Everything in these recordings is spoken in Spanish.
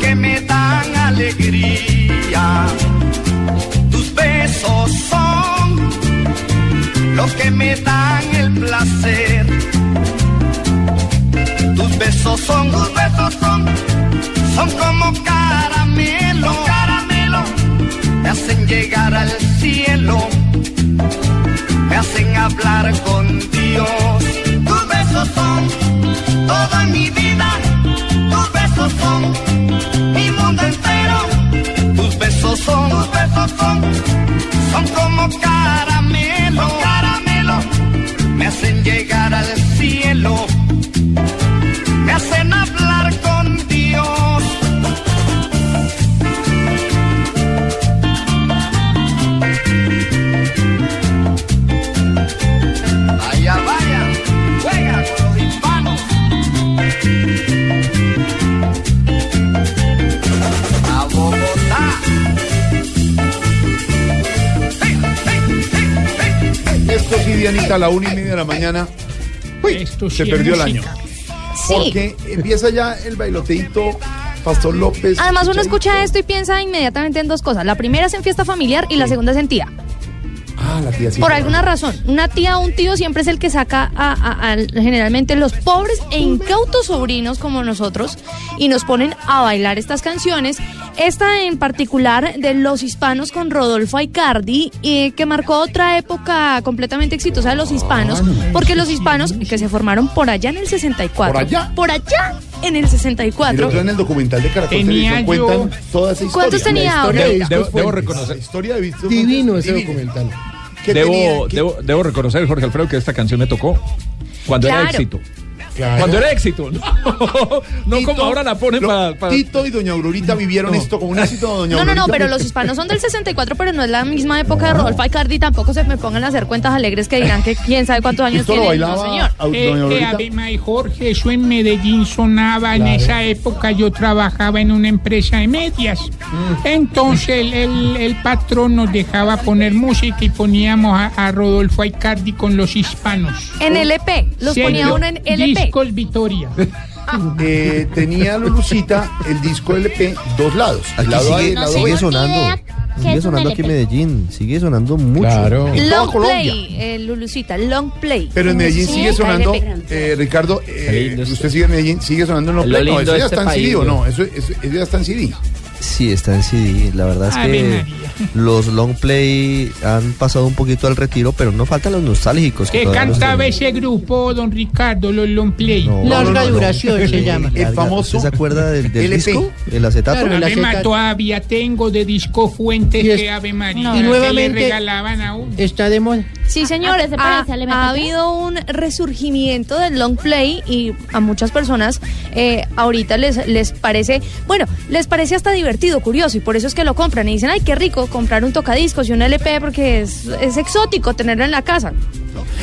que me dan alegría. Que me dan el placer. Tus besos son, tus besos son, son como caramelo, caramelo. Me hacen llegar al cielo, me hacen hablar con Dios. Tus besos son toda mi vida. Tus besos son mi mundo entero. Tus besos son, tus besos son, son como caramelo, caramelo. Me hacen llegar al cielo, me hacen hablar con Esto sí, Dianita, a la una y media de la mañana. Uy, se perdió el año. Sí. Porque empieza ya el bailoteito Pastor López. Además uno escucha esto y piensa inmediatamente en dos cosas. La primera es en fiesta familiar y la segunda es en tía. Ah, la tía sí. Por alguna razón, una tía o un tío siempre es el que saca a, a- a- generalmente los pobres e incautos sobrinos como nosotros y nos ponen a bailar estas canciones. Esta en particular de los hispanos con Rodolfo Aicardi, eh, que marcó otra época completamente exitosa de los hispanos, porque los hispanos que se formaron por allá en el 64. ¿Por allá? Por allá en el Y 64. otro en el documental de Caracol Tenía Televisión yo- cuentan toda esa historia. ¿Cuántos tenía La historia de Debo- reconocer. La historia de Divino ese divino. documental. Debo, ¿Qué- debo, debo reconocer, Jorge Alfredo, que esta canción me tocó cuando era éxito. Claro. Cuando era éxito. No, no Tito- como ahora la ponen lo- para... Tito y Doña Aurorita vivieron No. esto como un éxito, Doña No, no, no, pero los hispanos son del 64, pero no es la misma época de Rodolfo Aicardi. Tampoco se me pongan a hacer cuentas alegres que dirán que quién sabe cuántos años tiene. No, bailaba señor. a- Eh, Doña eh, Aurorita. Ave María, Jorge, eso en Medellín sonaba. En esa época yo trabajaba en una empresa de medias. Mm. Entonces el, el- el patrón nos dejaba poner música y poníamos a, a Rodolfo Aicardi con los hispanos. En LP, los ponía uno en LP. Discos Vitoria. Eh, tenía Lulucita el disco LP dos lados. Aquí lado A y sigue, el lado sigue B. sonando. Sigue sonando aquí en Medellín. Sigue sonando mucho. Claro. En toda Long Colombia. Play, eh, Lulucita, Long Play. Pero en Medellín sigue sonando, eh, Ricardo, eh, usted sigue en Medellín, sigue sonando en los Lo play. No, lindo eso de ya este está en país, CD o ¿no? no, eso, eso- eso ya está en CD. Sí, está en CD. La verdad es que los long play han pasado un poquito al retiro, pero no faltan los nostálgicos. que ¿Qué todavía los cantaba ese grupo, don Ricardo, los Long Play? No, Larga no, no, no. duración se llama. El famoso ¿Usted se acuerda del, del LP. disco? El acetato. Claro, el acetato. todavía tengo de disco fuentes Y es- que Ave María. No. que Y nuevamente- le regalaban a uno. Está de moda. Sí, señor. ¿A qué se Ha, parece? ¿Le ha meto habido un resurgimiento del long play y a muchas personas eh, ahorita les, les parece, bueno, les parece hasta divertido, curioso, y por eso es que lo compran y dicen, ay, qué rico comprar un tocadiscos y un LP porque es, es exótico tenerlo en la casa.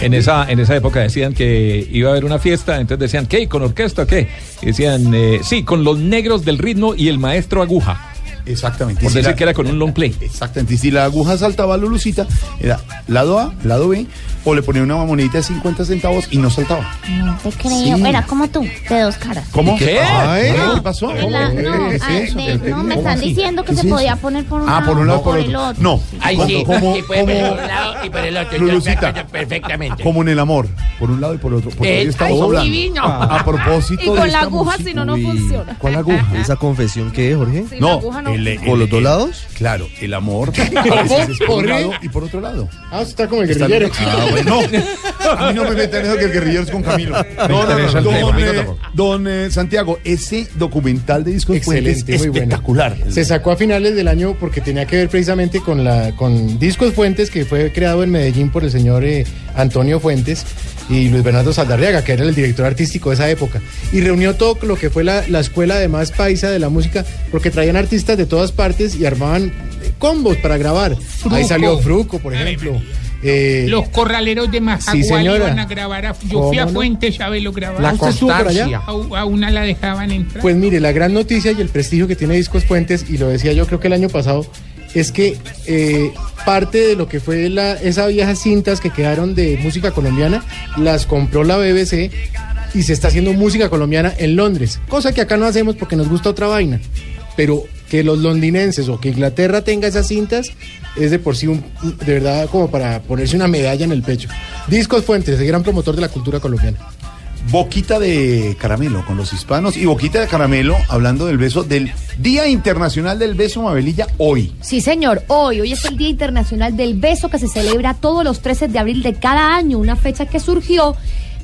En esa, en esa época decían que iba a haber una fiesta, entonces decían, ¿qué? ¿Con orquesta qué? Decían, eh, sí, con los negros del ritmo y el maestro aguja. Exactamente. Por si decir la- que era con un long play. Exactamente. Y si la aguja saltaba a Lulucita, era lado A, lado B, o le ponía una monedita de 50 centavos y no saltaba. No te creo. Sí. Era como tú, de dos caras. ¿Cómo? ¿Qué? Ay, No, ¿Qué pasó? la- no, ¿Qué es eso? ¿Qué- no, me están así? diciendo que ¿Qué se es podía poner por un Ah, lado por un lado o por por otro. el otro. No. Ay, Como- sí, como- puede por un lado y por el otro. Lulucita. Perfectamente. Como en el amor, por un lado y por otro. Porque Eh, hoy estamos ay, hablando. divino. A propósito Y con la aguja, si no, no funciona. ¿Cuál aguja? ¿Esa confesión qué es, Jorge? No el- el- ¿Por los dos lados? Claro, el amor. A veces es por un ¿Jorge? lado y por otro lado. Ah, está como el guerrillero. Ah, bueno, no. A mí no me metan eso que el guerrillero es con Camilo. No, no, no, Don, eh, don, eh, Santiago, ese documental de Discos Fuentes Excelente, muy bueno. espectacular. Se sacó a finales del año porque tenía que ver precisamente con la con Discos Fuentes, que fue creado en Medellín por el señor eh, Antonio Fuentes y Luis Bernardo Saldarriaga, que era el director artístico de esa época. Y reunió todo lo que fue la, la escuela de más paisa de la música, porque traían artistas de todas partes y armaban eh, combos para grabar. Ahí salió Fruco, por ejemplo. Eh, Los corraleros de Majagual Sí, iban a grabar. a- yo fui a ¿Cómo no? Fuentes a verlo grabar. La ¿Usted estuvo por allá? A, a una la dejaban entrar. Pues mire, la gran noticia y el prestigio que tiene Discos Fuentes, y lo decía yo creo que el año pasado, es que eh, parte de lo que fue la, esas viejas cintas que quedaron de música colombiana, las compró la BBC y se está haciendo música colombiana en Londres, cosa que acá no hacemos porque nos gusta otra vaina. Pero que los londinenses o que Inglaterra tenga esas cintas es de por sí de verdad como para ponerse una medalla en el pecho. Discos Fuentes, el gran promotor de la cultura colombiana. Boquita de caramelo con los hispanos y boquita de caramelo hablando del beso del Día Internacional del Beso Mabelilla hoy. Sí, señor. Hoy, hoy es el Día Internacional del Beso que se celebra todos los 13 de abril de cada año, una fecha que surgió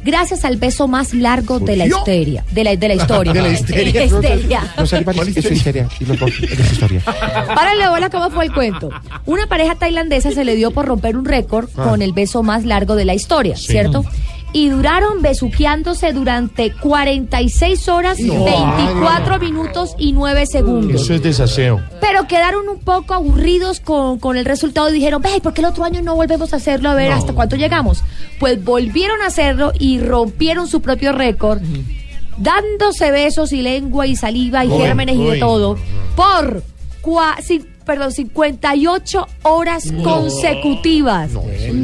gracias al beso más largo de la histeria, de la, de la historia. De la histeria. Histeria. Es. Y los eso es historia. Párale bola cómo fue el cuento. Una pareja tailandesa se le dio por romper un récord Ah. con el beso más largo de la historia, ¿cierto? Y duraron besuqueándose durante 46 horas, No. 24 minutos y 9 segundos. Eso es desaseo. Pero quedaron un poco aburridos con, con el resultado y dijeron, ve, ¿por qué el otro año no volvemos a hacerlo? A ver hasta cuánto llegamos. Pues volvieron a hacerlo y rompieron su propio récord, dándose besos y lengua y saliva y Uy, gérmenes y de todo, por cua- perdón, 58 horas consecutivas.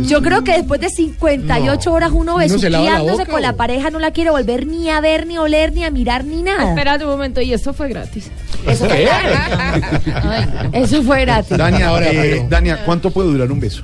Yo creo que después de 58 horas uno ¿Uno se lava la besuqueándose con la pareja no la quiere volver ni a ver, ni a oler, ni a mirar, ni nada. Espérate un momento, y eso fue gratis. Eso fue gratis. Eso fue gratis. Dania, Ahora, eh, Dania, ¿cuánto puede durar un beso?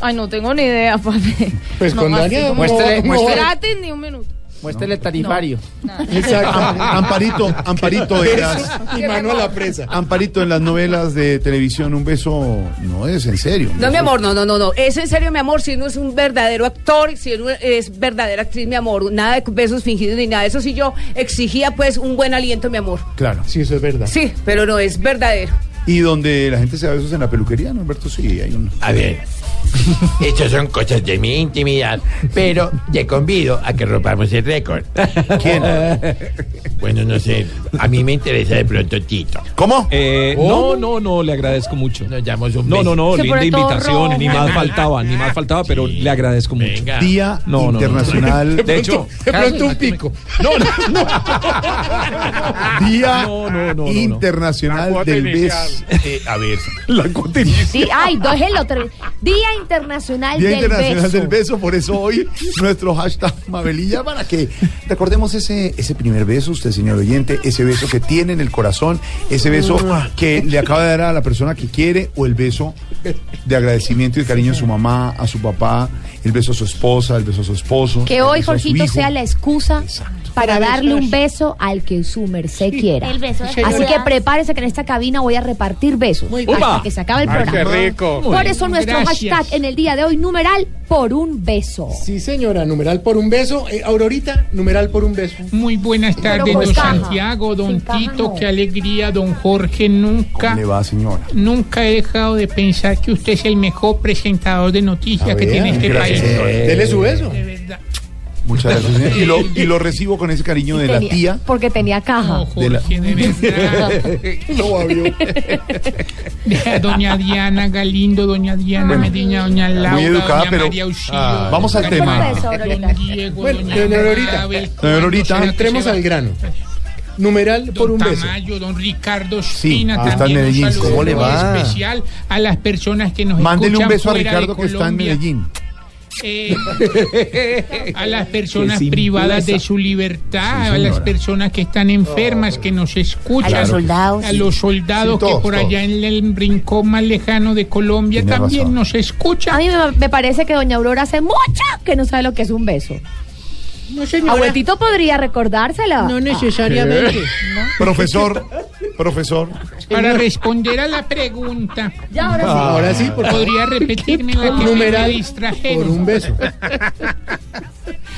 Ay, no tengo ni idea, papi. Pues con Dania, como muéstrele- gratis ni un minuto. Muéstrele el tarifario. Exacto. Amparito, Amparito en las, y mano a la presa. Amparito en las novelas de televisión, un beso no es en serio. No, mi amor, no, no, no, no. Es en serio, mi amor. Si uno es un verdadero actor, si uno es verdadera actriz, mi amor. Nada de besos fingidos ni nada. Eso sí, yo exigía, pues, un buen aliento, mi amor. Claro. Sí, eso es verdad. Sí, pero no es verdadero. Y donde la gente se da besos en la peluquería, ¿no, Alberto? Sí, hay un... A ver, estas son cosas de mi intimidad, pero te convido a que rompamos el récord. ¿Quién? Bueno, no sé, a mí me interesa de pronto Tito. ¿Cómo? Eh, no, no, no, le agradezco mucho. Nos damos un No, no, no, Se linda invitación, rojo. ni más faltaba, ni más faltaba, pero le agradezco mucho. Venga. Día No, no, no. Internacional. De hecho, De pronto un pico. no, no, Día No, no, no, no, no. Internacional del Beso. Eh, a ver. La cuota inicial. Sí, ay, déjelo. tre- Día Internacional, Día del, Internacional beso. del Beso, por eso hoy nuestro hashtag Mabelilla para que recordemos ese, ese primer beso, usted señor oyente, ese beso que tiene en el corazón, ese beso que le acaba de dar a la persona que quiere o el beso de agradecimiento y de cariño a su mamá, a su papá, el beso a su esposa, el beso a su esposo. Que hoy, Jorgito, sea la excusa para darle un beso al que su merced quiera. El beso de Así que prepárese que en esta cabina voy a repartir besos hasta Upa. que se acabe el Ay, programa. qué rico. Por eso nuestro Gracias. hashtag en el día de hoy, numeral por un beso. Sí, señora, numeral por un beso. Eh, Aurorita, numeral por un beso. Muy buenas tardes, don caja. Santiago, don Sin Tito, no. qué alegría, don Jorge, nunca, ¿Cómo le va, señora? nunca he dejado de pensar que usted es el mejor presentador de noticias A que ver, tiene este gracias. país. Dele su beso. De verdad. Muchas gracias. señor. Y lo, y lo recibo con ese cariño de la tía. Porque tenía caja. No, De la- Jorge, de verdad. No, abrió. Doña Diana Galindo, doña Diana Medina, doña Laura, Muy educada, doña pero- María Auxilio, Ah, vamos al tema. Por un beso. Don Diego, Bueno, doña Aurorita. Doña Aurorita, ¿cuándo será que entremos al grano. Numeral por don un beso. Tamayo, don Ricardo Sí, Espina, ah, está en también un Medellín. saludo ¿Cómo le va? especial a las personas que nos Mándele un escuchan beso a Ricardo que está en. Medellín. Eh, a las personas privadas de su libertad, Sí, a las personas que están enfermas, que nos escuchan, A los soldados. a los soldados Sí, todos, que por todos. allá en el rincón más lejano de Colombia Tiene también razón. nos escuchan. A mí me, me parece que doña Aurora hace mucho que no sabe lo que es un beso. No, señora. Abuelito podría recordársela. No necesariamente. Profesor, profesor. Para responder a la pregunta, Ya, ahora sí. Ahora sí, por favor. podría repetirme la que me Numeral distrajeron. por un beso.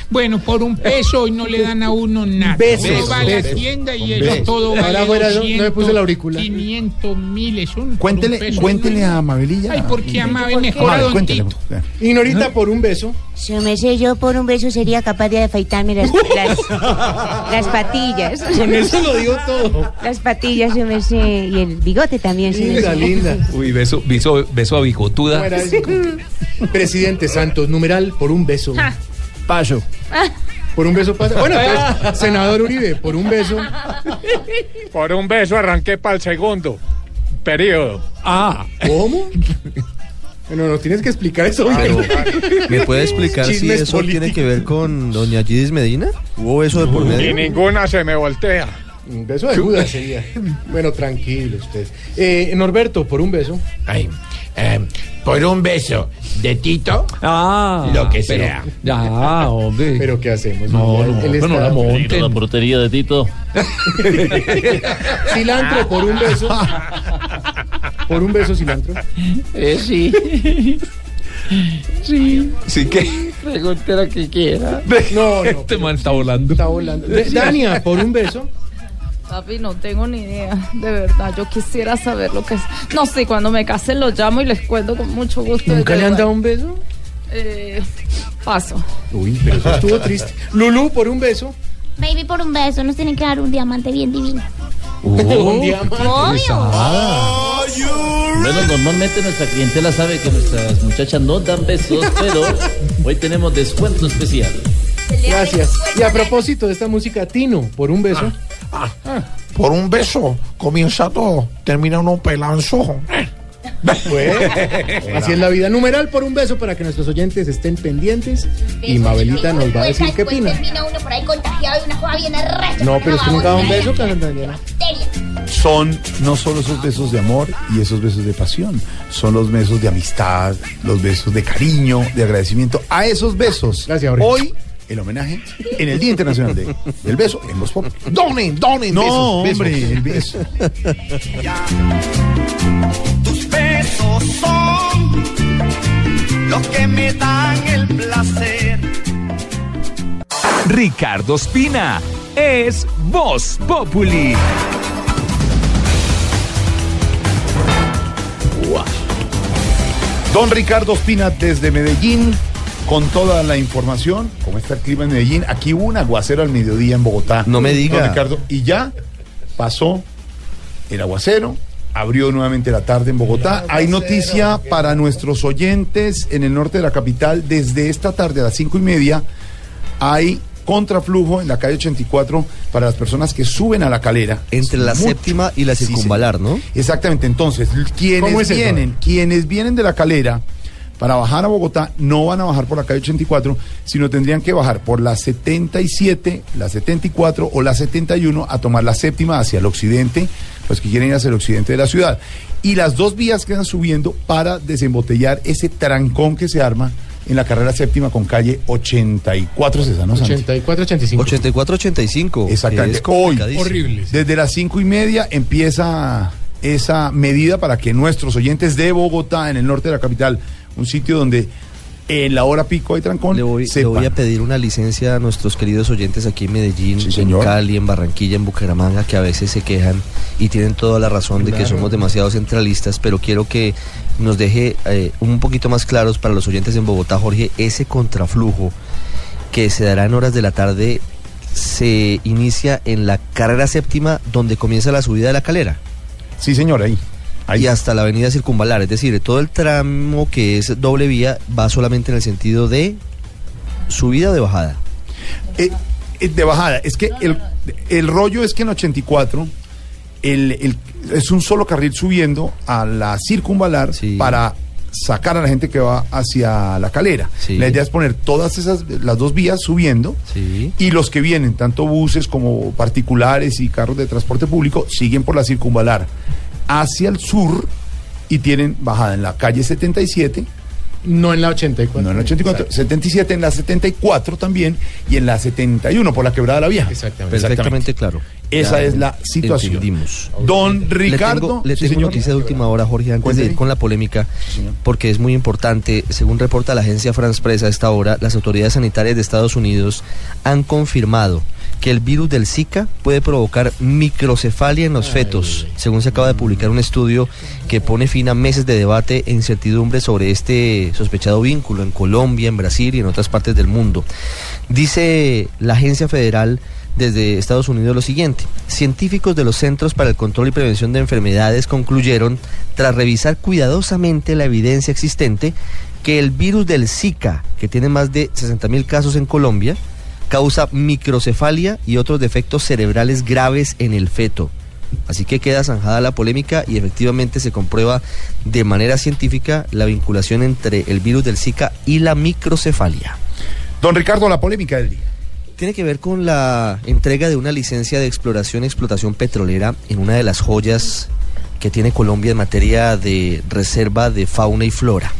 Bueno, por un peso y no le dan a uno nada. Besos, Uno va a la besos. tienda y eso todo Ahora vale afuera yo no 200, me puse el auricular. 500 mil, es un por un Cuéntele, peso. cuéntele a Mabelilla. Ay, porque amable mejor a don. Tito. Ignorita por un beso. Yo me sé, yo por un beso sería capaz de afeitarme las, las, las patillas. Con eso lo digo todo. Las patillas, Y el bigote también, Linda, linda. Uy, beso, beso, beso a bigotuda. ¿Cómo era eso? Presidente Santos, numeral por un beso. Paso. Por un beso pasa. Bueno, pues, senador Uribe, por un beso. Por un beso arranqué para el segundo periodo. Ah, ¿Cómo? Bueno, nos tienes que explicar eso. Hombre. ¿Me puede explicar si eso tiene que ver con doña Gidis Medina? ¿Hubo beso de por Y medio? ninguna se me voltea. Un beso de Judas sería. Bueno, tranquilo usted. Eh, Norberto, por un beso. Ay, eh, por un beso de Tito, ah. Lo que pero- sea. Ya, hombre. Pero ¿qué hacemos? no, no, no está- la monten. portería de Tito. Cilantro, por un beso. Por un beso, cilantro. eh, sí. sí, Sí que pregunte lo que quiera. No, no. este man está volando. Está volando. Dania, por un beso. Papi, no tengo ni idea, de verdad. Yo quisiera saber lo que es. No sé, cuando me casen los llamo y les cuento con mucho gusto. ¿Nunca le han dado un beso? Eh, paso. Uy, pero eso estuvo triste. Lulú, por un beso. Baby, por un beso nos tienen que dar un diamante bien divino. un diamante. Obvio. Bueno, normalmente nuestra clientela sabe que nuestras muchachas no dan besos, pero hoy tenemos descuento especial. Gracias. Y a propósito de esta música, Tino, por un beso. Por un beso comienza todo, termina uno pelanzo. Pues, así es la vida. Numeral por un beso para que nuestros oyentes estén pendientes. Y Mabelita nos va a decir qué opina. bien arrecha. No, pero es que nunca da un beso, Daniela. Son no solo esos besos de amor y esos besos de pasión, son los besos de amistad, los besos de cariño, de agradecimiento. A esos besos, Gracias, Jorge. hoy el homenaje en el Día Internacional de- del Beso en Voz Pop. Donen, donen No, besos, hombre, besos. el beso. Tus besos son lo que me dan el placer. Ricardo Espina es Voz Populi. Don Ricardo Espina desde Medellín con toda la información. ¿Cómo está el clima en Medellín? Aquí hubo un aguacero al mediodía en Bogotá. No me diga. Don Ricardo, y ya pasó el aguacero. Abrió nuevamente la tarde en Bogotá. Hay noticia para nuestros oyentes en el norte de la capital. Desde esta tarde a las cinco y media hay contraflujo en la calle 84 para las personas que suben a la calera. Entre la Mucho. séptima y la Sí, circunvalar, ¿no? Exactamente, entonces, ¿Cómo quienes es eso? vienen, quienes vienen de la calera para bajar a Bogotá, no van a bajar por la calle 84, sino tendrían que bajar por la 77, la 74 o la 71 a tomar la séptima hacia el occidente, los que quieren ir hacia el occidente de la ciudad. Y las dos vías quedan subiendo para desembotellar ese trancón que se arma en la carrera séptima con calle 84, César, ¿no, Santi? 84, 85. 84-85. Exactamente. Es Hoy. Horrible. desde las cinco y media empieza esa medida para que nuestros oyentes de Bogotá, en el norte de la capital, un sitio donde en la hora pico hay trancón, Le voy, le sepan. voy a pedir una licencia a nuestros queridos oyentes aquí en Medellín, Sí, en. Cali, en Barranquilla, en Bucaramanga, que a veces se quejan y tienen toda la razón de que somos demasiado centralistas, pero quiero que nos deje eh, un poquito más claros para los oyentes en Bogotá, Jorge, ese contraflujo que se dará en horas de la tarde se inicia en la carrera séptima donde comienza la subida de la calera. Sí, señor, ahí. Ahí. Y hasta la avenida circunvalar, es decir, todo el tramo que es doble vía va solamente en el sentido de subida o de bajada. Eh, eh, de bajada. Es que el, el rollo es que en 84 el, el- es un solo carril subiendo a la circunvalar para sacar a la gente que va hacia la calera. La idea es poner todas esas, las dos vías subiendo y los que vienen, tanto buses como particulares y carros de transporte público, siguen por la circunvalar hacia el sur y tienen bajada en la calle 77. No en la 84. No en la 84, 77 en la 74 también y en la 71 por la quebrada de la vieja. Exactamente. Perfectamente claro. Esa Ya es la situación. entendimos. Don Ricardo. Le tengo, le Sí, tengo señor. noticia de última hora, Jorge, antes de ir con la polémica, porque es muy importante. Según reporta la agencia France Press a esta hora, las autoridades sanitarias de Estados Unidos han confirmado que el virus del Zika puede provocar microcefalia en los fetos, según se acaba de publicar un estudio que pone fin a meses de debate e incertidumbre sobre este sospechado vínculo en Colombia, en Brasil y en otras partes del mundo. Dice la agencia federal desde Estados Unidos lo siguiente. Científicos de los Centros para el Control y Prevención de Enfermedades concluyeron, tras revisar cuidadosamente la evidencia existente, que el virus del Zika, que tiene más de 60.000 casos en Colombia, causa microcefalia y otros defectos cerebrales graves en el feto. Así que queda zanjada la polémica y efectivamente se comprueba de manera científica la vinculación entre el virus del Zika y la microcefalia. Don Ricardo, la polémica del día. Tiene que ver con la entrega de una licencia de exploración y explotación petrolera en una de las joyas que tiene Colombia en materia de reserva de fauna y flora.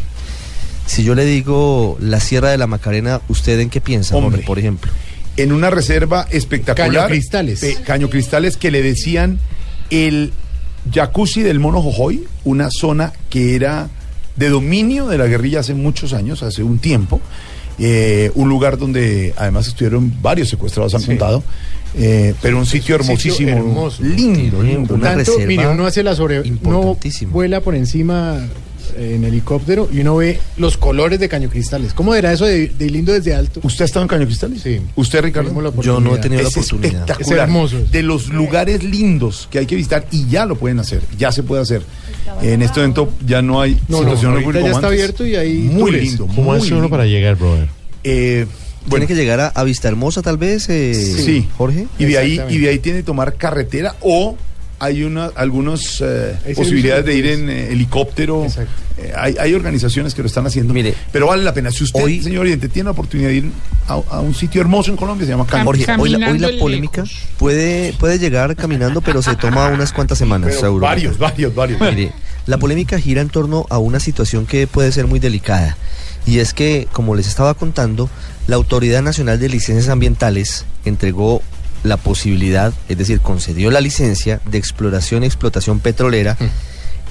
Si yo le digo la Sierra de la Macarena, ¿usted en qué piensa, Jorge, por ejemplo? En una reserva espectacular. Caño Cristales. Pe- Caño Cristales que le decían el jacuzzi del Mono Jojoy, una zona que era de dominio de la guerrilla hace muchos años, hace un tiempo. Eh, un lugar donde además estuvieron varios secuestrados, han contado. eh, pero un sitio hermosísimo, hermoso. lindo, lindo. Tanto, mire, uno hace la sobre... Uno vuela por encima en helicóptero y uno ve los colores de Caño Cristales. ¿Cómo era eso de, de lindo desde alto? ¿Usted ha estado en Caño Cristales? Sí. ¿Usted, Ricardo? Yo no he tenido la oportunidad. espectacular. Es hermoso. De los lugares lindos que hay que visitar y ya lo pueden hacer, ya se puede hacer. En este evento ya no hay No, no, situación ahorita como ya está abierto y hay muy lindo. ¿Cómo hace uno para llegar, brother? Eh, Tiene que llegar a, a Vista Hermosa, tal vez, eh, Sí, Jorge. Y de ahí y de ahí tiene que tomar carretera o hay una algunas eh, posibilidades de ir en eh, helicóptero. Eh, hay, hay organizaciones que lo están haciendo. pero vale la pena. Si usted, Hoy- señor oyente, tiene la oportunidad de ir a, a un sitio hermoso en Colombia, se llama. Jorge, hoy la, hoy la polémica puede, puede llegar caminando, pero se toma unas cuantas semanas, Pero seguro. varios, varios, varios. Mire, la polémica gira en torno a una situación que puede ser muy delicada. Y es que, como les estaba contando, la Autoridad Nacional de Licencias Ambientales entregó la posibilidad, es decir, concedió la licencia de exploración y explotación petrolera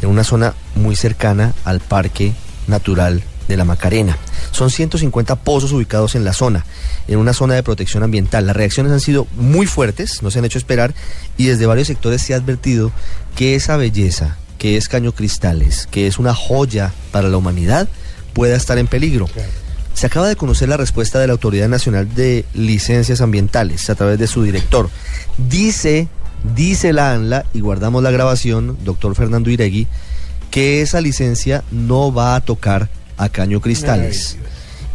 en una zona muy cercana al Parque Natural de la Macarena. Son 150 pozos ubicados en la zona, en una zona de protección ambiental. Las reacciones han sido muy fuertes, no se han hecho esperar, y desde varios sectores se ha advertido que esa belleza, que es Caño Cristales, que es una joya para la humanidad, pueda estar en peligro. Se acaba de conocer la respuesta de la Autoridad Nacional de Licencias Ambientales a través de su director. Dice, dice la ANLA, y guardamos la grabación, doctor Fernando Iregui, que esa licencia no va a tocar a Caño Cristales.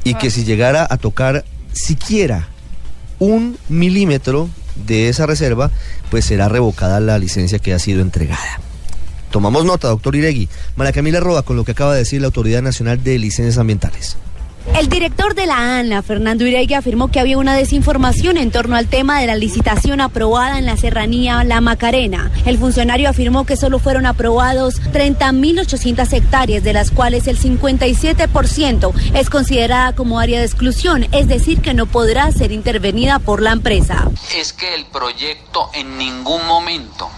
Y que si llegara a tocar siquiera un milímetro de esa reserva, pues será revocada la licencia que ha sido entregada. Tomamos nota, doctor Iregui. María Camila Roa, con lo que acaba de decir la Autoridad Nacional de Licencias Ambientales. El director de la ANLA, Fernando Iregui, afirmó que había una desinformación en torno al tema de la licitación aprobada en la serranía La Macarena. El funcionario afirmó que solo fueron aprobados 30.800 hectáreas, de las cuales el 57% es considerada como área de exclusión, es decir, que no podrá ser intervenida por la empresa. es que el proyecto en ningún momento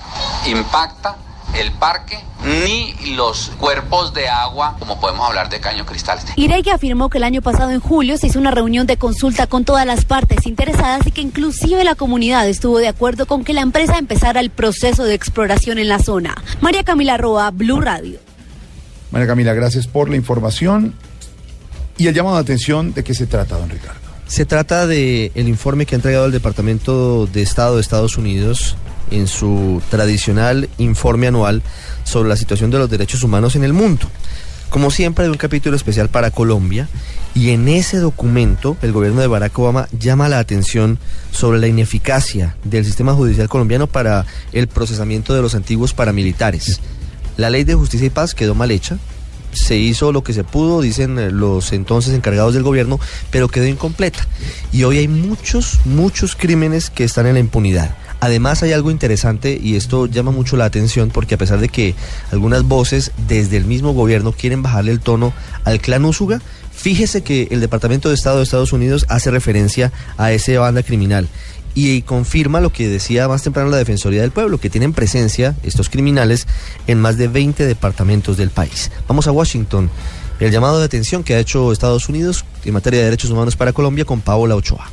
impacta el parque ni los cuerpos de agua, como podemos hablar de Caño Cristales. Iregui afirmó que el año pasado en julio se hizo una reunión de consulta con todas las partes interesadas y que inclusive la comunidad estuvo de acuerdo con que la empresa empezara el proceso de exploración en la zona. María Camila Roa, Blue Radio. María Camila, gracias por la información y el llamado de atención de qué se trata, don Ricardo. Se trata de el informe que ha entregado el Departamento de Estado de Estados Unidos en su tradicional informe anual sobre la situación de los derechos humanos en el mundo. Como siempre hay un capítulo especial para Colombia Y en ese documento, el gobierno de Barack Obama llama la atención sobre la ineficacia del sistema judicial colombiano para el procesamiento de los antiguos paramilitares. La ley de justicia y paz quedó mal hecha, se hizo lo que se pudo, dicen eh, los entonces encargados del gobierno, pero quedó incompleta. Y hoy hay muchos, muchos crímenes que están en la impunidad. Además hay algo interesante y esto llama mucho la atención porque a pesar de que algunas voces desde el mismo gobierno quieren bajarle el tono al clan Úsuga, fíjese que el Departamento de Estado de Estados Unidos hace referencia a esa banda criminal y confirma lo que decía más temprano la Defensoría del Pueblo, que tienen presencia estos criminales en más de 20 departamentos del país. Vamos a Washington. El llamado de atención que ha hecho Estados Unidos en materia de derechos humanos para Colombia con Paola Ochoa.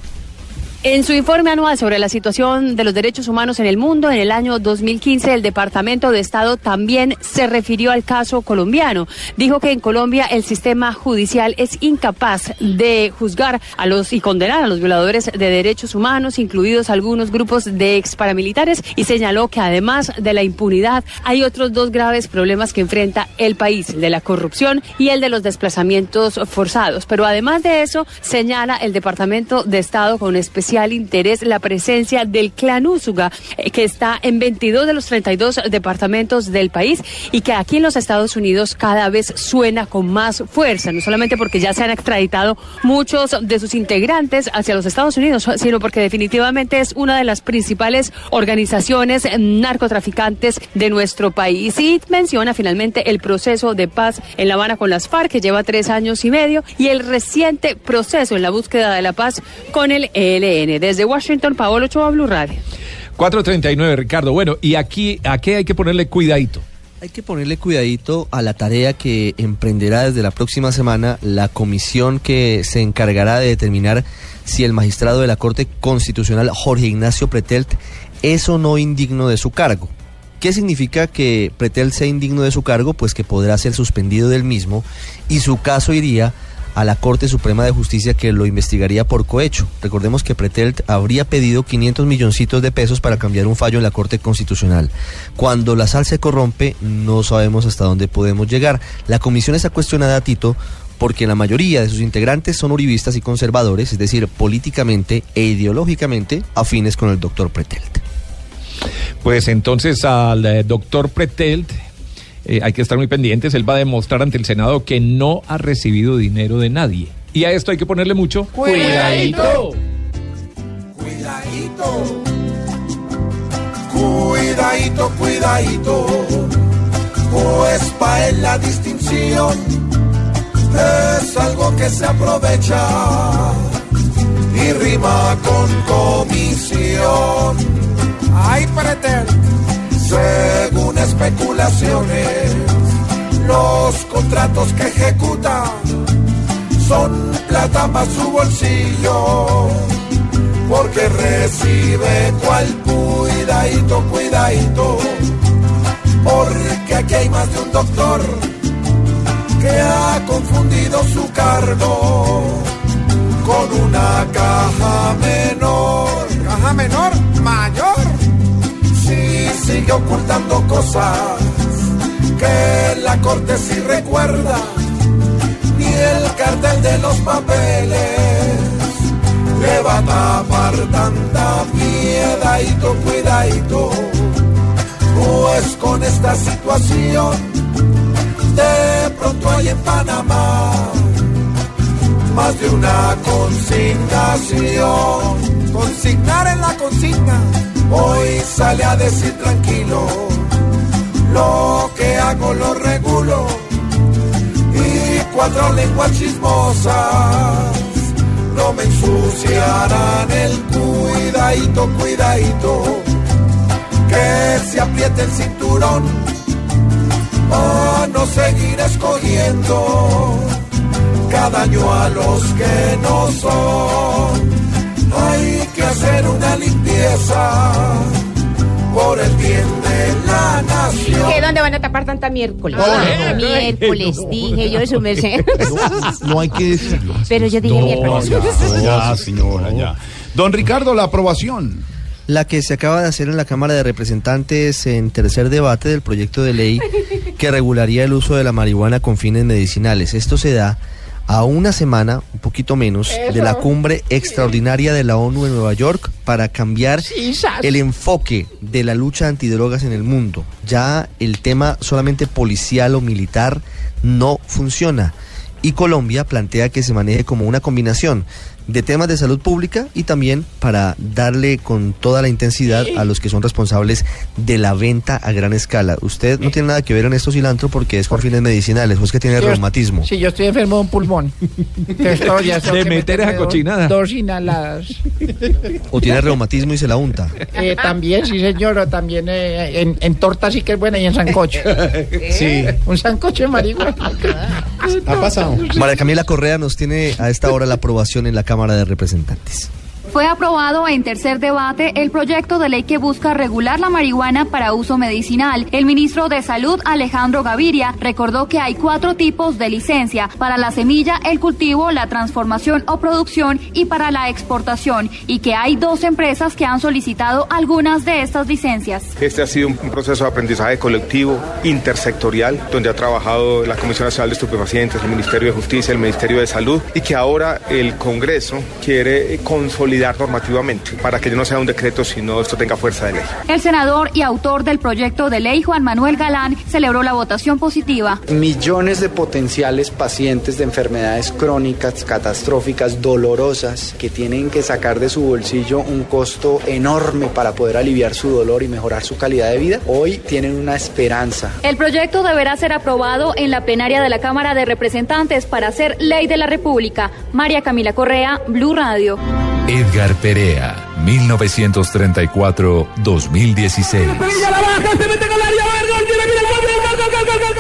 En su informe anual sobre la situación de los derechos humanos en el mundo, en el año 2015, el Departamento de Estado también se refirió al caso colombiano. Dijo que en Colombia el sistema judicial es incapaz de juzgar a los y condenar a los violadores de derechos humanos, incluidos algunos grupos de ex paramilitares, y señaló que además de la impunidad hay otros dos graves problemas que enfrenta el país, el de la corrupción y el de los desplazamientos forzados. Pero además de eso, señala el Departamento de Estado con especial interés la presencia del clan Úsuga, eh, que está en 22 de los 32 departamentos del país y que aquí en los Estados Unidos cada vez suena con más fuerza, no solamente porque ya se han extraditado muchos de sus integrantes hacia los Estados Unidos, sino porque definitivamente es una de las principales organizaciones narcotraficantes de nuestro país. Y menciona finalmente el proceso de paz en La Habana con las FARC, que lleva tres años y medio, y el reciente proceso en la búsqueda de la paz con el ELN. Desde Washington, Paolo Ochoa, Blue Radio. 439, Ricardo. Bueno, ¿y aquí a qué hay que ponerle cuidadito? Hay que ponerle cuidadito a la tarea que emprenderá desde la próxima semana la comisión que se encargará de determinar si el magistrado de la Corte Constitucional Jorge Ignacio Pretelt es o no indigno de su cargo. ¿Qué significa que Pretelt sea indigno de su cargo? Pues que podrá ser suspendido del mismo y su caso iría a la Corte Suprema de Justicia que lo investigaría por cohecho. Recordemos que Pretelt habría pedido 500 milloncitos de pesos para cambiar un fallo en la Corte Constitucional. Cuando la sal se corrompe, no sabemos hasta dónde podemos llegar. La comisión está cuestionada, Tito, porque la mayoría de sus integrantes son uribistas y conservadores, es decir, políticamente e ideológicamente afines con el doctor Pretelt. Pues entonces al eh, doctor Pretelt eh, hay que estar muy pendientes. Él va a demostrar ante el Senado que no ha recibido dinero de nadie. Y a esto hay que ponerle mucho Cuidadito. Cuidadito. Cuidadito, cuidadito. Pues para él la distinción es algo que se aprovecha y rima con comisión. Ay, pretel. Según especulaciones, los contratos que ejecuta son plata para su bolsillo, porque recibe cual cuidadito, cuidadito, porque aquí hay más de un doctor que ha confundido su cargo con una caja menor. ¿Caja menor? ¿Mayor? Sigue ocultando cosas que la corte sí recuerda, ni el cartel de los papeles le va a tapar tanta piedadito, cuidadito, pues con esta situación de pronto hay en Panamá más de una consignación. Consignar en la consigna. Hoy sale a decir tranquilo, lo que hago lo regulo. Y cuatro lenguas chismosas no me ensuciarán el cuidadito, cuidadito. Que se apriete el cinturón para no seguir escogiendo cada año a los que no son. Hay que hacer una limpieza por el bien de la nación. ¿Qué? ¿Dónde van a tapar tanta miércoles? Ah, no. miércoles, No. dije yo, su merced. No hay que decirlo. Pero yo dije miércoles. ya, señora, ya. Don Ricardo, la aprobación. La que se acaba de hacer en la Cámara de Representantes en tercer debate del proyecto de ley que regularía el uso de la marihuana con fines medicinales. Esto se da a una semana, un poquito menos, de la cumbre extraordinaria de la ONU en Nueva York para cambiar el enfoque de la lucha antidrogas en el mundo. Ya el tema solamente policial o militar no funciona. Y Colombia plantea que se maneje como una combinación de temas de salud pública y también para darle con toda la intensidad a los que son responsables de la venta a gran escala. Usted no tiene nada que ver en esto cilantro porque es con fines medicinales, o es que tiene Yo- reumatismo. Sí, yo estoy enfermo de un pulmón. Tengo De meter dos- cochinada. Dos inhaladas. O tiene reumatismo y se la unta. Eh, también, sí, señor. o También eh, en, en torta sí que es buena y en sancocho. Sí. Un sancocho de marihuana. Ha pasado. María Camila Correa nos tiene a esta hora la aprobación en la Cámara de Representantes. Fue aprobado en tercer debate el proyecto de ley que busca regular la marihuana para uso medicinal. El ministro de Salud, Alejandro Gaviria, recordó que hay cuatro tipos de licencia, para la semilla, el cultivo, la transformación o producción y para la exportación, y que hay dos empresas que han solicitado algunas de estas licencias. Este ha sido un proceso de aprendizaje colectivo, intersectorial, donde ha trabajado la Comisión Nacional de Estupefacientes, el Ministerio de Justicia, el Ministerio de Salud, y que ahora el Congreso quiere eh, normativamente para que no sea un decreto, sino esto tenga fuerza de ley. El senador y autor del proyecto de ley, Juan Manuel Galán, celebró la votación positiva. Millones de potenciales pacientes de enfermedades crónicas, catastróficas, dolorosas, que tienen que sacar de su bolsillo un costo enorme para poder aliviar su dolor y mejorar su calidad de vida, hoy tienen una esperanza. El proyecto deberá ser aprobado en la plenaria de la Cámara de Representantes para ser ley de la República. María Camila Correa, Blue Radio. Edgar Perea, 1934-2016.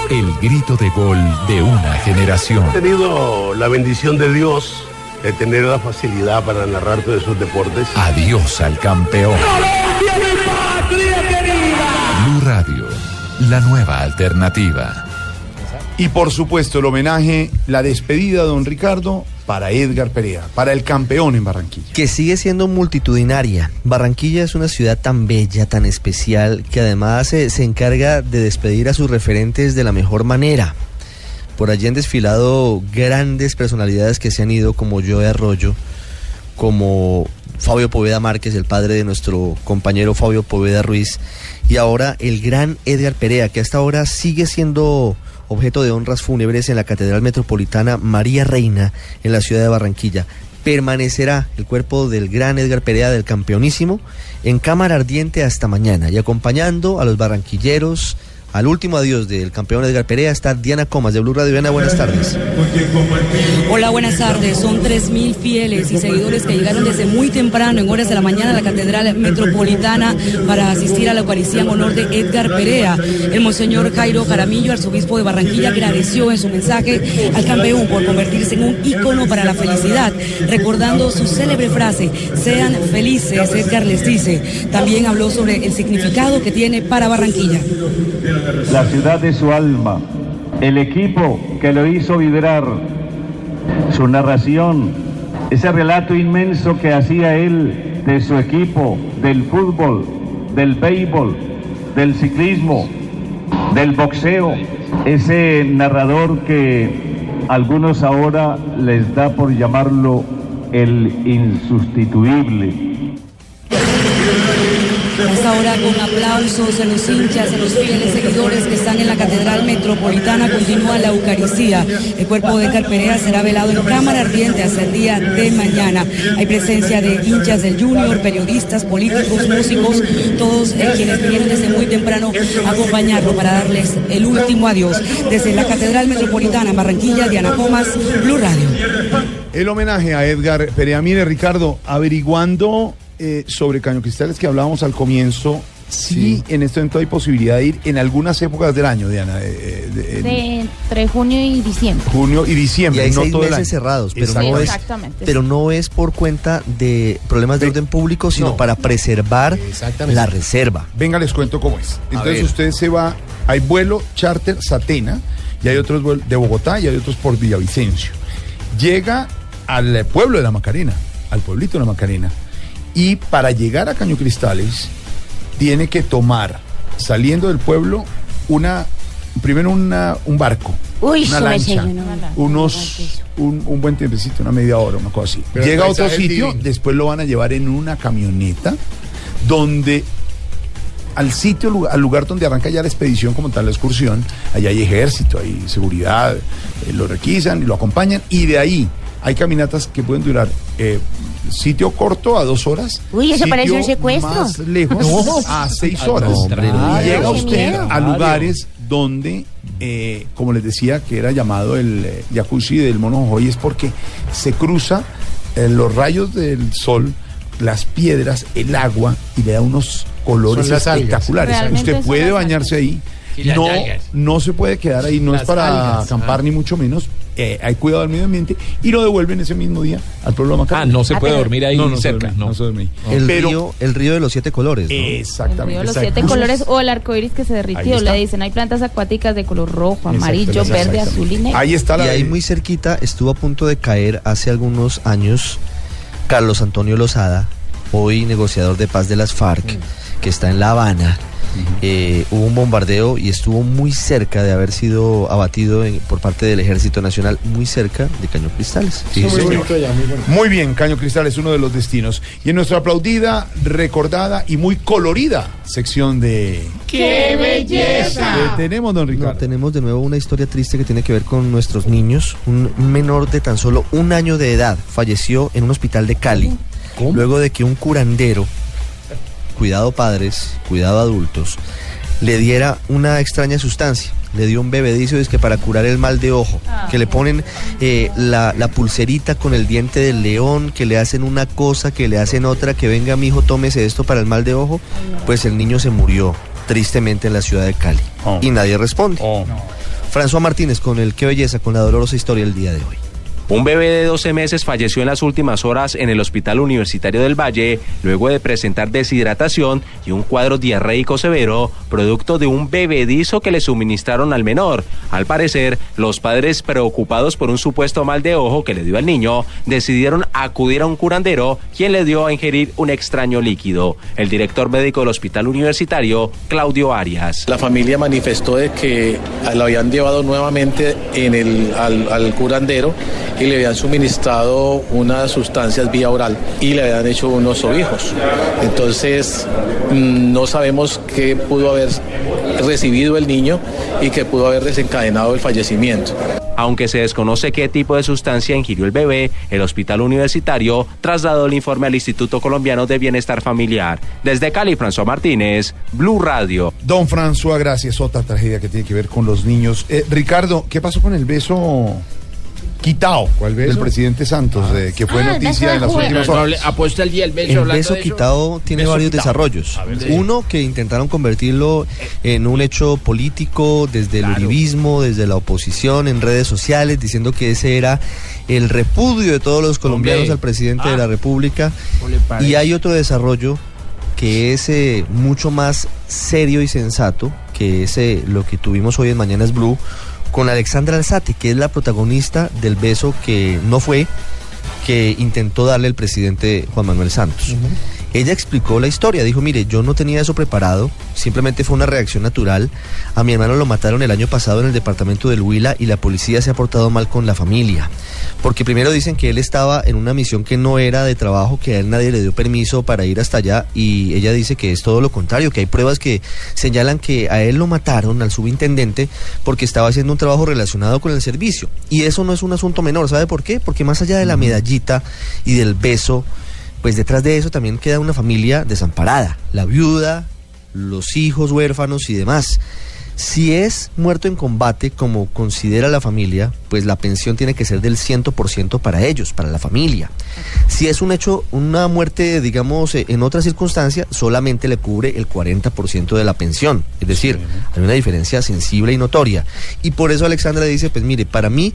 El grito de gol de una generación. He tenido la bendición de Dios de tener la facilidad para narrar todos esos deportes. Adiós al campeón. Blue Radio, la nueva alternativa. Y por supuesto el homenaje, la despedida de don Ricardo para Edgar Perea, para el campeón en Barranquilla. que sigue siendo multitudinaria. Barranquilla es una ciudad tan bella, tan especial, que además se, se encarga de despedir a sus referentes de la mejor manera. Por allí han desfilado grandes personalidades que se han ido, como Joe Arroyo, como Fabio Poveda Márquez, el padre de nuestro compañero Fabio Poveda Ruiz, y ahora el gran Edgar Perea, que hasta ahora sigue siendo objeto de honras fúnebres en la Catedral Metropolitana María Reina en la ciudad de Barranquilla. Permanecerá el cuerpo del gran Edgar Perea del campeonísimo en cámara ardiente hasta mañana y acompañando a los barranquilleros al último adiós del campeón Edgar Perea está Diana Comas de Blue Radio. Diana, buenas tardes. Hola, buenas tardes. Son 3.000 fieles y seguidores que llegaron desde muy temprano, en horas de la mañana, a la Catedral Metropolitana para asistir a la Eucaristía en honor de Edgar Perea. El Monseñor Jairo Jaramillo, arzobispo de Barranquilla, agradeció en su mensaje al campeón por convertirse en un ícono para la felicidad, recordando su célebre frase, sean felices, Edgar les dice. También habló sobre el significado que tiene para Barranquilla. La ciudad de su alma, el equipo que lo hizo vibrar, su narración, ese relato inmenso que hacía él de su equipo, del fútbol, del béisbol, del ciclismo, del boxeo, ese narrador que algunos ahora les da por llamarlo el insustituible. Hasta ahora con aplausos en los hinchas, en los fieles seguidores que están en la Catedral Metropolitana, continúa la Eucaristía. El cuerpo de Edgar Perea será velado en cámara ardiente hasta el día de mañana. Hay presencia de hinchas del Junior, periodistas, políticos, músicos, todos eh, quienes vinieron desde muy temprano a acompañarlo para darles el último adiós. Desde la Catedral Metropolitana Barranquilla, Diana Comas, Blue Radio. El homenaje a Edgar Perea. Mire, Ricardo, averiguando eh, sobre Caño Cristales que hablábamos al comienzo, sí. en este momento hay posibilidad de ir en algunas épocas del año, Diana, eh, de- De entre junio y diciembre. junio y diciembre, Y hay no seis todo el meses año. cerrados, pero Exacto. no, es, Exactamente, pero no es por cuenta de problemas de orden público, sino No. para preservar la reserva. Venga, les cuento cómo es. Entonces usted se va, hay vuelo charter Satena y hay otros vuelos de Bogotá y hay otros por Villavicencio. Llega al pueblo de la Macarena, al pueblito de la Macarena, y para llegar a Caño Cristales tiene que tomar, saliendo del pueblo, una, primero una- un barco Uy, una lancha, yo, no. unos un, un buen tiempecito, una media hora, una cosa así. Pero Llega a otro sitio, divino. después lo van a llevar en una camioneta donde al sitio, al lugar donde arranca ya la expedición como tal, la excursión, allá hay ejército, hay seguridad, eh, lo requisan y lo acompañan y de ahí hay caminatas que pueden durar eh, sitio corto a dos horas. Uy, eso parece un secuestro. Más lejos No. a seis horas. y llega usted a lugares donde, eh, como les decía, que era llamado el eh, jacuzzi del mono Jojoy, es porque se cruza eh, los rayos del sol, las piedras, el agua y le da unos colores espectaculares. Usted puede bañarse ahí. Y No, no se puede quedar ahí, no Las es para algas. acampar ni mucho menos. Eh, hay cuidado del medio ambiente y lo devuelven ese mismo día al pueblo de Ah, no se puede dormir ahí no, no se cerca. duerme, no. no se duerme ahí. El, Pero- río, el río de los siete colores. ¿no? Exactamente. El río de los siete colores o el arco iris que se derritió. Le dicen, hay plantas acuáticas de color rojo, amarillo, verde, azul y negro. Ahí está Y la ahí muy cerquita estuvo a punto de caer hace algunos años Carlos Antonio Lozada, hoy negociador de paz de las FARC, que está en La Habana. Eh, hubo un bombardeo y estuvo muy cerca de haber sido abatido en- por parte del Ejército Nacional, muy cerca de Caño Cristales. Sí, muy señor. bonito allá, muy bueno. Muy bien, Caño Cristal es uno de los destinos. Y en nuestra aplaudida, recordada y muy colorida sección de... ¡Qué belleza! ¿Qué tenemos, don No, Ricardo? tenemos de nuevo una historia triste que tiene que ver con nuestros niños. Un menor de tan solo un año de edad falleció en un hospital de Cali. Luego de que un curandero, cuidado padres, cuidado adultos, le diera una extraña sustancia. Le dio un bebedizo es que para curar el mal de ojo, que le ponen eh, la, la pulserita con el diente del león, que le hacen una cosa, que le hacen otra, que venga mi hijo, tómese esto para el mal de ojo, pues el niño se murió tristemente en la ciudad de Cali. Oh. Y nadie responde. François Martínez con el Qué Belleza, con la dolorosa historia del día de hoy. Un bebé de 12 meses falleció en las últimas horas en el Hospital Universitario del Valle luego de presentar deshidratación y un cuadro diarreico severo producto de un bebedizo que le suministraron al menor. Al parecer, los padres preocupados por un supuesto mal de ojo que le dio al niño decidieron acudir a un curandero quien le dio a ingerir un extraño líquido. El director médico del Hospital Universitario, Claudio Arias. La familia manifestó de que lo habían llevado nuevamente en el, al, al curandero y le habían suministrado unas sustancias vía oral y le habían hecho unos ovijos. Entonces mm, no sabemos qué pudo haber recibido el niño y que pudo haber desencadenado el fallecimiento. Aunque se desconoce qué tipo de sustancia ingirió el bebé, el hospital universitario trasladó el informe al Instituto Colombiano de Bienestar Familiar. Desde Cali, François Martínez, Blue Radio. Don François, gracias. Otra tragedia que tiene que ver con los niños. Eh, Ricardo, ¿qué pasó con el beso quitado del presidente Santos, eh, que fue Ah, beso noticia de en las últimas horas? apuesta el día el beso El hablando beso de eso. quitado tiene Beso varios quitado. desarrollos. A ver, sí. Uno que intentaron convertirlo en un hecho político desde el uribismo, desde la oposición, en redes sociales, diciendo que ese era el repudio de todos los colombianos Hombre. al presidente de Ah. la República. ¿Cómo le parece? Y hay otro desarrollo que es eh, mucho más serio y sensato, que es eh, lo que tuvimos hoy en Mañanas Blue, con Alexandra Alzate, que es la protagonista del beso que no fue, que intentó darle el presidente Juan Manuel Santos. Ella explicó la historia, dijo, mire, yo no tenía eso preparado, simplemente fue una reacción natural. A mi hermano lo mataron el año pasado en el departamento del Huila y la policía se ha portado mal con la familia. Porque primero dicen que él estaba en una misión que no era de trabajo, que a él nadie le dio permiso para ir hasta allá y ella dice que es todo lo contrario, que hay pruebas que señalan que a él lo mataron, al subintendente, porque estaba haciendo un trabajo relacionado con el servicio. Y eso no es un asunto menor, ¿sabe por qué? Porque más allá de la medallita y del beso, pues detrás de eso también queda una familia desamparada, la viuda, los hijos huérfanos y demás. Si es muerto en combate, como considera la familia, pues la pensión tiene que ser del 100% para ellos, para la familia. Si es un hecho, una muerte, digamos, eh, en otra circunstancia, solamente le cubre el 40% de la pensión. Es decir, hay una diferencia sensible y notoria. Y por eso Alexandra dice, pues mire, para mí,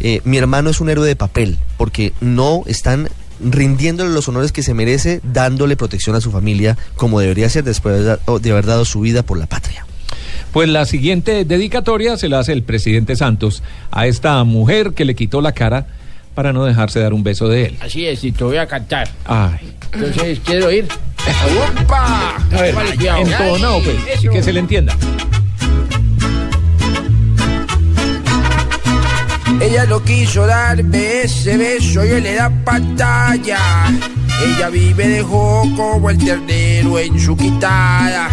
eh, mi hermano es un héroe de papel, porque no están rindiéndole los honores que se merece, dándole protección a su familia, como debería ser después de haber- de haber dado su vida por la patria. Pues la siguiente dedicatoria se la hace el presidente Santos a esta mujer que le quitó la cara para no dejarse dar un beso de él. Así es, y te voy a cantar. Ay, Entonces, ¿quiero ir? ¡Opa! a ver, entonado, pues, y que se le entienda. Ella no quiso darme ese beso y él le da pantalla. Ella vive dejó como el ternero en su quitada.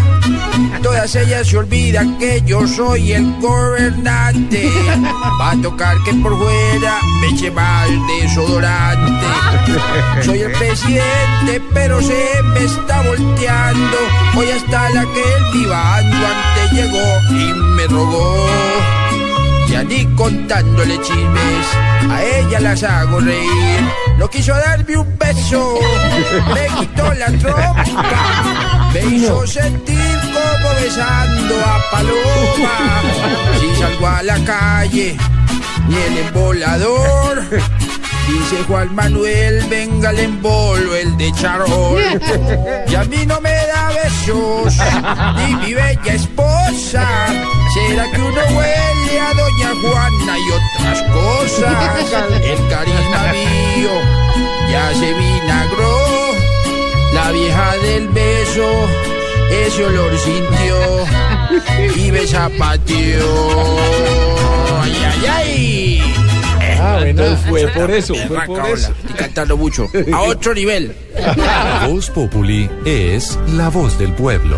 Todas ellas se olvidan que yo soy el gobernante. Va a tocar que por fuera me eche mal desodorante. Soy el presidente, pero se me está volteando. Hoy hasta la que el divando antes llegó y me rogó. Ya ni contándole chismes, a ella las hago reír. No quiso darme un beso, me quitó la trompa, me hizo sentir como besando a Paloma. Si salgo a la calle y el embolador. Dice Juan Manuel, venga el embolo, el de charol. Y a mí no me da besos, ni mi bella esposa. ¿Será que uno huele a Doña Juana y otras cosas? El carisma mío ya se vinagró. La vieja del beso ese olor sintió y me zapateó. ¡Ay, ay, ay! Ah, entonces fue por eso, fue por eso. Estoy cantando mucho. A otro nivel. Voz Populi es la voz del pueblo.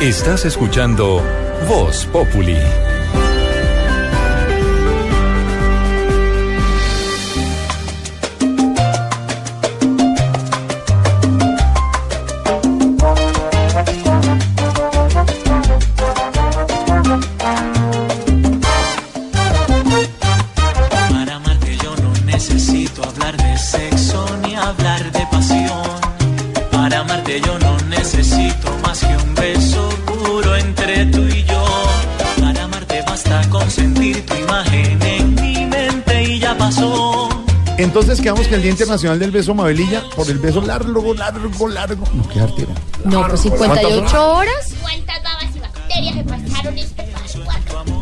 Estás escuchando Voz Populi. Entonces quedamos que el Día Internacional del Beso Mabelilla, por el beso largo, largo, largo. No, qué artera. No, pues 58 horas. ¿Cuántas babas y bacterias me pasaron este?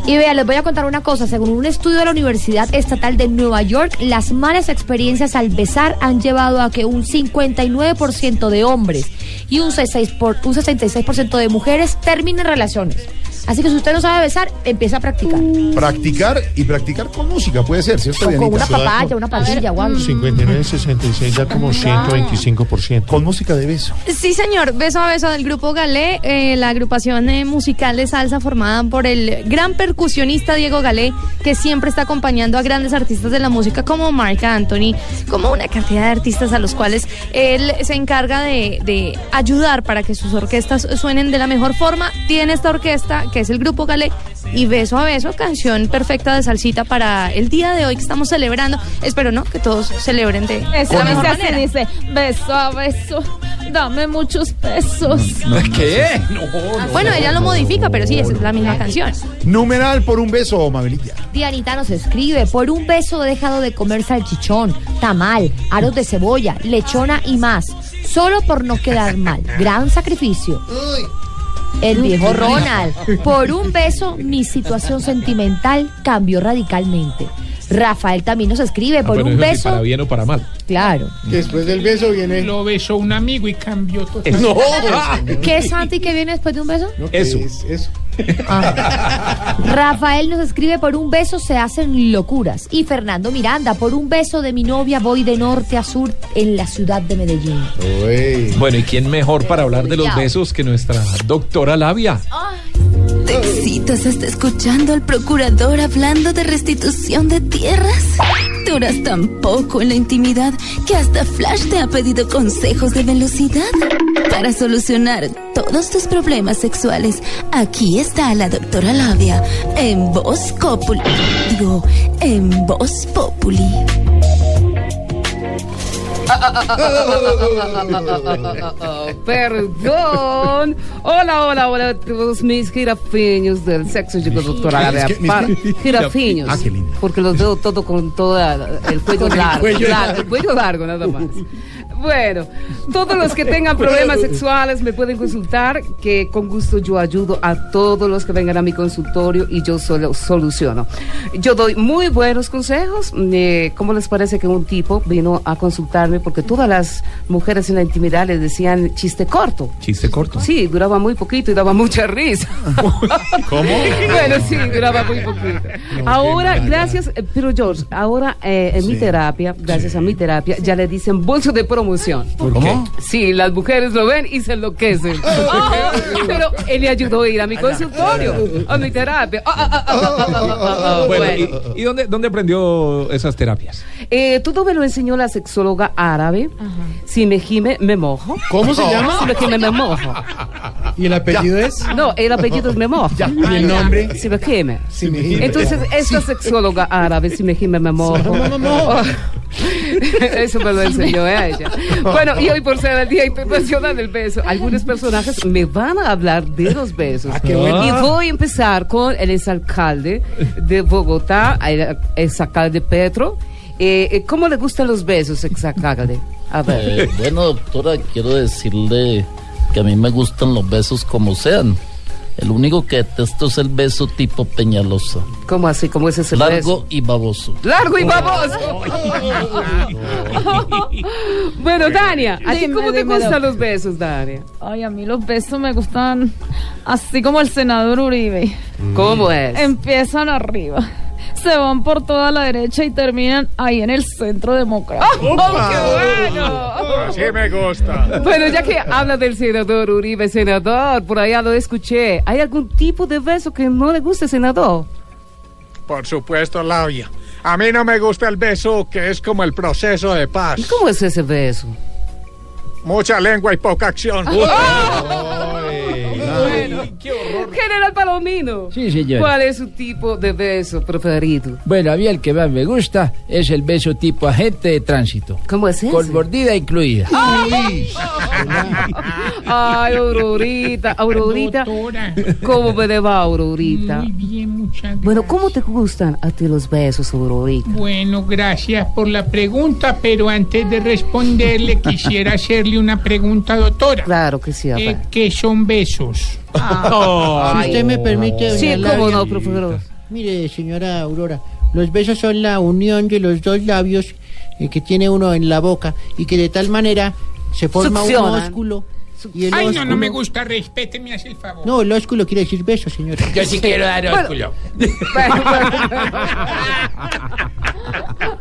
Y vea, les voy a contar una cosa. Según un estudio de la Universidad Estatal de Nueva York, las malas experiencias al besar han llevado a que un 59% de hombres y un 66%, por- un 66% de mujeres terminen relaciones. Así que si usted no sabe besar, empieza a practicar. Practicar y practicar con música, puede ser, ¿cierto? O con Dianita? una papaya, una patilla o algo. 59, 66 da como 125%. Con música de beso. Sí, señor. Beso a beso del grupo Galé, eh, la agrupación eh, musical de salsa formada por el gran percusionista Diego Galé, que siempre está acompañando a grandes artistas de la música como Mark Anthony, como una cantidad de artistas a los cuales él se encarga de, de ayudar para que sus orquestas suenen de la mejor forma. Tiene esta orquesta, que es el grupo Galé, y beso a beso, canción perfecta de salsita para el día de hoy que estamos celebrando. Espero, ¿no? Que todos celebren de Esa la mejor manera. dice, beso a beso, dame muchos besos. ¿Qué? Ah, Bueno, ella lo modifica, pero sí, es la misma canción. Numeral por un beso, Mabelilla. Dianita nos escribe, por un beso he dejado de comer salchichón, tamal, aros de cebolla, lechona y más, solo por no quedar mal. Gran sacrificio. El viejo Ronald, por un beso mi situación sentimental cambió radicalmente. Rafael también nos escribe, por Bueno, un sí, beso... para bien o para mal. Claro. Después del beso viene. Lo besó un amigo y cambió todo. No. ¿Qué es Santi que viene después de un beso? Eso. eso. Rafael nos escribe, por un beso se hacen locuras. Y Fernando Miranda, por un beso de mi novia voy de norte a sur en la ciudad de Medellín. Bueno, ¿y quién mejor para hablar de los besos que nuestra doctora Labia? ¿Te excitas hasta escuchando al procurador hablando de restitución de tierras? Duras tan poco en la intimidad que hasta Flash te ha pedido consejos de velocidad. Para solucionar todos tus problemas sexuales, aquí está la doctora Labia en Voz Populi. Digo, en Voz Populi. Perdón. Hola, hola, hola todos mis jirafiños del sexo, doctora. Jirafiños. Ah, qué lindo. Porque los veo todo con todo el cuello largo. el cuello largo, nada más. Bueno, todos los que tengan problemas sexuales me pueden consultar, que con gusto yo ayudo a todos los que vengan a mi consultorio y yo solo soluciono. Yo doy muy buenos consejos. Eh, ¿Cómo les parece que un tipo vino a consultarme porque todas las mujeres en la intimidad le decían chiste corto. Chiste corto. Sí, duraba muy poquito y daba mucha risa. ¿Cómo? bueno, sí, duraba muy poquito. ahora, gracias, eh, pero George, ahora eh, en mi terapia, gracias a mi terapia, ya le dicen bolso de ¿Por qué? Sí, las mujeres lo ven y se enloquecen. Pero él le ayudó a ir a mi consultorio, a mi terapia. Bueno. ¿y, y dónde, dónde aprendió esas terapias? Eh, todo me lo enseñó la sexóloga árabe. Si me gime, me mojo. ¿Cómo se llama? Si me gime, me mojo. ¿Y el apellido es? No, el apellido es me mojo. ¿Y el nombre? Si me gime. Si me gime. Entonces, esta sexóloga árabe, si me gime, me mojo. Oh, Eso me lo enseñó a ella. Bueno, y hoy por ser el Día Internacional del Beso, algunos personajes me van a hablar de los besos. qué bueno. Y voy a empezar con el exalcalde de Bogotá, el exalcalde Petro. Eh, eh, ¿Cómo le gustan los besos, exalcalde? A ver. Eh, bueno, doctora, quiero decirle que a mí me gustan los besos como sean. El único que detesto es el beso tipo Peñalosa. ¿Cómo así? ¿Cómo es ese Largo beso? y baboso. Largo y baboso. bueno, Dania, ¿a ti Dime, cómo te gustan los besos, Dania? Ay, a mí los besos me gustan así como el senador Uribe. ¿Cómo es? Empiezan arriba, se van por toda la derecha y terminan ahí en el centro democrático. ¡Oh, qué bueno! Así me gusta. Bueno, ya que habla del senador Uribe, senador, por allá lo escuché. ¿Hay algún tipo de beso que no le guste, senador? Por supuesto, Labia. A mí no me gusta el beso que es como el proceso de paz. ¿Y cómo es ese beso? Mucha lengua y poca acción. General Palomino. Sí, señora. ¿Cuál es su tipo de beso preferido? Bueno, a mí el que más me gusta es el beso tipo agente de tránsito. ¿Cómo es ese? Con mordida incluida. Ay, Aurorita, Aurorita. ¿Cómo me le va, Aurorita? Muy bien, muchas gracias. Bueno, ¿cómo te gustan a ti los besos, Aurorita? Bueno, gracias por la pregunta, pero antes de responderle quisiera hacerle una pregunta, doctora. Claro que sí, a Eh. ¿Qué son besos? Si usted me permite, doña Sí, cómo no, profesor. Mire, señora Aurora, los besos son la unión de los dos labios eh, que tiene uno en la boca y que de tal manera se forma un Succionan. ósculo. Y el Ay, no, no ósculo- me gusta, respéteme, hace el favor. No, el ósculo quiere decir beso, señora. Yo sí quiero dar Bueno. ósculo.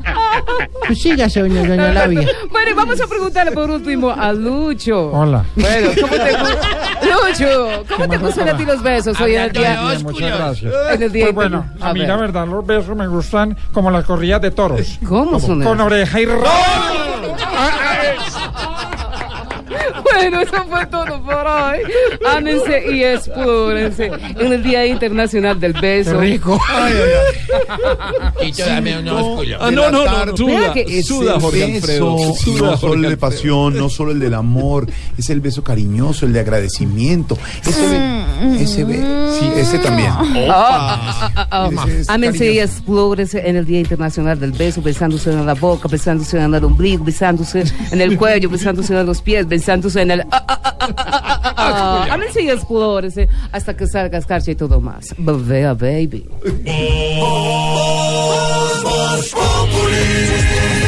Pues sígase, doña, doña Labia. Bueno, vamos a preguntarle por último a Lucho. Hola. Bueno, ¿cómo te gusta? Lucho, ¿cómo te gustan a ti los besos hoy en el día? Bien, muchas gracias. En el día Pues bueno, a mí ver. la verdad los besos me gustan como las corridas de toros. ¿Cómo son Con oreja y rabo. Bueno, eso fue todo por hoy. Ámense y explórense en el Día Internacional del Beso. rico. Quito, dame un ósculo. Ah, no, no, no, Suda, es suda, Jorge Alfredo. Suda, no solo Jorge el de pasión, no solo el del amor, es el beso cariñoso, el de agradecimiento. Ese, be- ese be- sí, ese también. Ah, ah, ah, Ámense y explórense en el Día Internacional del Beso, besándose en la boca, besándose en el ombligo, besándose en el cuello, besándose en los pies, besándose en el... ah, ah, ah, ah, ah, ah, ah. Ámense y explórense hasta que salga escarcha y todo más. Bebea, baby. A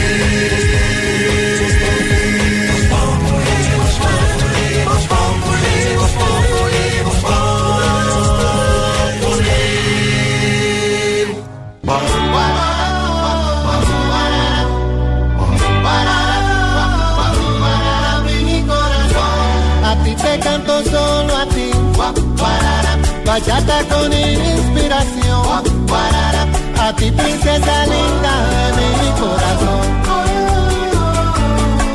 Con inspiración. A ti princesa linda de mi corazón.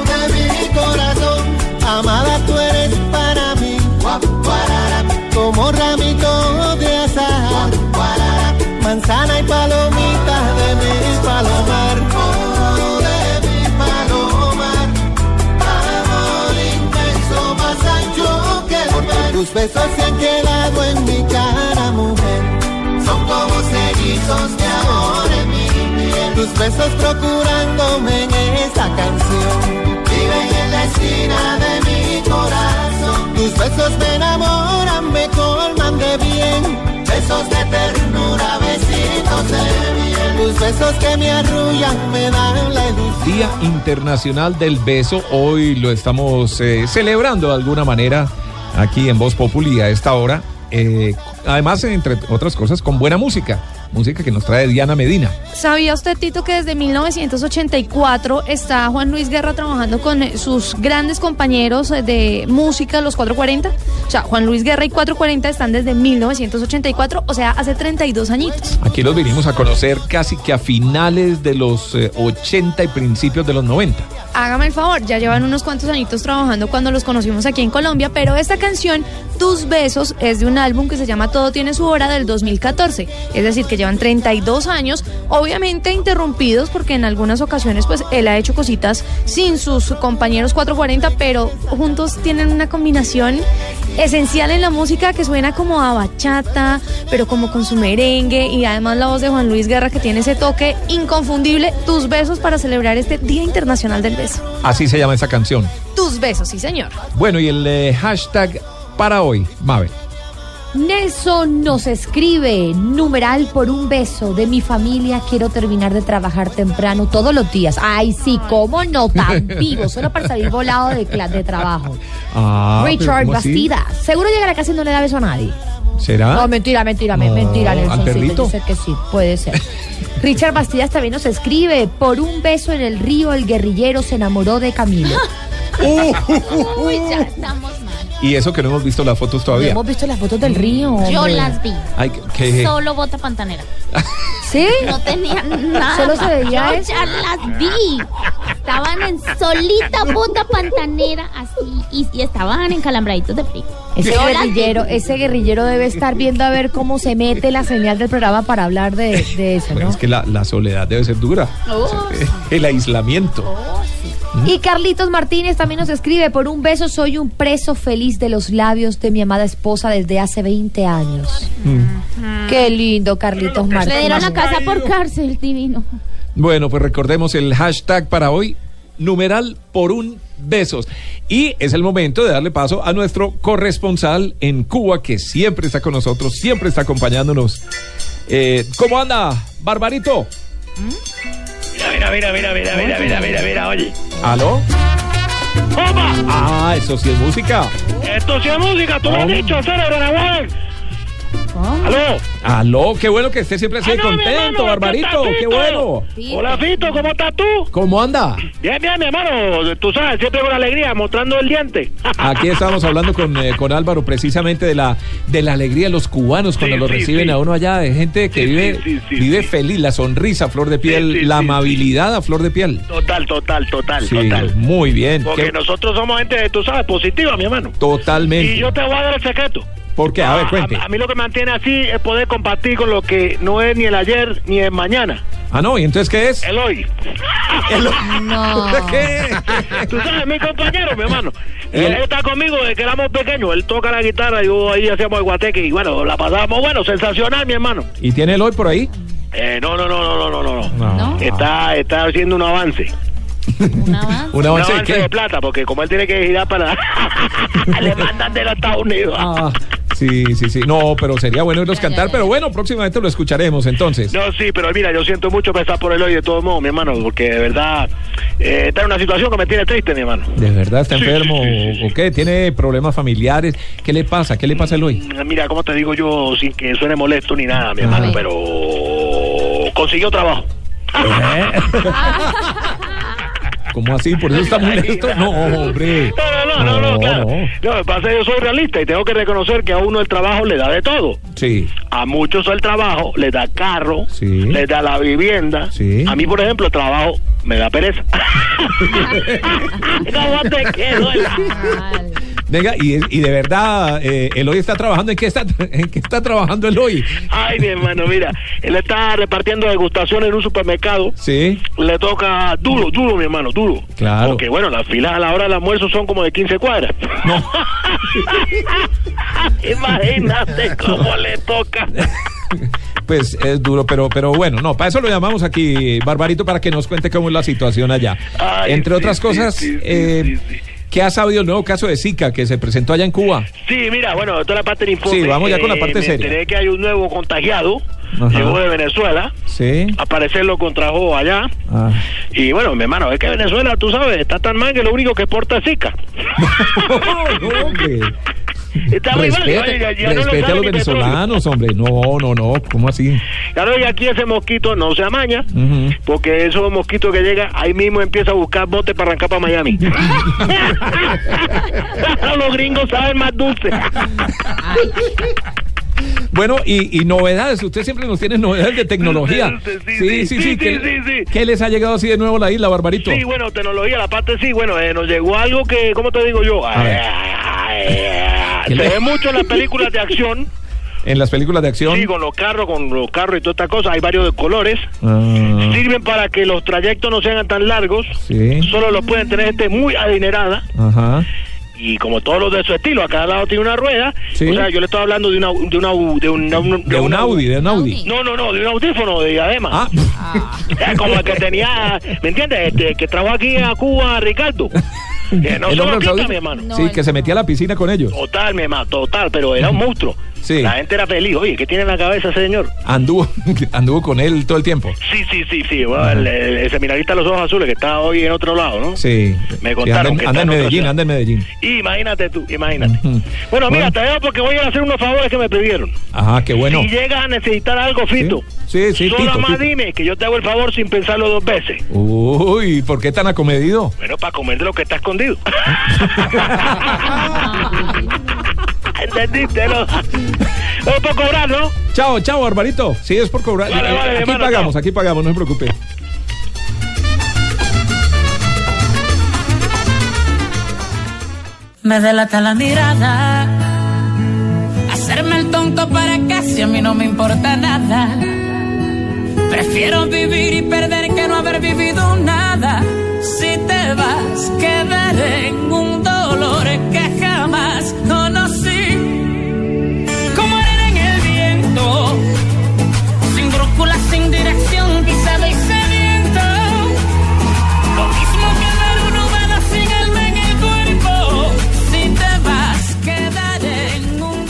De mi corazón. Amada tú eres para mí. Como ramito de azahar. Manzana y palomita de mi palomar. Oh, de mi palomar. Sellitos de amor en piel. Tus besos procurándome en esa canción. Viven en la esquina de mi corazón. Tus besos me enamoran, me colman de bien. Besos de ternura, besitos de miel. Tus besos que me arrullan me dan la ilusión. Día Internacional del Beso. Hoy lo estamos eh, celebrando de alguna manera aquí en Voz Populi a esta hora. Eh, además, entre otras cosas, con buena música. Música que nos trae Diana Medina. ¿Sabía usted, Tito, que desde 1984 está Juan Luis Guerra trabajando con eh, sus grandes compañeros eh, de música, los 440? O sea, Juan Luis Guerra y 440 están desde 1984, o sea, hace 32 añitos. Aquí los vinimos a conocer casi que a finales de los eh, 80 y principios de los 90. Hágame el favor, ya llevan unos cuantos añitos trabajando cuando los conocimos aquí en Colombia, pero esta canción, Tus Besos, es de un álbum que se llama Todo tiene su hora del 2014. Es decir, que llevan 32 años, obviamente interrumpidos porque en algunas ocasiones pues él ha hecho cositas sin sus compañeros 440, pero juntos tienen una combinación esencial en la música que suena como a bachata, pero como con su merengue y además la voz de Juan Luis Guerra que tiene ese toque inconfundible. Tus besos para celebrar este Día Internacional del Beso. Así se llama esa canción. Tus besos, sí señor. Bueno, y el eh, hashtag para hoy, Mabel. Nelson nos escribe, numeral por un beso de mi familia, quiero terminar de trabajar temprano todos los días. Ay, sí, cómo no, tan vivo, solo para salir volado de, de trabajo. Ah, Richard. Bastida, seguro llegará casi no le da beso a nadie. ¿Será? No, mentira, mentira, No, mentira, ¿al Nelsoncito, perrito? Yo sé que sí, puede ser. Richard Bastidas también nos escribe, por un beso en el río el guerrillero se enamoró de Camilo. Uy, ya estamos mal. Y eso que no hemos visto las fotos No todavía. hemos visto las fotos del río. Yo las vi. Ay, que- Solo bota pantanera. ¿Sí? No tenían nada. Solo se veía Yo eso. ya las vi. Estaban en solita bota pantanera así y, y estaban encalambraditos de frío. Ese Yo guerrillero, ese guerrillero debe estar viendo a ver cómo se mete la señal del programa para hablar de, de eso, Bueno, ¿no? es que la, la soledad debe ser dura. Oh, El aislamiento. Y Carlitos Martínez también nos escribe, por un beso soy un preso feliz de los labios de mi amada esposa desde hace 20 años. Qué lindo, Carlitos Martínez. Le dieron la casa por cárcel, divino. Bueno, pues recordemos el hashtag para hoy, numeral por un besos. Y es el momento de darle paso a nuestro corresponsal en Cuba, que siempre está con nosotros, siempre está acompañándonos. Eh, ¿Cómo anda, Barbarito? Mira, mira, mira, mira, mira, mira, mira, mira, oye. ¿Aló? ¡Opa! Ah, eso sí es música. Esto sí es música, tú lo has dicho, cerebro, ¿Aló? Aló, qué bueno que esté siempre así Ah, contento, hermano, Barbarito, ¿qué Fito? bueno. Hola, Fito, ¿cómo estás tú? ¿Cómo anda? Bien, bien, mi hermano. Tú sabes, siempre con alegría, mostrando el diente. Aquí estamos hablando con, eh, con Álvaro precisamente de la de la alegría de los cubanos cuando Sí, lo sí, reciben sí. a uno allá, de gente que Sí, vive, sí, sí, sí, vive sí. feliz, la sonrisa a flor de piel, Sí, sí, la sí, sí. amabilidad a flor de piel. Total, total, total, Sí, total. muy bien. Porque qué- nosotros somos gente, tú sabes, positiva, mi hermano. totalmente. Y yo te voy a dar el secreto. ¿Por qué? A ver, cuente. A, a mí lo que me mantiene así es poder compartir con lo que no es ni el ayer ni el mañana. Ah, no, ¿y entonces qué es? El hoy. No. ¿Qué? Tú sabes, mi compañero, mi hermano. El- Él está conmigo desde que éramos pequeños. Él toca la guitarra, yo ahí hacíamos el guateque y bueno, la pasábamos bueno, sensacional, mi hermano. ¿Y tiene el hoy por ahí? Eh, no, no, no, no, no, no, no. No. Está, está haciendo un avance. ¿Un avance de qué? plata, porque como él tiene que girar para... Le mandan de los Estados Unidos. Ah, sí, sí, sí. No, pero sería bueno irlos cantar, pero bueno, próximamente lo escucharemos entonces. No, sí, pero mira, yo siento mucho pesar por el hoy de todos modos, mi hermano, porque de verdad eh, está en una situación que me tiene triste, mi hermano. ¿De verdad está Sí, enfermo sí, sí, o qué? ¿Tiene problemas familiares? ¿Qué le pasa? ¿Qué le pasa el hoy? Mira, ¿cómo te digo yo sin que suene molesto ni nada, mi hermano? Pero consiguió trabajo. ¿Cómo así? ¿Por eso está molesto? No, hombre. No, no, no, no, no, claro. No, me pasa que yo soy realista y tengo que reconocer que a uno el trabajo le da de todo. Sí. A muchos el trabajo le da carro, Sí. le da la vivienda. Sí. A mí, por ejemplo, el trabajo me da pereza. ¿Cómo te quedo? Venga, y, y de verdad, eh, Eloy está trabajando. ¿En qué está, ¿En qué está trabajando Eloy? Ay, mi hermano, mira, él está repartiendo degustaciones en un supermercado. Sí, Le toca duro, duro, mi hermano, duro. Claro. Porque, bueno, las filas a la hora del almuerzo son como de 15 cuadras. No. Imagínate cómo le toca. pues es duro, pero, pero bueno, no, para eso lo llamamos aquí, Barbarito, para que nos cuente cómo es la situación allá. Ay, Entre sí, otras cosas, sí, sí, eh, ¿qué ha sabido el nuevo caso de Zika que se presentó allá en Cuba? Sí, mira, bueno, toda la parte del informe. Sí, vamos ya con la parte me seria. enteré que hay un nuevo contagiado Ajá. llegó de Venezuela, Sí. a parecer lo contrajo allá. Ah. Y bueno, mi hermano, es que Venezuela, tú sabes, está tan mal que lo único que exporta es Zika. No, hombre. Está muy mal, Respete, oye, ya- ya no lo a los venezolanos, hombre. No, no, no. ¿Cómo así? Claro, y aquí ese mosquito no se amaña, porque esos mosquitos que llega, ahí mismo empieza a buscar bote para arrancar para Miami. Los gringos saben más dulce. Bueno, y, y novedades. Usted siempre nos tiene novedades de tecnología. Sí, Sí, sí, sí, sí. sí, ¿Qué, sí, sí. qué les ha llegado así de nuevo a la isla, Barbarito? Sí, bueno, tecnología, la parte sí, bueno, eh, nos llegó algo que, ¿cómo te digo yo? A ver. Se ¿Qué le- ve mucho en las películas de acción, En las películas de acción. sí, con los carros, con los carros y toda esta cosa, hay varios de colores. Ah, Sirven para que los trayectos no sean tan largos, sí. solo los pueden tener gente muy adinerada. Ajá. Y como todos los de su estilo, a cada lado tiene una rueda. Sí. O sea, yo le estoy hablando de una de una de una, De un Audi, de un Audi. No, no, no, de un audífono de diadema. Ah. Eh, Como el que tenía, ¿me entiendes? Este, que trajo aquí a Cuba Ricardo. Que no El hombre saudita. mi hermano. sí, que se metía a la piscina con ellos. Total, mi hermano, total, pero era un monstruo. Sí. La gente era feliz. Oye, ¿qué tiene en la cabeza ese señor? Anduvo, anduvo con él todo el tiempo. Sí, sí, sí, sí. Bueno, el, el- el seminarista de los ojos azules que está hoy en otro lado, ¿no? Sí. Me Sí, contaron anda, que en- anda en Medellín, anda en Medellín. Imagínate tú, imagínate. Bueno, mira, Bueno. te dejo porque voy a hacer unos favores que me pidieron. Ajá, qué bueno. Si llegas a necesitar algo, Fito, Sí, sí, solo Tito, más Tito. dime que yo te hago el favor sin pensarlo dos veces. Uy, ¿por qué tan acomedido? Bueno, para comer de lo que está escondido. ¿Entendiste, no? Es por cobrar, ¿no? Chao, chao, Barbarito. Sí, es por cobrar. Vale, vale, aquí hermano, pagamos, chao. aquí pagamos, no se preocupe. Me delata la mirada. Hacerme el tonto para casi a mí no me importa nada. Prefiero vivir y perder que no haber vivido nada. Si te vas, quedaré en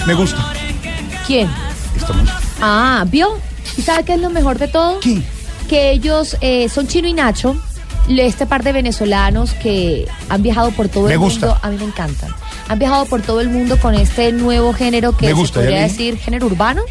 Me gusta. ¿Quién? Esta música. Ah, ¿vio? ¿Y sabe qué es lo mejor de todo? Que ellos eh, son Chino y Nacho, este par de venezolanos que han viajado por todo Me el gusta. mundo. A mí me encantan. Han viajado por todo el mundo con este nuevo género que Me se gusta, podría ¿ya vi? decir género urbano.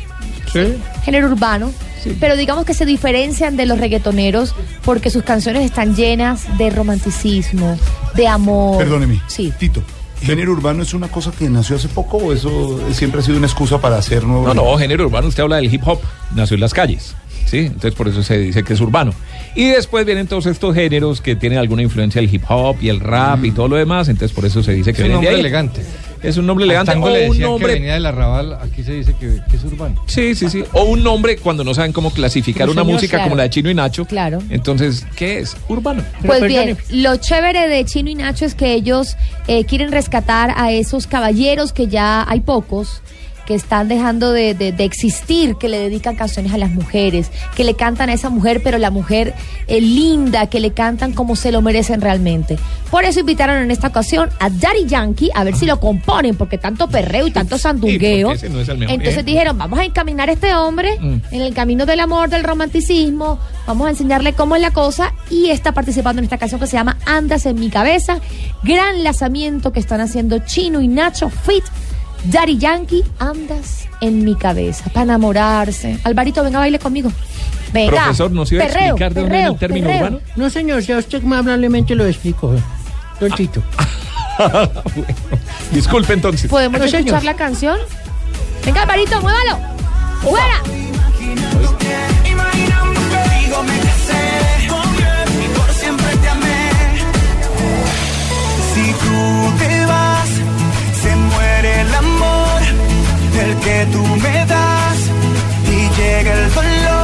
Sí. Género urbano. Pero digamos que se diferencian de los reggaetoneros porque sus canciones están llenas de romanticismo, de amor. Perdóneme. Sí. Tito. ¿Género urbano es una cosa que nació hace poco o eso siempre ha sido una excusa para hacer? No, no, género urbano, usted habla del hip hop, nació en las calles, ¿sí? Entonces por eso se dice que es urbano. Y después vienen todos estos géneros que tienen alguna influencia del hip hop y el rap y todo lo demás, entonces por eso se dice que Es un de ahí. elegante. Es un nombre elegante tango o le un decían que nombre... venía del arrabal, aquí se dice que, que es urbano. Sí, sí, sí. O un nombre cuando no saben cómo clasificar Pero una señor, música claro. como la de Chino y Nacho. Claro. Entonces, ¿qué es? Urbano. Pues bien, lo chévere de Chino y Nacho es que ellos eh, quieren rescatar a esos caballeros que ya hay pocos que están dejando de, de- de existir, que le dedican canciones a las mujeres, que le cantan a esa mujer, pero la mujer eh, linda, que le cantan como se lo merecen realmente. Por eso invitaron en esta ocasión a Daddy Yankee a ver si lo componen, porque tanto perreo y tanto sandungueo. no Entonces dijeron, vamos a encaminar a este hombre Mm. en el camino del amor, del romanticismo, vamos a enseñarle cómo es la cosa y está participando en esta canción que se llama Andas en mi cabeza, gran lanzamiento que están haciendo Chino y Nacho Fit, Daddy Yankee, Andas en mi cabeza, para enamorarse. Alvarito, venga, baile conmigo. Venga. Profesor, ¿nos iba a explicar de dónde el término perreo. urbano? No, señor, ya usted más amablemente lo explico. Don Tito. Disculpe entonces. ¿Podemos No, señor. escuchar la canción? Venga, Alvarito, muévalo. ¡Fuera! Contigo me casé y por siempre te amé. Si tú te del que tú me das y llega el dolor.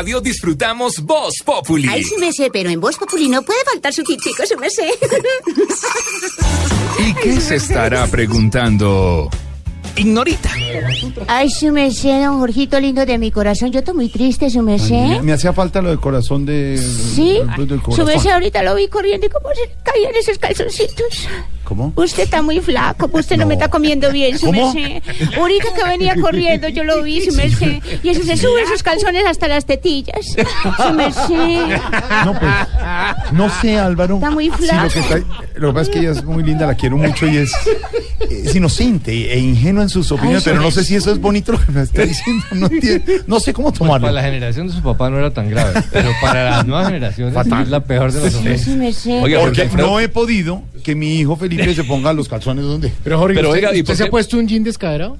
Radio. disfrutamos Voz Populi. Ay, sí me sé, pero en Voz Populi no puede faltar su chico, sí me sé. ¿Y qué se estará preguntando? Ignorita. Ay, su merced, don Jorgito lindo de mi corazón. Yo estoy muy triste, su Me, merced. me hacía falta lo del corazón de. Sí, del- del su merced ahorita lo vi corriendo y cómo se caían esos calzoncitos. ¿Cómo? Usted está muy flaco, pues usted no, me está comiendo bien, su ¿Cómo? merced. Ahorita que venía corriendo, yo lo vi, su merced. Y eso se sube esos calzones hasta las tetillas. Su merced. No, pues. No sé, Álvaro. Está muy Sí, lo, flaco. que está- lo que pasa es que ella es muy linda, la quiero mucho y es, es inocente e ingenua en sus opiniones, eso pero no sé si eso es bonito lo que me está diciendo. No, entiendo, no sé cómo tomarlo. Para la generación de su papá no era tan grave, pero para las nuevas generaciones Fatal. es la peor de las. Sí, merced. Porque no he podido que mi hijo Felipe se ponga los calzones donde. Pero Jorge, Pero, ¿usted, oiga, ¿y usted por se qué? ha puesto un jean descaderado?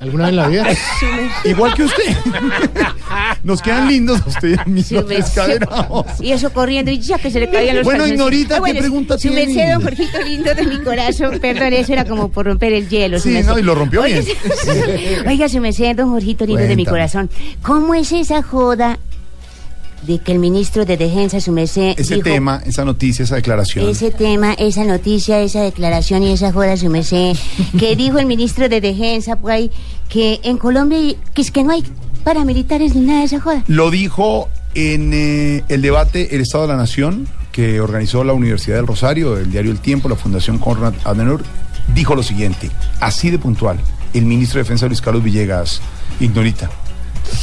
¿Alguna vez en la vida? Igual que usted. Nos quedan lindos a usted y a mí Su los merced. descaderados. Y eso corriendo y ya que se le caían los Bueno, calzones. Ignorita, Ah, ¿qué pregunta Su tiene? merced, don Jorgito lindo de mi corazón. Perdón, eso era como por romper el hielo. Sí, no, y lo rompió Oiga, bien. Oiga, su merced, don Jorgito lindo de mi Cuéntame. corazón. ¿Cómo es esa joda de que el ministro de Defensa, su merced, Ese dijo- tema, esa noticia, esa declaración. ese tema, esa noticia, esa declaración y esa joda, su merced, que dijo el ministro de Defensa, pues, ahí, que en Colombia que es que no hay paramilitares ni nada de esa joda. Lo dijo en eh, el debate El Estado de la Nación que organizó la Universidad del Rosario, el diario El Tiempo, la Fundación Conrad Adenauer, dijo lo siguiente, así de puntual, el ministro de Defensa Luis Carlos Villegas, ignorita.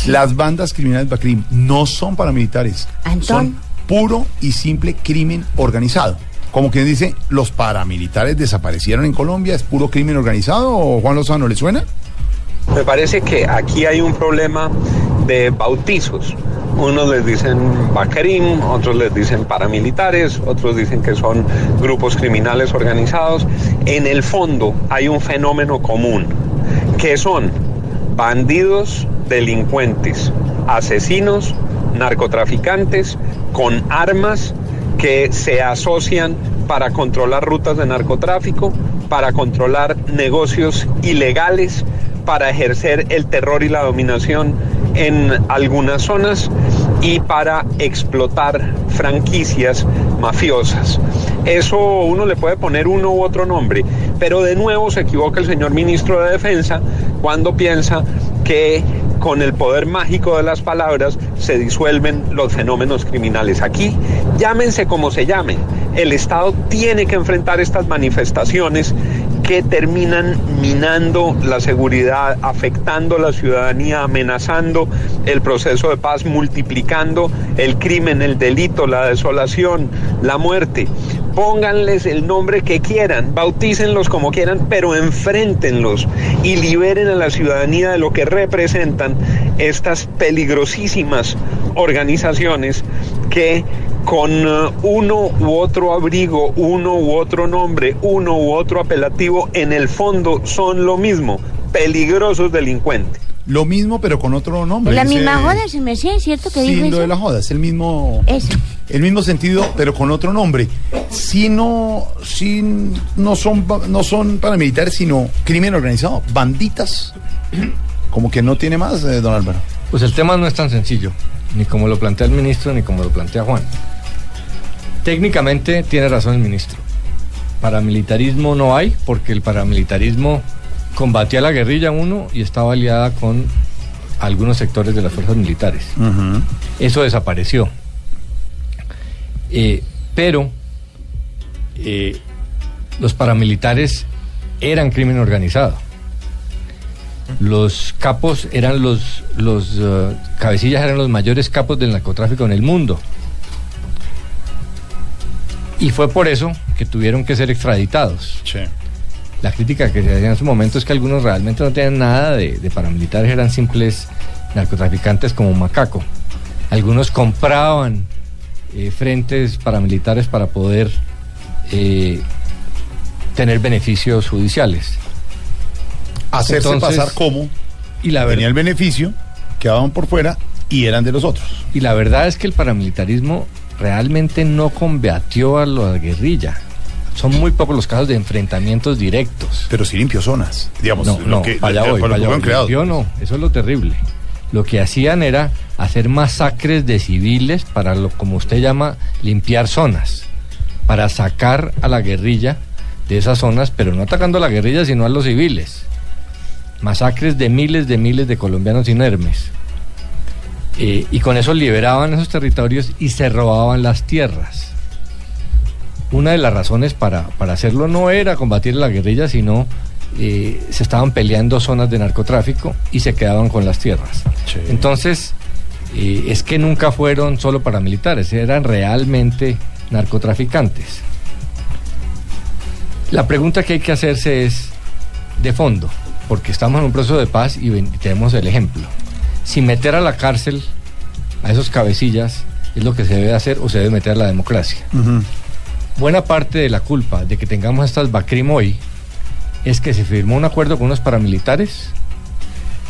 Las bandas criminales Bacrim no son paramilitares, Antón. son puro y simple crimen organizado. Como quien dice, los paramilitares desaparecieron en Colombia, es puro crimen organizado, o Juan Lozano, ¿le suena? Me parece que aquí hay un problema de bautizos. Unos les dicen Bacrim, otros les dicen paramilitares, otros dicen que son grupos criminales organizados. En el fondo hay un fenómeno común, que son bandidos, delincuentes, asesinos, narcotraficantes con armas que se asocian para controlar rutas de narcotráfico, para controlar negocios ilegales, para ejercer el terror y la dominación en algunas zonas y para explotar franquicias mafiosas. Eso uno le puede poner uno u otro nombre, pero de nuevo se equivoca el señor ministro de Defensa cuando piensa que con el poder mágico de las palabras se disuelven los fenómenos criminales. Aquí, llámense como se llamen, el Estado tiene que enfrentar estas manifestaciones que terminan minando la seguridad, afectando la ciudadanía, amenazando el proceso de paz, multiplicando el crimen, el delito, la desolación, la muerte. Pónganles el nombre que quieran, bautícenlos como quieran, pero enfréntenlos y liberen a la ciudadanía de lo que representan estas peligrosísimas organizaciones que con eh, uno u otro abrigo, uno u otro nombre, uno u otro apelativo, en el fondo son lo mismo, peligrosos delincuentes. Lo mismo, pero con otro nombre. la dice- misma joda, se me sé, ¿cierto que Sí, dijo lo eso? de la joda, es el mismo, Eso. el mismo sentido, pero con otro nombre. Si no, si no son, no son paramilitares, sino crimen organizado, banditas, como que no tiene más, eh, don Álvaro. Pues el tema no es tan sencillo, ni como lo plantea el ministro, ni como lo plantea Juan. Técnicamente tiene razón el ministro. Paramilitarismo no hay, porque el paramilitarismo combatía la guerrilla uno y estaba aliada con algunos sectores de las fuerzas militares. Eso desapareció. Eh, pero eh, los paramilitares eran crimen organizado. Los capos eran los, los eh, cabecillas eran los mayores capos del narcotráfico en el mundo. Y fue por eso que tuvieron que ser extraditados. La crítica que se hacía en su momento es que algunos realmente no tenían nada de, de paramilitares, eran simples narcotraficantes como Macaco. Algunos compraban eh, frentes paramilitares para poder eh, tener beneficios judiciales. Hacerse Entonces, pasar como y la venía el beneficio, quedaban por fuera y eran de los otros. Y la verdad es que el paramilitarismo realmente no combatió a la guerrilla. Son muy pocos los casos de enfrentamientos directos. Pero sí limpió zonas, digamos, No, lo no, que- allá voy, allá. Limpió no, eso es lo terrible. lo que hacían era hacer masacres de civiles para lo como usted llama limpiar zonas, para sacar a la guerrilla de esas zonas, pero no atacando a la guerrilla, sino a los civiles. Masacres de miles de miles de colombianos inermes. Eh, y con eso liberaban esos territorios y se robaban las tierras. Una de las razones para, para hacerlo no era combatir la guerrilla, sino eh, se estaban peleando zonas de narcotráfico y se quedaban con las tierras. Entonces, eh, es que nunca fueron solo paramilitares, eran realmente narcotraficantes. La pregunta que hay que hacerse es de fondo, porque estamos en un proceso de paz y tenemos el ejemplo. Si meter a la cárcel a esos cabecillas es lo que se debe hacer o se debe meter a la democracia. Buena parte de la culpa de que tengamos estas BACRIM hoy es que se firmó un acuerdo con unos paramilitares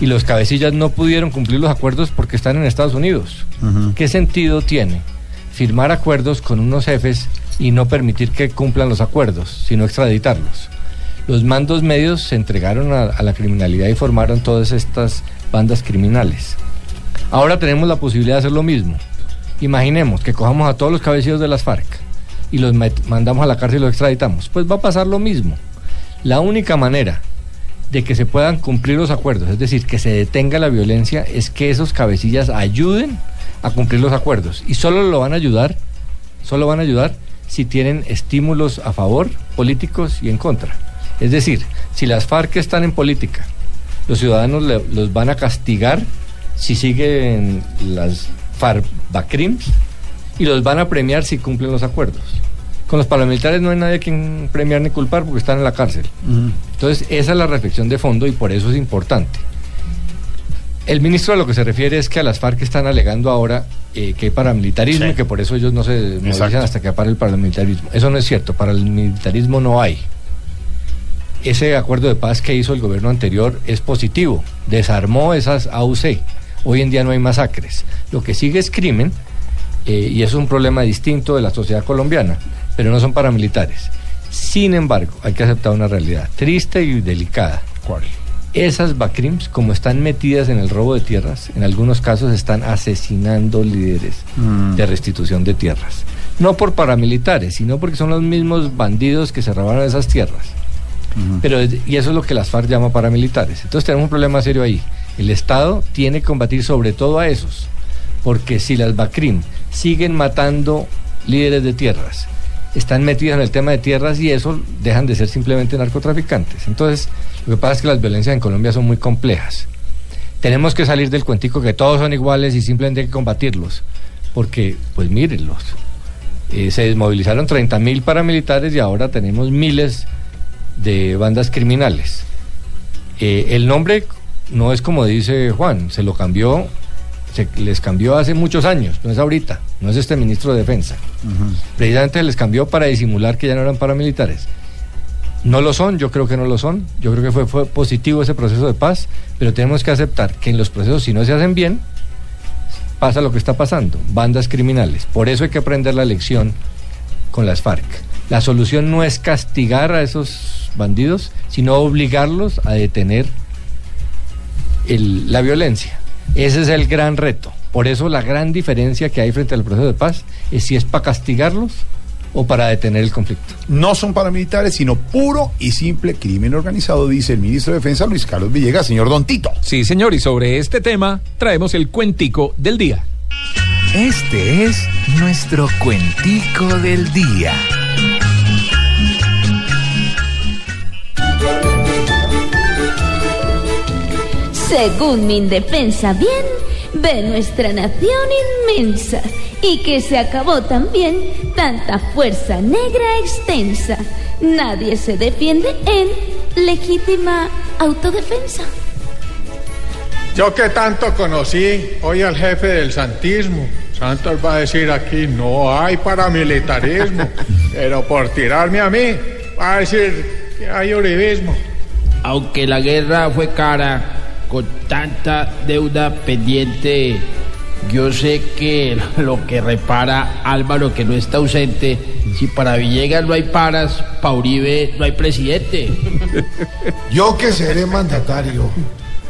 y los cabecillas no pudieron cumplir los acuerdos porque están en Estados Unidos. ¿Qué sentido tiene firmar acuerdos con unos jefes y no permitir que cumplan los acuerdos, sino extraditarlos? Los mandos medios se entregaron a, a la criminalidad y formaron todas estas bandas criminales. Ahora tenemos la posibilidad de hacer lo mismo. Imaginemos que cojamos a todos los cabecillos de las FARC y los mandamos a la cárcel y los extraditamos. Pues va a pasar lo mismo. La única manera de que se puedan cumplir los acuerdos, es decir, que se detenga la violencia, es que esos cabecillas ayuden a cumplir los acuerdos. Y solo lo van a ayudar, solo van a ayudar si tienen estímulos a favor, políticos y en contra. Es decir, si las FARC están en política, los ciudadanos los van a castigar si siguen las FARC BACRIMs y los van a premiar si cumplen los acuerdos. Con los paramilitares no hay nadie a quien premiar ni culpar porque están en la cárcel. Entonces, esa es la reflexión de fondo y por eso es importante. El ministro a lo que se refiere es que a las FARC están alegando ahora eh, que hay paramilitarismo y que por eso ellos no se movilizan hasta que pare el paramilitarismo. Eso no es cierto, paramilitarismo no hay. Ese acuerdo de paz que hizo el gobierno anterior es positivo, desarmó esas AUC. Hoy en día no hay masacres. Lo que sigue es crimen eh, y es un problema distinto de la sociedad colombiana, pero no son paramilitares. Sin embargo, hay que aceptar una realidad triste y delicada. ¿Cuál? Esas BACRIMs, como están metidas en el robo de tierras, en algunos casos están asesinando líderes de restitución de tierras. No por paramilitares, sino porque son los mismos bandidos que se robaron esas tierras. Pero, y eso es lo que las FARC llama paramilitares. Entonces tenemos un problema serio ahí. El Estado tiene que combatir sobre todo a esos, porque si las BACRIM siguen matando líderes de tierras, están metidos en el tema de tierras y eso dejan de ser simplemente narcotraficantes. Entonces, lo que pasa es que las violencias en Colombia son muy complejas. Tenemos que salir del cuentico que todos son iguales y simplemente hay que combatirlos, porque, pues mírenlos, eh, se desmovilizaron 30 mil paramilitares y ahora tenemos miles de bandas criminales. Eh, el nombre no es como dice Juan, se lo cambió, se les cambió hace muchos años, no es ahorita, no es este ministro de Defensa. Precisamente les cambió para disimular que ya no eran paramilitares. No lo son, yo creo que no lo son, yo creo que fue, fue positivo ese proceso de paz, pero tenemos que aceptar que en los procesos, si no se hacen bien, pasa lo que está pasando, bandas criminales. Por eso hay que aprender la lección con las FARC. La solución no es castigar a esos bandidos, sino obligarlos a detener el- la violencia. Ese es el gran reto. Por eso la gran diferencia que hay frente al proceso de paz es si es para castigarlos o para detener el conflicto. No son paramilitares, sino puro y simple crimen organizado, dice el ministro de Defensa Luis Carlos Villegas, señor Don Tito. Sí, señor, y sobre este tema traemos el cuentico del día. Este es nuestro cuentico del día. Según mi indefensa bien, ve nuestra nación inmensa y que se acabó también tanta fuerza negra extensa. Nadie se defiende en legítima autodefensa. Yo que tanto conocí hoy al jefe del santismo. Santos va a decir aquí, no hay paramilitarismo. Pero por tirarme a mí, va a decir que hay uribismo. Aunque la guerra fue cara, con tanta deuda pendiente, yo sé que lo que repara Álvaro, que no está ausente, si para Villegas no hay paras, para Uribe no hay presidente. Yo que seré mandatario,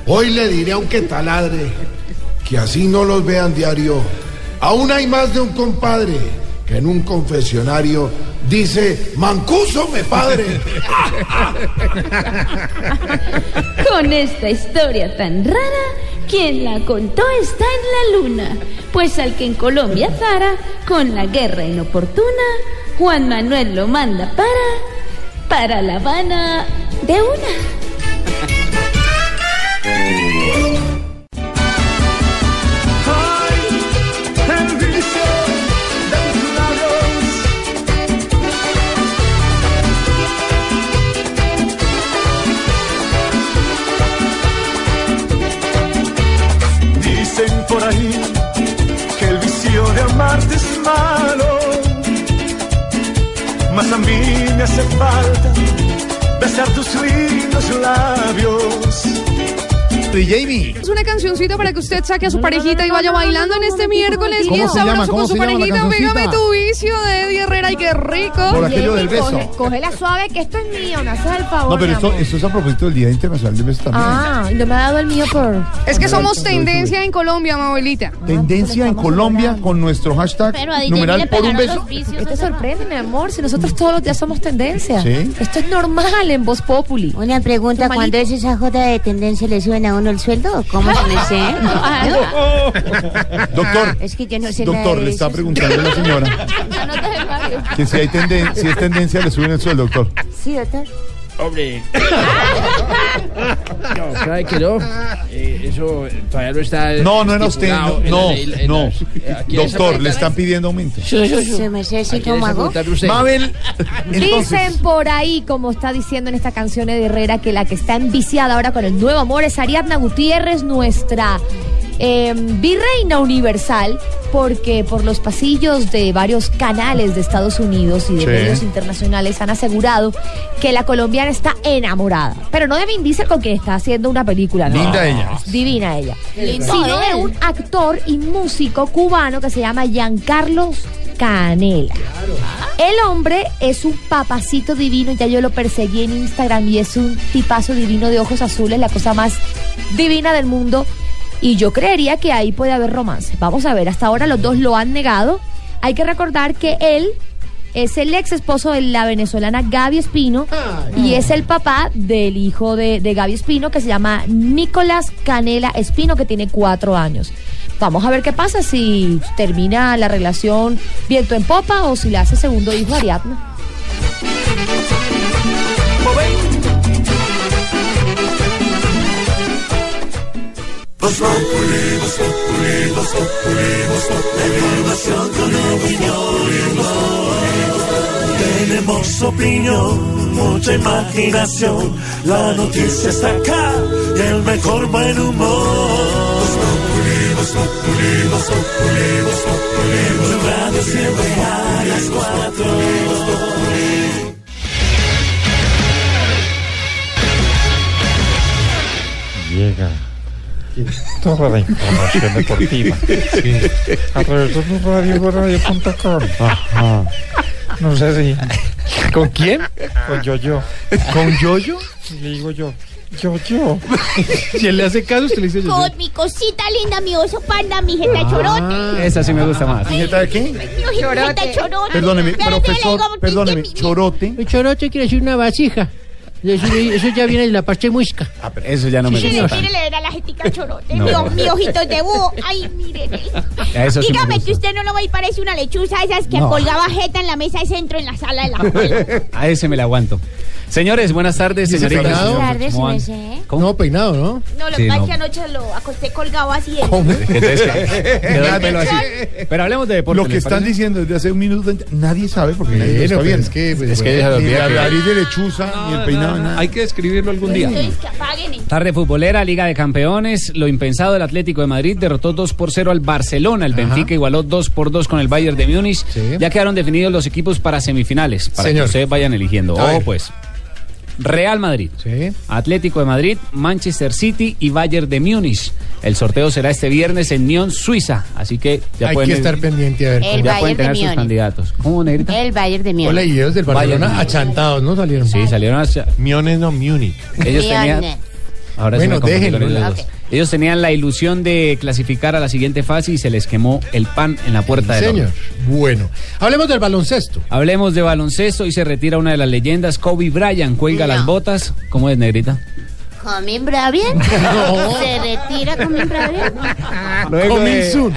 hoy le diré aunque taladre que así no los vean diario. Aún hay más de un compadre que en un confesionario dice, mancuso me padre. Con esta historia tan rara, quien la contó está en la luna. Pues al que en Colombia zara, con la guerra inoportuna, Juan Manuel lo manda para, para La Habana de una. A mí me hace falta besar tus lindos labios. Jamie. Es una cancioncita para que usted saque a su parejita y vaya bailando en este miércoles ¿Cómo bien sabroso ¿Cómo con su parejita. Pégame tu vicio de Eddie Herrera y qué rico. Por aquello del Coge, beso. coge la suave que esto es mío, no haces el favor. No, pero esto, esto es a propósito del Día Internacional del Beso también. Ah, no me ha dado el mío por. Es que somos tendencia en Colombia, Manuelita. Tendencia en Colombia con nuestro hashtag Pero a DJ numeral por un beso. ¿Qué te sorprende, mi amor? Si nosotros todos los días somos tendencia. Sí. Esto es normal en Voz Populi. Una pregunta. ¿cuándo es esa joda de tendencia le suben a uno el sueldo? ¿Cómo se me sé? Doctor, Es que yo no sé nada doctor, de le está eso. preguntando la señora que si hay tenden- si es tendencia le suben el sueldo, doctor. Sí, doctor. Hombre. No, ¿sabe que no? Eh, eso eh, todavía no está. No, no era usted, no, en la no, ley- eh, Doctor, le están pidiendo aumento. Se me. Mabel, entonces, Dicen por ahí, como está diciendo en esta canción de Herrera, que la que está enviciada ahora con el nuevo amor es Ariadna Gutiérrez, nuestra eh, virreina universal, porque por los pasillos de varios canales de Estados Unidos y de Sí. medios internacionales han asegurado que la colombiana está enamorada. Pero no de Vin Diesel con quien está haciendo una película. ¿no? Linda ella. Divina ella. Lindo Sino de un actor y músico cubano que se llama Giancarlos Canela. El hombre es un papacito divino, ya yo lo perseguí en Instagram y es un tipazo divino de ojos azules, la cosa más divina del mundo. Y yo creería que ahí puede haber romance. Vamos a ver, hasta ahora los dos lo han negado. Hay que recordar que él es el ex esposo de la venezolana Gaby Espino y es el papá del hijo de, de Gaby Espino que se llama Nicolás Canela Espino que tiene cuatro años. Vamos a ver qué pasa si termina la relación viento en popa o si le hace segundo hijo a Ariadna. Voz Populi, Voz Populi, Populi. Información con opinión. Tenemos opinión, mucha imaginación. La noticia está acá y el mejor buen humor. Voz Populi. Tu radio siempre a las cuatro. Llega toda la información deportiva a través de tu radio, radio.com. Ajá. No sé si. ¿Con quién? Con yo-yo. ¿Con Yoyo? Le digo yo. Yo-yo. Si él le hace caso, usted le dice yo. Con mi cosita linda, mi oso panda, mi jeta Ah. chorote. Esa sí me gusta más. ¿Tarjeta de qué? Mi jeta chorote. Perdóneme, profesor, perdóneme, chorote. El chorote quiere decir una vasija. Eso, eso ya viene de la parte muisca. Eso ya no me Mire, gusta. mire, le da la jetica chorote. No. Mi, o- mi ojitos de búho. Ay, mire. Eso sí me Dígame que usted no lo ve y parece una lechuza esas que No. colgaba jeta en la mesa de centro en la sala de la escuela. A ese me la aguanto. Señores, buenas tardes, ¿Dice señoritas. peinado? Buenas tardes, ¿Cómo van? ¿Cómo? No, peinado, ¿no? No, lo Sí, que pasa no. es que anoche lo acosté colgado así. de- pelo así. Pero hablemos de deporte. Lo que ¿les están parece? diciendo desde hace un minuto, nadie sabe porque nadie está viendo. es que, pues, Es que olvidé la que- nariz de lechuza, ni el peinado, nada. Hay que escribirlo algún día. Tarde futbolera, Liga de Campeones. Lo impensado del Atlético de Madrid derrotó 2 por 0 al Barcelona. El Benfica igualó 2 por 2 con el Bayern de Múnich. Ya quedaron definidos los equipos para semifinales. Para Señor. que ustedes vayan eligiendo. Ojo, pues. Real Madrid, Atlético de Madrid, Manchester City y Bayern de Múnich. El sorteo será este viernes en Nyon, Suiza. Así que ya Hay pueden, que estar pendiente a ver. El ya pueden tener sus Múnich. candidatos. ¿Cómo, Negrita? El Bayern de Múnich. Hola, y ellos del Barcelona Bayern. achantados, ¿no? Salieron. Sí, salieron hacia... Miones no Munich. Ellos tenían... Ahora sí Bueno, déjenlo. con ellos Ok. dos. Ellos tenían la ilusión de clasificar a la siguiente fase y se les quemó el pan en la puerta del Señor. Bueno, hablemos del baloncesto. Hablemos de baloncesto y se retira una de las leyendas, Kobe Bryant, cuelga las botas. ¿Cómo es, negrita? ¿Comin Bryant? No. ¿Se retira Comin Bryant? Coming soon.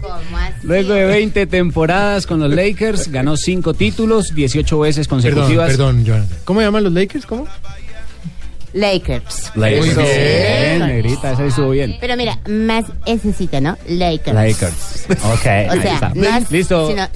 ¿Cómo así? Luego de 20 temporadas con los Lakers, ganó 5 títulos, 18 veces Perdón, consecutivas. perdón, Jonathan. ¿Cómo llaman los Lakers? ¿Cómo? Lakers. Lakers. Muy bien. Negrita, esa estuvo bien. Pero mira, más esecita, ¿no? Lakers. Lakers. Ok. O sea, está. no es- Listo. sino-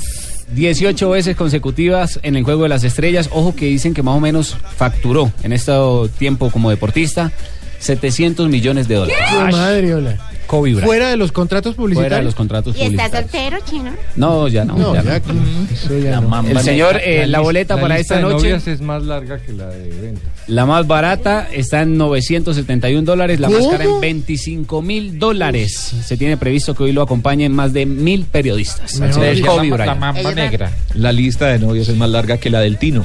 18 veces consecutivas en el juego de las estrellas. Ojo que dicen que más o menos facturó en este tiempo como deportista 700 millones de dólares. ¡Qué madre, hola! Kobe Bryant. Fuera de los contratos publicitarios. Fuera de los contratos ¿Y está soltero, chino? No, ya no. No, ya ya, no. que- eso ya no. El señor, eh, la boleta para lista esta de noche, novias es más larga que la de venta. La más barata está en 971 dólares, la más cara en 25 mil dólares. Se tiene previsto que hoy lo acompañen más de mil periodistas. Kobe la- la mamba negra. La lista de novios es más larga que la del Tino.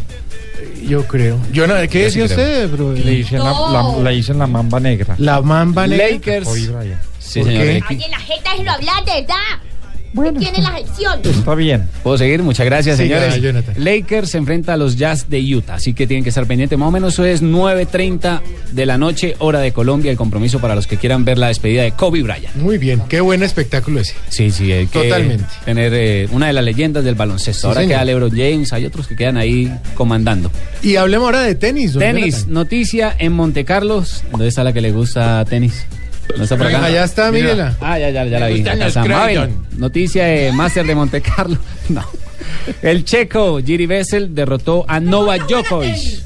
Yo creo. Yo no, ¿Qué sí decía usted, bro? Le dicen, la, la- le dicen la mamba negra. La mamba negra. Lakers. Kobe Bryant. Sí, ¿Por señor. qué? X. Oye, la jeta es lo hablar, de verdad. Bueno. Tiene la gestión. Está bien. ¿Puedo seguir? Muchas gracias, señores. Lakers se enfrenta a los Jazz de Utah, así que tienen que estar pendientes. Más o menos eso es 9.30 de la noche, hora de Colombia. El compromiso para los que quieran ver la despedida de Kobe Bryant. Muy bien, qué buen espectáculo ese. Sí, sí, hay que Totalmente. tener eh, una de las leyendas del baloncesto. Sí, ahora señor. queda LeBron James, hay otros que quedan ahí comandando. Y hablemos ahora de tenis. Tenis, Jonathan. noticia en Monte Carlos. ¿Dónde está la que le gusta tenis? ¿No está por acá? Allá está, Mira. mírela. Ah, ya, ya, ya la vi. Mabel, noticia de Master de Monte Carlo. No. El checo Giri Bessel derrotó a Novak Djokovic.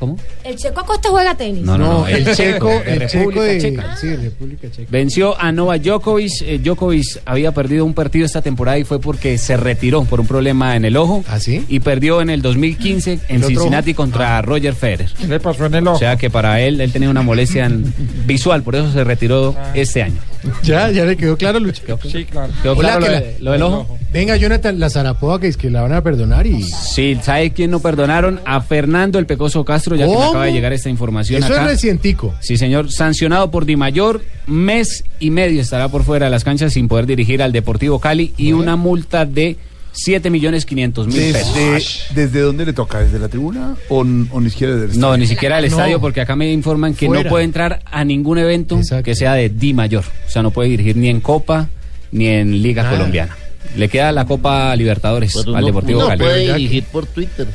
¿Cómo? El Checo Acosta juega tenis. No, no, no, No, el checo, de el checo de. Checa. Sí, República Checa. Venció a Novak Djokovic. Eh, Djokovic había perdido un partido esta temporada y fue porque se retiró por un problema en el ojo. ¿Ah, sí? Y perdió en el 2015 en ¿El otro Cincinnati ojo? contra Roger Federer. ¿Qué le pasó en el O ojo? sea que para él, él tenía una molestia en- visual, por eso se retiró este año. Ya, ya le quedó claro, Lucho. Sí, claro. ¿Quedó Hola, claro lo, que de- lo del ojo? Venga, Jonathan, la zarapoa que es que la van a perdonar y. Sí, ¿sabe quién no perdonaron? A Fernando el Pecoso Castro, ya que me ¿Cómo? Acaba de llegar esta información Eso acá. es recientico. Sí, señor. Sancionado por Di Mayor, mes y medio estará por fuera de las canchas sin poder dirigir al Deportivo Cali y una multa de 7 millones 500 mil pesos. ¿Desde, ¿Desde dónde le toca? ¿Desde la tribuna o, o ni siquiera del No, ni siquiera del No. estadio, porque acá me informan que Fuera. no puede entrar a ningún evento Exacto. que sea de Di Mayor. O sea, no puede dirigir ni en Copa ni en Liga Nada. Colombiana. Le queda la Copa Libertadores Pero al no- Deportivo no Cali. puede dirigir por Twitter.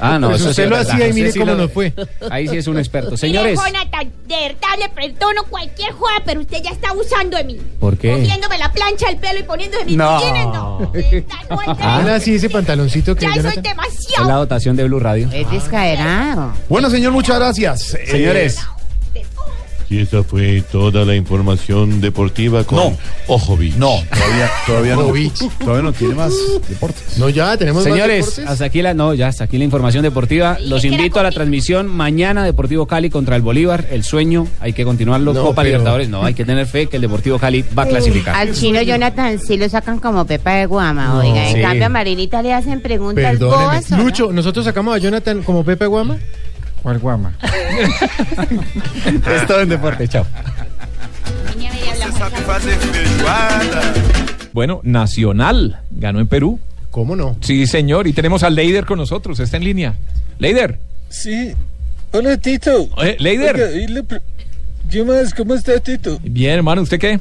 Ah, no, Pues eso usted sí lo verdad. hacía y mire sí cómo lo- nos fue. Ahí sí es un experto. Mire, Señores, Jonathan, de verdad le perdono cualquier joda, pero usted ya está abusando de mí. ¿por qué? Cogiéndome la plancha del pelo y poniéndose mis No. botines, no. Es Ah. Así ese pantaloncito que Ya soy es la demasiado. dotación de Blue Radio. Es descaerado. Bueno, señor, muchas gracias. Eh, Señores, Y esa fue toda la información deportiva con No. Ojovic. No, todavía, todavía no. Todavía no tiene más deportes. No, ya tenemos Señores, hasta aquí la no, ya hasta aquí la información deportiva. Los invito a la transmisión mañana Deportivo Cali contra el Bolívar. El sueño, hay que continuarlo. No, Copa pero- Libertadores, no, hay que tener fe que el Deportivo Cali va a clasificar. Al chino Jonathan sí lo sacan como Pepa de Guama, No, oiga. En sí. cambio a Marinita le hacen preguntas. Lucho, nosotros sacamos a Jonathan como Pepe Guama. ¿Cuál guama? es todo en deporte, chao. Bueno, Nacional ganó en Perú. ¿Cómo no? Sí, señor. Y tenemos al Leider con nosotros. Está en línea. Leider. Sí. Hola, Tito. Eh, Leider. Oiga, ¿Qué más? ¿Cómo está, Tito? Bien, hermano. ¿Usted qué?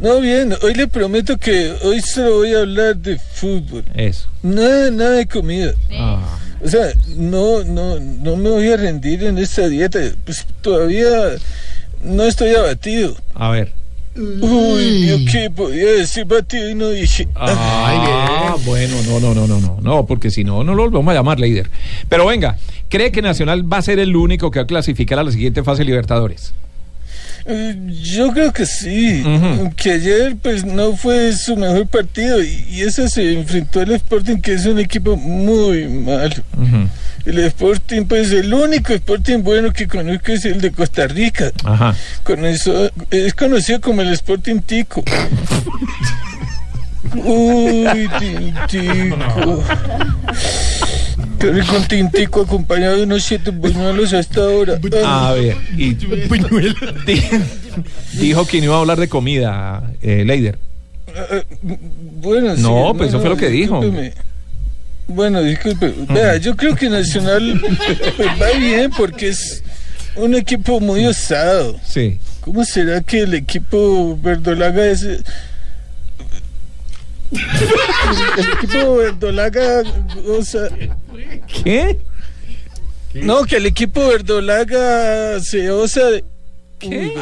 No, bien. Hoy le prometo que hoy solo voy a hablar de fútbol. Eso. Nada, nada de comida. Ah. O sea, no, no, no me voy a rendir en esta dieta. Pues todavía no estoy abatido. A ver. Uy, yo qué podía decir batido y no dije. Ah, bueno, no, no, no, no, no, no, porque si no, no lo volvemos a llamar líder. Pero venga, ¿cree que Nacional va a ser el único que va a clasificar a la siguiente fase Libertadores? Eh, Yo creo que sí, que ayer pues no fue su mejor partido y, y eso se enfrentó al Sporting que es un equipo muy malo. El Sporting pues el único Sporting bueno que conozco es el de Costa Rica. Ajá. Con eso, es conocido como el Sporting Tico. Uy, ti- Tico. Qué rico un tintico acompañado de unos siete buñuelos hasta ahora. A ver, y Di- dijo que no iba a hablar de comida, eh, Leider. Eh, Bueno, sí, No, pues eso fue lo que dijo. discúlpeme. Bueno, disculpe. Vea, yo creo que Nacional pues, va bien porque es un equipo muy osado. Sí. ¿Cómo será que el equipo verdolaga es... eh, El equipo verdolaga osa... ¿Qué? No, que el equipo verdolaga se osa de... ¿Qué?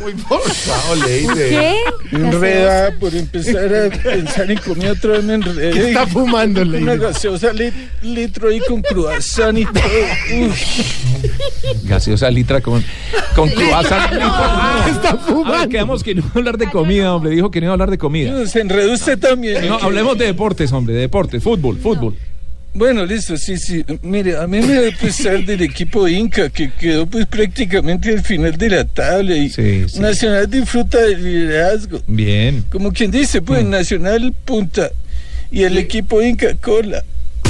Muy forzado, Leide. ¿Qué? Enredada por empezar a pensar en comida otra vez me enredé. ¿Qué está fumando, Una Leide? gaseosa lit- litro ahí con croissant y todo. Uf. Gaseosa litra con, con croissant. Está A ver, quedamos que no iba a hablar de comida, hombre. Dijo que no iba a hablar de comida. Se enredó usted también. No, hablemos de deportes, hombre, de deportes, fútbol, fútbol. Bueno, listo, sí, sí. Mire, a mí me da pesar del equipo Inca, que quedó pues prácticamente al final de la tabla y Nacional disfruta del liderazgo. Bien. Como quien dice, pues Nacional punta y el equipo Inca cola.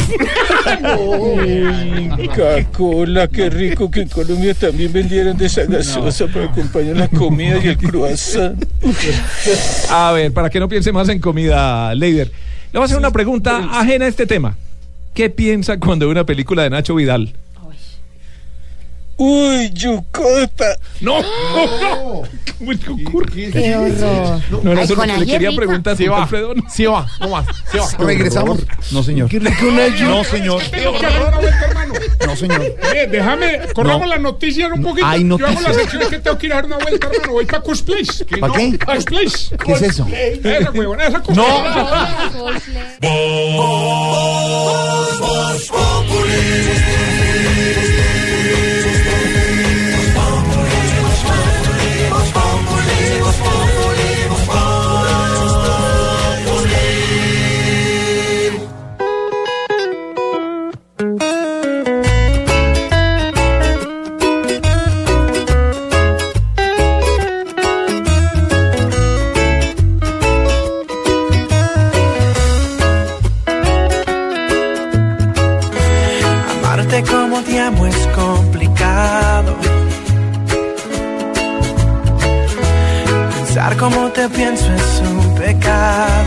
Inca cola, qué rico que en Colombia también vendieran de esa gaseosa para acompañar la comida y el croissant. A ver, para que no piense más en comida, Leider, le voy a hacer una pregunta ajena a este tema. ¿Qué piensa cuando ve una película de Nacho Vidal? Uy, yucota. No, no. ¿Cómo te ocurre? Qué horror. No era Ay, eso lo con que le quería rica. preguntar, Sí va. Alfredo. Sí va, no más. Sí va. ¿Regresamos? No, señor. No, señor. Que dar una hermano. No, señor. Eh, déjame, corramos No. las noticias un poquito. Hay Yo hago la sección que tengo que ir a dar una vuelta, hermano. Voy para Cosplays. ¿Pa qué? Cosplays. ¿Qué es eso? Esa, huevona, esa cosplay. Amarte como te pienso es un pecado.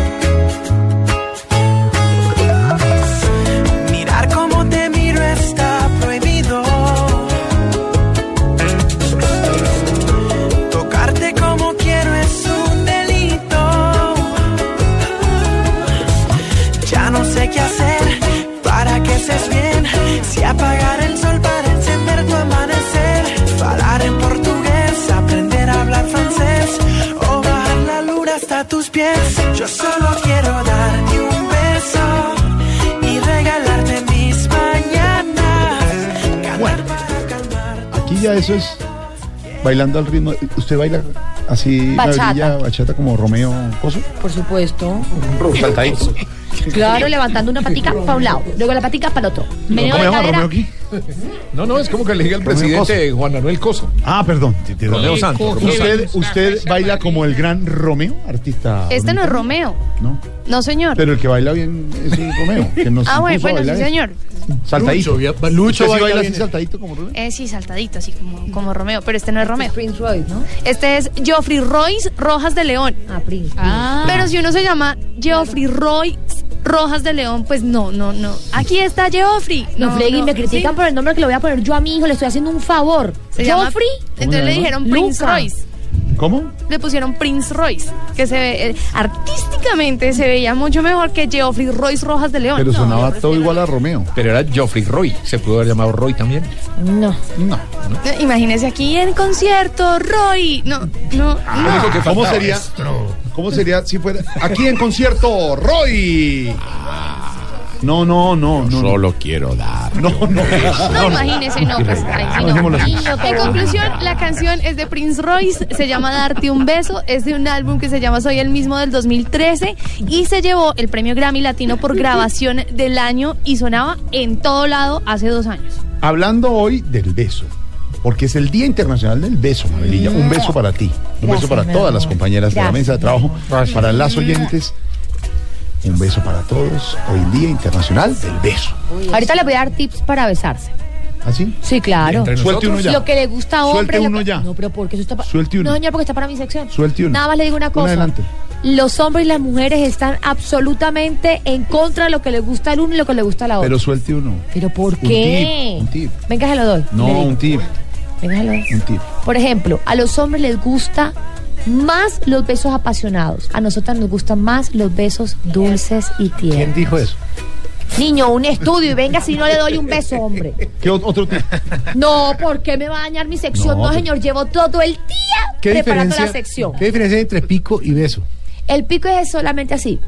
Mirar como te miro está prohibido. Tocarte como quiero es un delito. Ya no sé qué hacer para que seas bien. Si apagar el sol tus pies. Yo solo quiero darte un beso y regalarte mis mañanas. Bueno, aquí ya eso es bailando al ritmo. ¿Usted baila así, Bachata. Maravilla, bachata como Romeo Coso? Por supuesto. Saltadito. Claro, levantando una patica para un lado, luego la patica para el otro. Meneo de cadera. No, no, es como que le diga al presidente Juan Manuel Coso. Ah, perdón. Romeo Santos. Romeo ¿Usted, ¿Usted baila como el gran Romeo, artista? Este no es? Romeo. No. No, señor. Pero el que baila bien es el Romeo. Que nos ah, bueno, bueno, sí, señor. Saltadito. Lucho, ¿Usted Lucho sí baila así saltadito como Romeo? Eh, sí, saltadito, así como, como Romeo, pero este no es Romeo. Prince Royce, ¿no? Este es Geoffrey Royce Rojas de León. Ah, Prince. Pero si uno se llama Geoffrey Royce Rojas de León, pues no, no, no. Aquí está Geoffrey. No, freguen, me critican por el nombre que le voy a poner yo a mi hijo, le estoy haciendo un favor. Se llama- ¿Joffrey? Entonces le dijeron Prince Luca. Royce. ¿Cómo? Le pusieron Prince Royce, que se ve, eh, artísticamente se veía mucho mejor que Geoffrey Royce Rojas de León. Pero No, sonaba todo igual a Romeo. Pero era Geoffrey Roy. Se pudo haber llamado Roy también. No. No. Eh, Imagínese aquí en concierto, Roy. No, no, Ah, no. ¿Cómo sería? ¿Cómo sería si fuera aquí en concierto Roy? No, no, no, no. Solo quiero dar. No, no. No, imagínese, no, pues ahí sí no. En conclusión, la canción es de Prince Royce, se llama Darte un beso, es de un álbum que se llama Soy el mismo del 2013 y se llevó el premio Grammy Latino por grabación del año y sonaba en todo lado hace dos años. Hablando hoy del beso, porque es el Día Internacional del Beso, Mabelilla. Un beso para ti, un beso para todas las compañeras de la mesa de trabajo, para las oyentes. Un beso para todos. Hoy en Día Internacional del Beso. Ahorita le voy a dar tips para besarse. ¿Así? Sí, claro. Entre Suelte uno ya. Lo que le gusta a Suelte hombres. lo uno que- ya. No, pero porque eso está para. Suelte uno. No, señor, porque está para mi sección. Suelte uno. Nada más le digo una cosa. adelante. Los hombres y las mujeres están absolutamente en contra de lo que le gusta al uno y lo que le gusta a la otra. Pero suelte uno. ¿Pero por Un qué? tip, un tip. Venga, se lo doy. No, un tip. Venga, se lo doy. Un tip. Por ejemplo, a los hombres les gusta más los besos apasionados. A nosotras nos gustan más los besos dulces y tiernos. ¿Quién dijo eso? Niño, un estudio y venga si no le doy un beso, hombre. ¿Qué ot- otro tip? No, ¿por qué me va a dañar mi sección? No, No, pero- señor, llevo todo el día ¿Qué preparando diferencia, la sección. ¿Qué diferencia hay entre pico y beso? El pico es solamente así.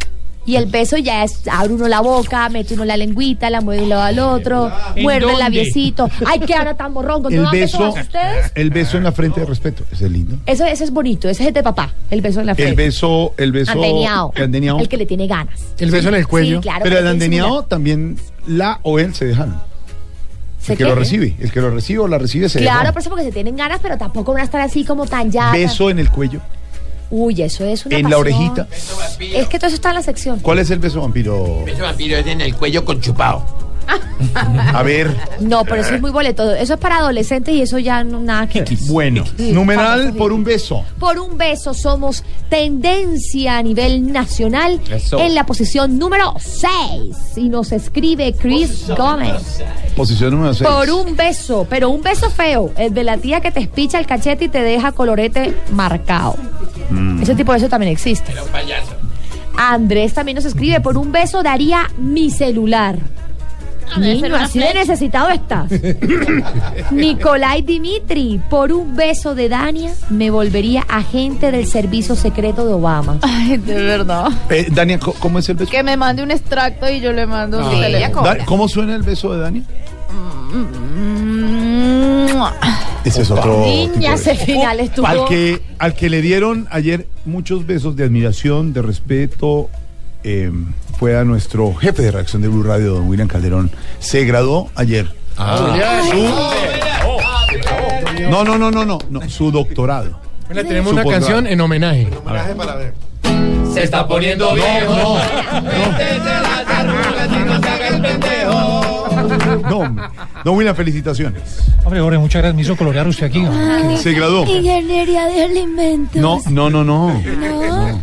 Y el beso ya es, abre uno la boca, mete uno la lengüita, la mueve de un lado al otro, ¿En muerde el dónde? labiecito. Ay, qué ahora tan morrongo. ¿No El dan beso beso, a ustedes? el beso en la frente de respeto. Ese es lindo. Eso, ese es bonito, ese es el de papá, el beso en la frente. El beso, el beso. Andeneado. el andeneado. El que le tiene ganas. El beso en el cuello. Sí, claro. Pero el andeneado también la o él se dejan. ¿Se El que qué? lo recibe, el que lo recibe o la recibe se Claro, por eso porque se tienen ganas, pero tampoco van a estar así como tan ya. Beso en el cuello, Uy, eso es una en la orejita. Es que todo eso está en la sección. ¿Cuál es el beso vampiro? Beso vampiro es en el cuello con chupado. A ver. No, pero eso es muy boleto. Eso es para adolescentes y eso ya no nada que ver. Bueno, Sí, numeral por un beso. Por un beso somos tendencia a nivel nacional Eso. en la posición número 6. Y nos escribe Chris Gómez. Posición número 6. Por un beso, pero un beso feo, el de la tía que te espicha el cachete y te deja colorete marcado. Mm. Ese tipo de beso también existe. Andrés también nos escribe, por un beso daría mi celular. Niño, así de necesitado estás. Nicolai Dimitri, por un beso de Dania me volvería agente del servicio secreto de Obama. Ay, de verdad. Eh, Dania, ¿co- ¿cómo es el beso? Que me mande un extracto y yo le mando un Ah, teléfono. Da- ¿Cómo suena el beso de Dania? Mm, Ese es otro. Niña, ese final estuvo. Al que, al que le dieron ayer muchos besos de admiración, de respeto, eh, fue a nuestro jefe de reacción de Blue Radio, don William Calderón. Se graduó ayer. Su- no, no, no, no, no, no, su doctorado. Bueno, tenemos Su una canción en homenaje. Homenaje para ver. Se está poniendo viejo. Cuéntese las arrugas y no. No, William, felicitaciones. Hombre, Jorge, muchas gracias. Me hizo colorear usted aquí. Se graduó. Ingeniería de alimentos. No, no, no, no.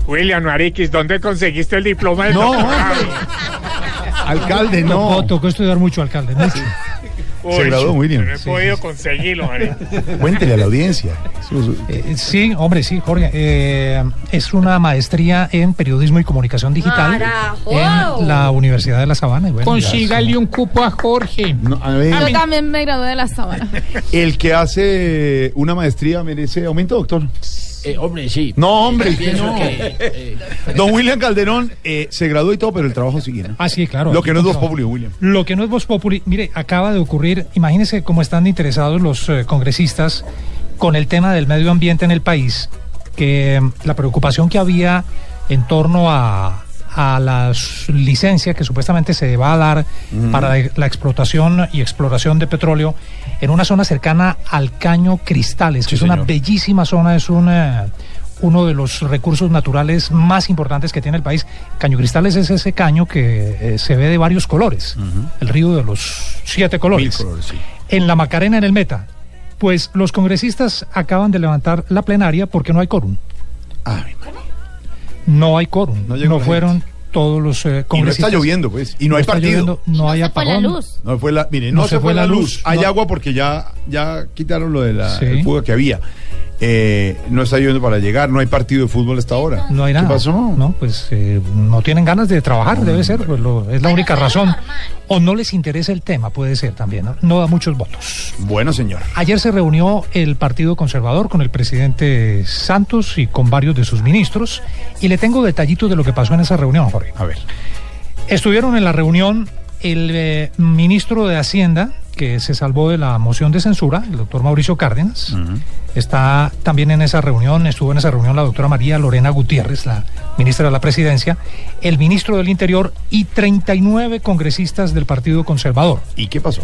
William Ariquis, ¿dónde conseguiste el diploma de No, doctorado? Alcalde, Tocó, tocó estudiar mucho, alcalde, mucho. Se graduó, William. No he podido conseguirlo, María. Cuéntele a la audiencia. Eh, sí, hombre, sí, Jorge. eh, es una maestría en periodismo y comunicación digital Carajo. en la Universidad de La Sabana. y bueno, ya Consígale un cupo a Jorge. No, a ver, Yo también me gradué de la sábana. el que hace una maestría merece aumento, doctor. Eh, hombre, sí. No, hombre, no. que, eh, Don William Calderón eh, se graduó y todo, pero el trabajo sigue. ¿no? Ah, sí, claro. Lo que no es Voz. Populi, William. Lo que no es Voz Populi, mire, acaba de ocurrir, imagínense cómo están interesados los eh, congresistas con el tema del medio ambiente en el país, que eh, la preocupación que había en torno a, a la licencia que supuestamente se va a dar para la explotación y exploración de petróleo en una zona cercana al Caño Cristales, que Sí, es una bellísima zona, es una uno de los recursos naturales más importantes que tiene el país. Caño Cristales es ese caño que eh, se ve de varios colores, el río de los siete colores. Mil colores, sí. En la Macarena, en el Meta, pues los congresistas acaban de levantar la plenaria porque no hay quórum. No hay quórum. No fueron todos los eh, Y no congresistas. está lloviendo, pues. Y no, hay partido. lloviendo, no hay apagón. No fue la, mire, no, se, fue la luz. Hay no. agua porque ya, ya quitaron lo de la Sí. el fuga que había. Eh, no está lloviendo para llegar, no hay partido de fútbol hasta ahora. No hay nada. ¿Qué pasó? No, pues eh, no tienen ganas de trabajar, debe ser, pues, lo- es la única razón. O no les interesa el tema, puede ser también, ¿no? No da muchos votos. Bueno, señor. Ayer se reunió el Partido Conservador con el presidente Santos y con varios de sus ministros, y le tengo detallitos de lo que pasó en esa reunión, Jorge. A ver. Estuvieron en la reunión el eh, ministro de Hacienda, que se salvó de la moción de censura, el doctor Mauricio Cárdenas. Está también en esa reunión, estuvo en esa reunión la doctora María Lorena Gutiérrez, la ministra de la Presidencia, el ministro del Interior y 39 congresistas del Partido Conservador. ¿Y qué pasó?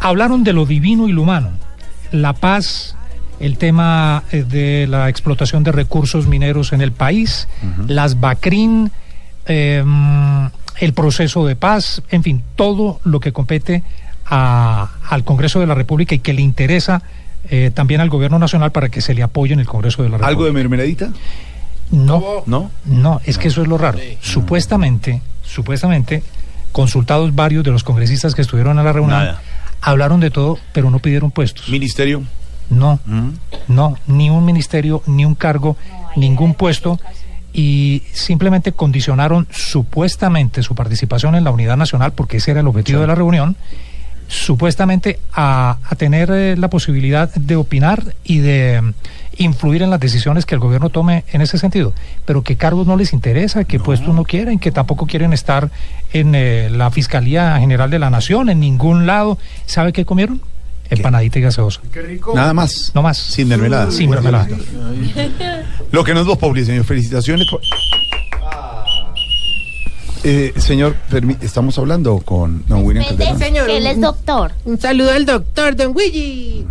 Hablaron de lo divino y lo humano, la paz, el tema eh, de la explotación de recursos mineros en el país, las BACRIN, eh, mm, el proceso de paz, en fin, todo lo que compete a- al Congreso de la República y que le interesa eh, también al Gobierno Nacional para que se le apoye en el Congreso de la República. ¿Algo de mermeladita? No, ¿No? no, es que eso es lo raro. Supuestamente, supuestamente, consultados varios de los congresistas que estuvieron a la reunión, Nada. hablaron de todo, pero no pidieron puestos. ¿Ministerio? No, no, ni un ministerio, ni un cargo, ningún puesto. Y simplemente condicionaron supuestamente su participación en la unidad nacional, porque ese era el objetivo de la reunión, supuestamente a, a tener eh, la posibilidad de opinar y de mm, influir en las decisiones que el gobierno tome en ese sentido, pero que cargos no les interesa, que puestos no quieren, que tampoco quieren estar en eh, la Fiscalía General de la Nación, en ningún lado. ¿Sabe qué comieron? Empanadita y gaseosa. Nada más. No más. Sin mermelada. Sin mermelada. Lo que no es Voz Populi, señor. Felicitaciones. por- Eh, señor, estamos hablando con don William Calderón. Señor, Él es doctor. Un saludo al doctor, don Willy.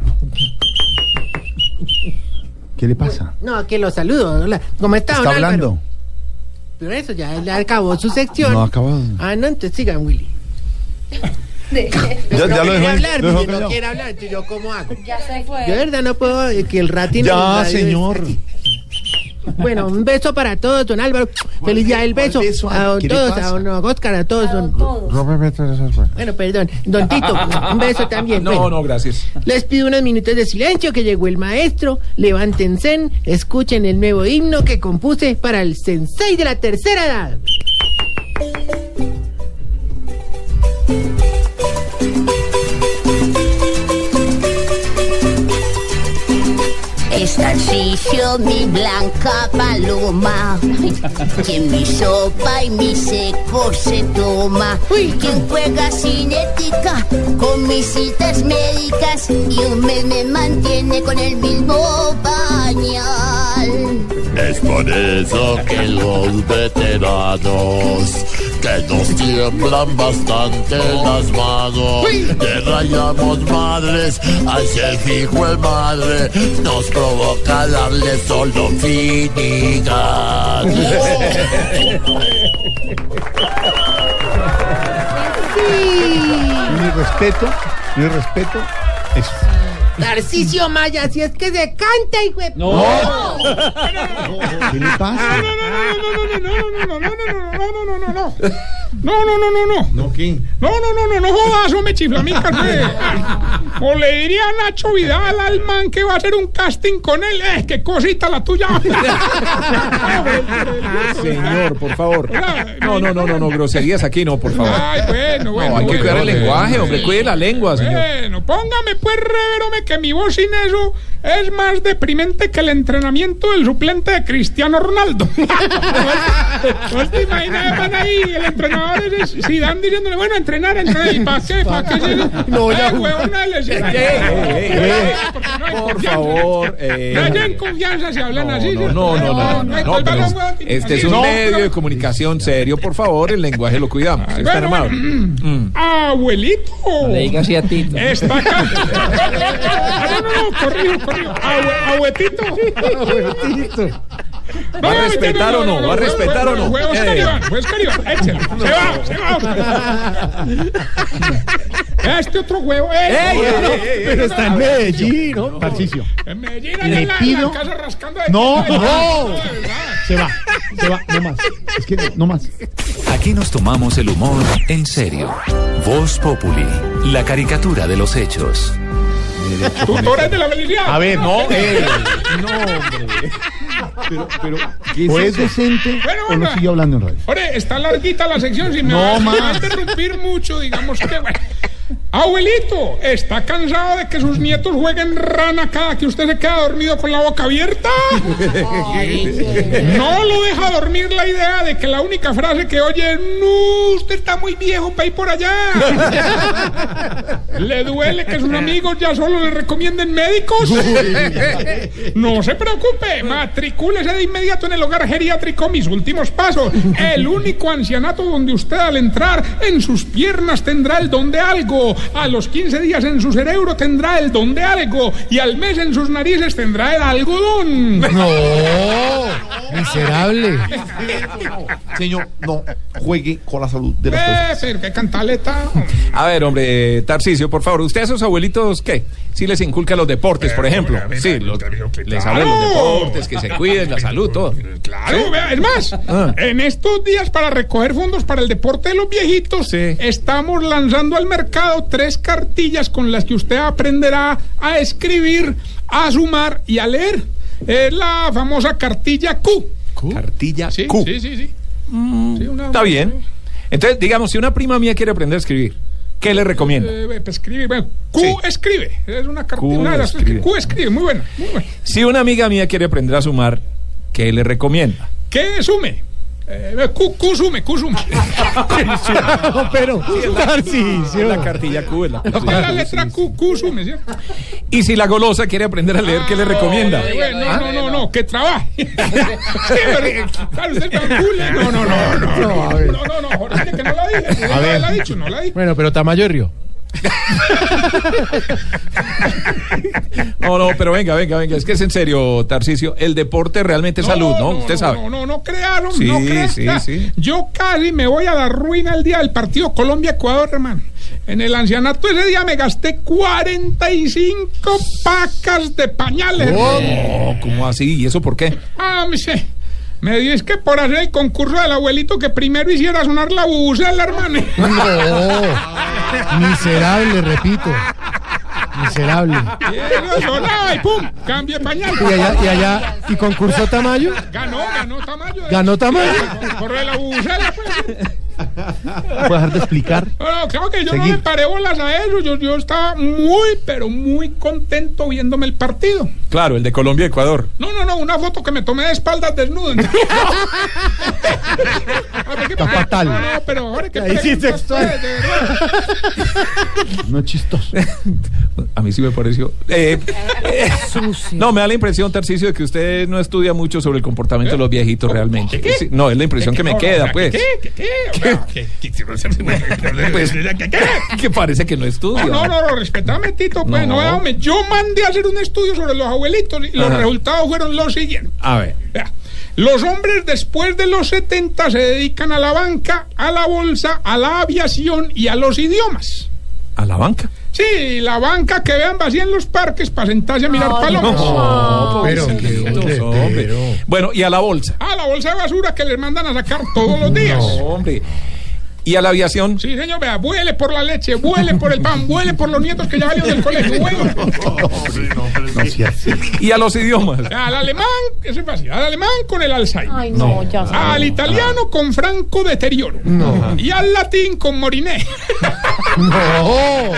¿Qué le pasa? No, que lo saludo. Hola. ¿Cómo está, Está don Álvaro? hablando. Pero eso, ya él acabó su sección. No acabado. Ah, no, entonces sigan, Willy. Ya- ya no lo quiere dejó- hablar, lo dejó no quiere hablar, entonces yo cómo hago. Ya se fue. Yo de verdad no puedo eh, que el ratino... Ya, señor. Bueno, un beso para todos, don Álvaro. Feliz día del beso. beso? A don ¿Qué le todos, a don Oscar, a todos. don-. Bueno, perdón. Don Tito, un beso también. No, Bueno, no, gracias. Les pido unos minutos de silencio que llegó el maestro. Levántense, escuchen el nuevo himno que compuse para el sensei de la tercera edad. Mi blanca paloma, que en mi sopa y mi seco se toma. Quien juega cinética con mis citas médicas y un mes me mantiene con el mismo pañal. Es por eso que los veteranos que nos tiemblan bastante las manos, que rayamos madres, hacia el fijo el madre, nos provoca darle solo finigas. Mi respeto, mi respeto. Eso. Tarcisio Maya, si es que se canta, hijo de... No. ¿Qué le pasa? No, no, no, no, no. No, no, no, no, no. ¿No qué? No, no, no, no, no jodas, hombre, chiflamicas, güey. O le diría a Nacho Vidal al man que va a hacer un casting con él. Eh, qué cosita la tuya. Señor, por favor. No, no, no, no, no, groserías aquí no, por favor. Ay, bueno, bueno. No, hay que bueno, cuidar el bueno. lenguaje, hombre, cuide la lengua, señor. Bueno, póngame pues reverome que mi voz sin eso es más deprimente que el entrenamiento del suplente de Cristiano Ronaldo. ¿No te imaginas, van ahí, el entrenador es Zidane diciéndole, bueno, entrenar, entrenar, ¿y para qué? ¿Para qué? No, ya. Eh, Por favor. eh, No en confianza si hablan así. No, no, no, no, este es un No, medio de comunicación serio, por favor, el lenguaje lo cuidamos. Bueno. Mm. Abuelito. Le diga así a ti. Está acá. No, no, no, corrijo, corrijo. Abue- Abuetito. ¿Va a respetar o no? ¿Va a respetar o no? Iván, fue Oscar Iván. Échale. Se va, se va, Este otro huevo. eh. Pero está en Medellín, ¿no? Tarcicio. En Medellín, allá Le en la, pido- en la casa rascando. de- No, no. Se va, se va, no más. Es que no más. Aquí nos tomamos el humor en serio. Voz Populi, la caricatura de los hechos. Tutores de la felicidad. A ver, no, eh, No, hombre. pero, pero, ¿o es decente Bueno, o no bueno. sigue hablando en radio? Ore, está larguita la sección. Si me, No va, me va a más. interrumpir mucho, digamos que bueno. Abuelito, ¿está cansado de que sus nietos jueguen rana cada que usted se queda dormido con la boca abierta? No lo deja dormir la idea de que la única frase que oye es no, usted está muy viejo para ir por allá. ¿Le duele que sus amigos ya solo le recomienden médicos? No se preocupe, matricúlese de inmediato en el hogar geriátrico Mis Últimos Pasos, el único ancianato donde usted al entrar en sus piernas tendrá el don de algo, a los 15 días en su cerebro tendrá el don de algo y al mes en sus narices tendrá el algodón. No, ¿en Miserable. Señor, no juegue con la salud de Eh, pero qué cantaleta. A ver, hombre, eh, Tarcicio, por favor, ¿usted a sus abuelitos qué? Si les inculca los deportes, por ejemplo. Sí, los- les habla de los deportes, que se cuiden, la salud, todo. Claro, es más, Ah. en estos días para recoger fondos para el deporte de los viejitos, estamos lanzando al mercado tres cartillas con las que usted aprenderá a escribir, a sumar y a leer. Es la famosa cartilla Q. Cartilla Sí, Q. sí, sí, sí. Sí, una- Está bien. Entonces, digamos, si una prima mía quiere aprender a escribir, ¿qué le recomienda? Eh, pues, escribe, bueno, Q escribe. Es una cartilla. Q una de las escribe. Q escribe, muy buena, muy buena. Si una amiga mía quiere aprender a sumar, ¿qué le recomienda? ¿Qué sume? Eh, Q, Q sume, Q sume. pero, Tarcisio. La cartilla Q es la letra Q, Q sume, ¿cierto? Y si la golosa quiere aprender a leer, ¿qué le recomienda? No, no, no, no, que trabaje. No, no, no, no. No. No, no, Jorge, que no la dije. No la ha dicho, no la dije. Bueno, pero Tamayo Río. No, no, pero venga, venga, venga. Es que es en serio, Tarcicio. El deporte realmente es salud, ¿no? Usted sabe. No, no, no crearon, Sí, no crean. sí, sí. Yo casi me voy a la ruina el día del partido Colombia-Ecuador, hermano. En el ancianato ese día me gasté 45 pacas de pañales. ¿Cómo? ¿Cómo así? ¿Y eso por qué? Ah, me sé. Me dices que por hacer el concurso del abuelito que primero hiciera sonar la bubucela, hermano. No. Miserable, repito. Miserable. Y y pum, cambia pañal. Y allá, y allá, ¿y concursó Tamayo? Ganó, ganó Tamayo. ¿Ganó Tamayo? De la bubucela, pues. ¿Puedo dejar de explicar? No, no, claro que yo no Seguir. le paré bolas a eso. Yo, yo estaba muy, pero muy contento viéndome el partido. Claro, el de Colombia-Ecuador. No, no, no, una foto que me tomé de espaldas desnudo. Está fatal. No, no, pero ahora que Ahí sí sexual. No es chistoso. A mí sí me pareció. Eh, eh, no, me da la impresión, Tarcicio, de que usted no estudia mucho sobre el comportamiento de los viejitos realmente. No, es la impresión que me No, no, queda, ¿qué, pues. ¿Qué? ¿Qué? ¿Qué? Pues, que parece que no estudia. No, no, no, respetame, Tito. Pues, No. no, yo mandé a hacer un estudio sobre los abuelitos y los resultados fueron los siguientes. A ver. Vea, Los hombres después de los 70 se dedican a la banca, a la bolsa, a la aviación y a los idiomas. ¿A la banca? Sí, la banca que vean vacía en los parques para sentarse a mirar palomas. No, Pero, pobrecitos, qué hombre. pero. Bueno, y a la bolsa. Ah, la bolsa de basura que les mandan a sacar todos los días. No, hombre. ¿Y a la aviación? Sí, señor, vea, vuele por la leche, vuele por el pan, vuele por los nietos que ya salieron del colegio, vuele. ¿Y a los idiomas? Al alemán, ese es fácil, al alemán con el Alzheimer. Ay, no, ya. Al italiano con franco deterioro. No. Y al latín con moriné. No.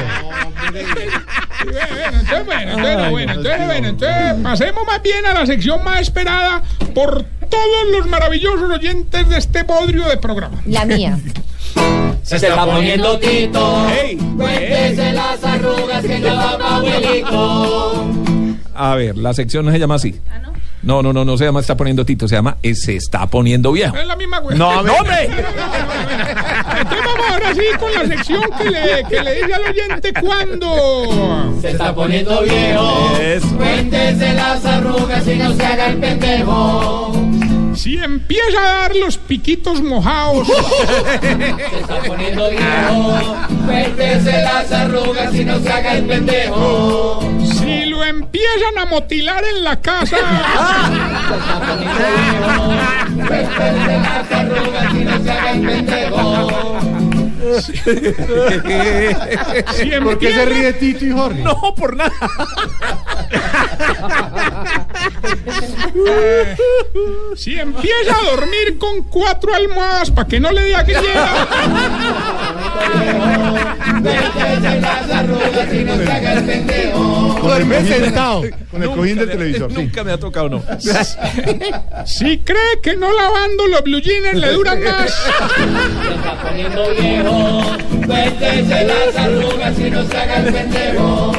Entonces, bueno, entonces, bueno, entonces, bueno, entonces, pasemos más bien a la sección más esperada por todos los maravillosos oyentes de este bodrio de programa. La mía. Se está poniendo Tito. Ey, Cuéntese las arrugas que lleva abuelito. A ver, la sección no se llama así. No, no, no, no se llama está poniendo Tito, se llama eh, se está poniendo viejo. Es la misma güey. No, no, hombre. Entonces vamos ahora sí con la sección que le, que le dice al oyente cuando. Se está poniendo viejo. Eso. Cuéntese las arrugas y no se haga el pendejo. Si empieza a dar los piquitos mojados. Se está poniendo viejo. Cuéntese las arrugas y no se haga el pendejo. Si lo empiezan a motilar en la casa. Se está poniendo viejo. Cuéntese las arrugas y no se haga el ¿Por qué se ríe Tito y Jorge? No, por nada. Si empieza a dormir con cuatro almohadas para que no le diga que llega. Cuéntese las arrugas y no se haga el pendejo. Duerme sentado. Con el cojín del televisor. Nunca me ha tocado, no. Si cree que no lavando los blue jeans le duran más. Se está poniendo viejo. Cuéntese las arrugas y no se haga el pendejo.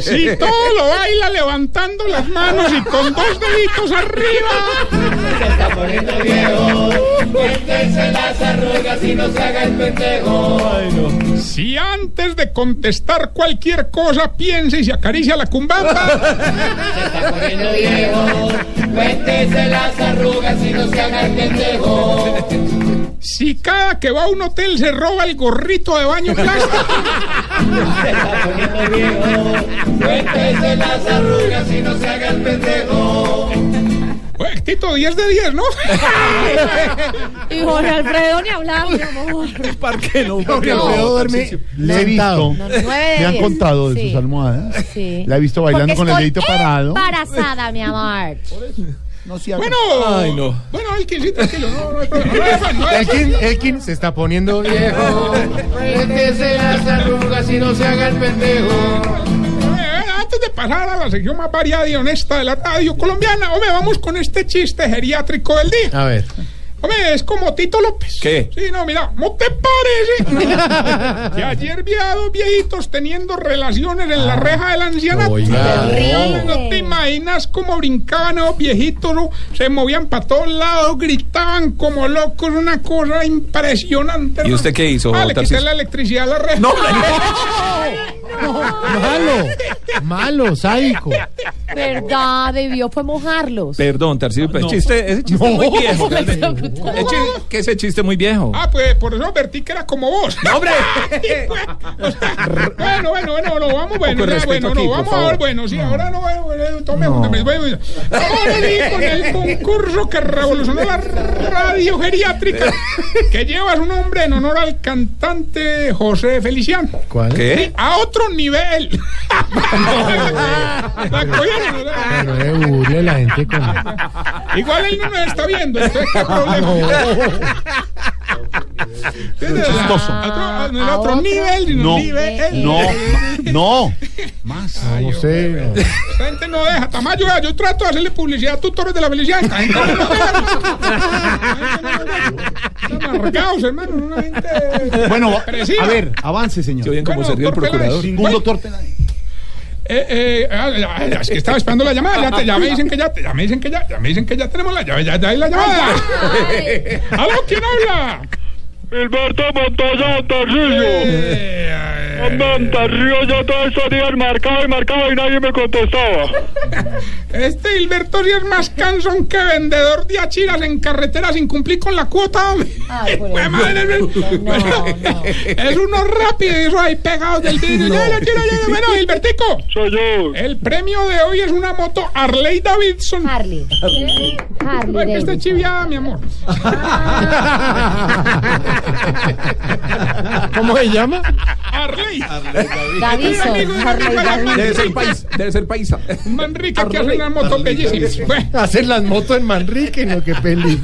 Si todo lo baila levantando las manos y con dos deditos arriba. Se está poniendo viejo. Cuéntese las arrugas y no se haga el pendejo. Si antes de contestar cualquier cosa piensa y se acaricia la cumbamba. Se está poniendo viejo. Cuéntese las arrugas no se haga el pendejo. Si cada que va a un hotel se roba el gorrito de baño plástico. Cuéntese las arrugas y no se haga el pendejo. Oye, Tito, 10 de 10, ¿no? Y Jorge Alfredo ni hablaba, mi amor. ¿Para qué no? Jorge Alfredo duerme Le he sentado. visto. No, nueve Me han diez. contado de Sí. sus almohadas. Sí. La he visto bailando Porque con el estoy dedito parado. Embarazada, mi amor. No se haga- Bueno, Ay, no. bueno, Elkin, sí, tranquilo, no, no hay problema. No, no, no, no, Elkin, Elkin se está poniendo viejo. Cuéntese las arrugas y no se haga el pendejo. Eh, Antes de pasar a la sección más variada y honesta de la radio colombiana, hombre, vamos con este chiste geriátrico del día. A ver. Hombre, es como Tito López. ¿Qué? Sí, no, mira, ¿no te parece? que ayer vi a dos viejitos teniendo relaciones en la reja del ancianato. Oiga. No, no te imaginas cómo brincaban esos viejitos, ¿no? se movían para todos lados, gritaban como locos, una cosa impresionante. ¿Y ¿no? usted qué hizo, Ah, le quité la electricidad a la reja. No, Malo. Malo, sádico. ¿Verdad? Debió fue mojarlos. Perdón, Tarcillo, pero chiste, ese chiste es muy viejo. que ese chiste es muy viejo. Ah, pues por eso advertí que era como vos. ¡No, hombre! bueno, bueno, bueno, no, vamos, bueno, ya, bueno, aquí, no, vamos a ver, bueno, sí, ahora no, bueno, bueno, tome, bueno, bueno, bueno. Ahora con el concurso que revolucionó la radio geriátrica, que lleva su nombre en honor al cantante José Feliciano. ¿Cuál? Sí, ¿Qué? a otro nivel. La cogieron, ¿no? Pero burle la gente con. Igual él no nos está viendo, entonces qué problema. Chistoso. A otro, nivel, No, nivel. no, no. Más. No sé. Esta gente no deja. Tamayo, vea, yo trato de hacerle publicidad a tutores de la felicidad. Esta gente no deja. Amargados, hermano. Una gente. Bueno, a ver, avance, señor. Se oyen como Bueno, sería el doctor procurador. Ningún doctor Peláez. Eh, eh, ah, es que estaba esperando la llamada. Ya, te- ya me dicen que ya, ya me dicen que ya, ya me dicen que ya tenemos la llave. Ya, ya hay la llamada. ¿Aló? ¿Quién habla? Gilberto Montoya Tarrillo. Montarrillo, yo todo estos días marcaba y marcaba y nadie me contestaba. Este Hilberto sí es más cansón que vendedor de achiras en carretera sin cumplir con la cuota. Ay, por Pues, madre mía. Es uno rápido y eso ahí pegados del vidrio. Bueno, Hilbertico. Soy yo. El premio de hoy es una moto Harley Davidson. Harley. Harley. Ay, que esté Davidson. chiviada, mi amor. ¿Cómo se llama? Harley. Davidson. Amigo de Harley Nicolás Davidson. Debe ser paisa. Debe ser paisa. Manrique que hace unas motos bellísimas. Bueno, Hacer las motos en Manrique, no, qué peli.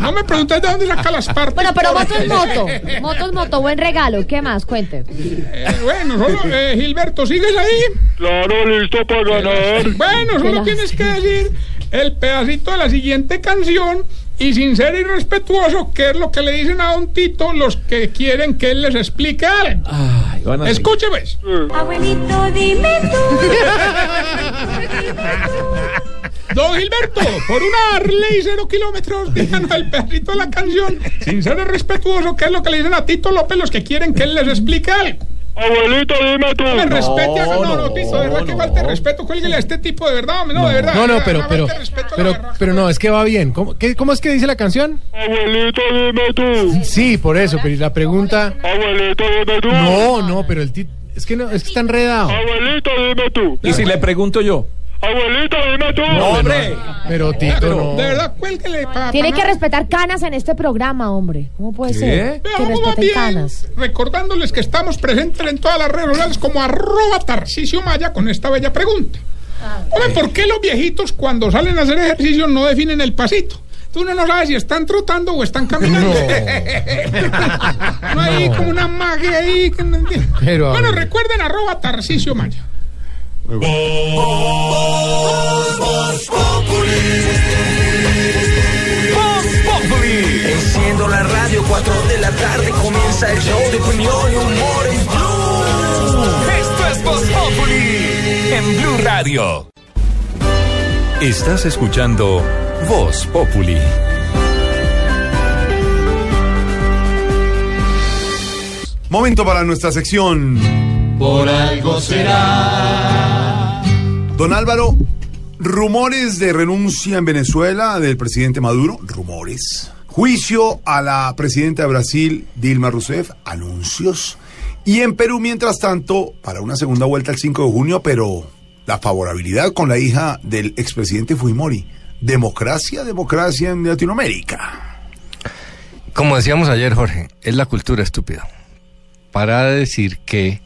no me preguntes de dónde saca las partes. Bueno, pero moto es moto. Moto es moto. Buen regalo. ¿Qué más? Cuente. Eh, bueno, solo, eh, Gilberto, ¿sigues ahí? Claro, listo para ganar. Bueno, solo tienes que decir el pedacito de la siguiente canción y sin ser irrespetuoso, que es lo que le dicen a Don Tito los que quieren que él les explique algo. Ay, van a Escuche, pues. Abuelito, dime tú. Don Gilberto, por una Harley cero kilómetros, díganos el pedacito de la canción, sin ser irrespetuoso, que es lo que le dicen a Tito López los que quieren que él les explique algo. Abuelito, dime tú. Me respete a... No, no, no, Tito, de verdad que no. falta respeto, cuélguele a este tipo de verdad, no, de verdad. No, no, pero, pero, pero, pero no, es que va bien. ¿Cómo, qué- cómo es que dice la canción? Abuelito, dime tú. Sí, por eso, pero ¿y la pregunta. Abuelito, dime tú. No, no, pero el título. Es que no, es que está enredado. Abuelito, dime tú. Y si le pregunto yo. Abuelito, dime tú. No, hombre. Pero Tito, Pero, no. de verdad, cuélguele Tiene que respetar canas en este programa, hombre. ¿Cómo puede ¿Qué? ser? Que respeten bien, canas. recordándoles que estamos presentes en todas las redes sociales como arroba Tarcisio Maya con esta bella pregunta. Hombre, ¿por qué los viejitos cuando salen a hacer ejercicio no definen el pasito? Tú no sabes si están trotando o están caminando. No, hay como una magia ahí. que no entiendo. Pero, bueno, recuerden arroba Tarcisio Maya. Enciendo la radio, 4 de la tarde comienza el show de opinión y humor en Blue. Esto es Voz Populi en Blue Radio. Estás escuchando Voz Populi. Momento para nuestra sección. Por algo será. Don Álvaro, Rumores de renuncia en Venezuela del presidente Maduro. Rumores. Juicio a la presidenta de Brasil, Dilma Rousseff. Anuncios. Y en Perú, mientras tanto, para una segunda vuelta el 5 de junio, pero la favorabilidad con la hija del expresidente Fujimori. Democracia, democracia en Latinoamérica. Como decíamos ayer, Jorge, es la cultura estúpida. Para decir que,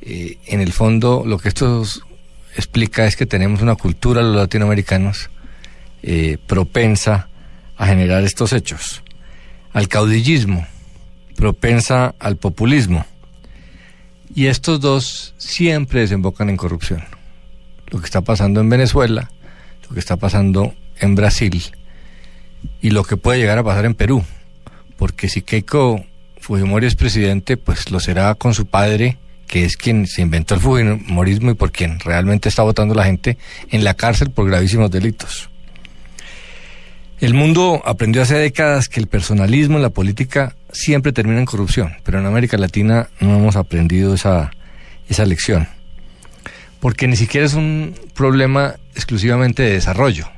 eh, en el fondo, lo que esto s- explica es que tenemos una cultura, los latinoamericanos, eh, propensa a generar estos hechos. Al caudillismo, propensa al populismo. Y estos dos siempre desembocan en corrupción. Lo que está pasando en Venezuela, lo que está pasando en Brasil y lo que puede llegar a pasar en Perú. Porque si Keiko Fujimori es presidente, pues lo será con su padre, que es quien se inventó el Fujimorismo y por quien realmente está votando la gente en la cárcel por gravísimos delitos. El mundo aprendió hace décadas que el personalismo en la política siempre termina en corrupción, pero en América Latina no hemos aprendido esa, esa lección. Porque ni siquiera es un problema exclusivamente de desarrollo.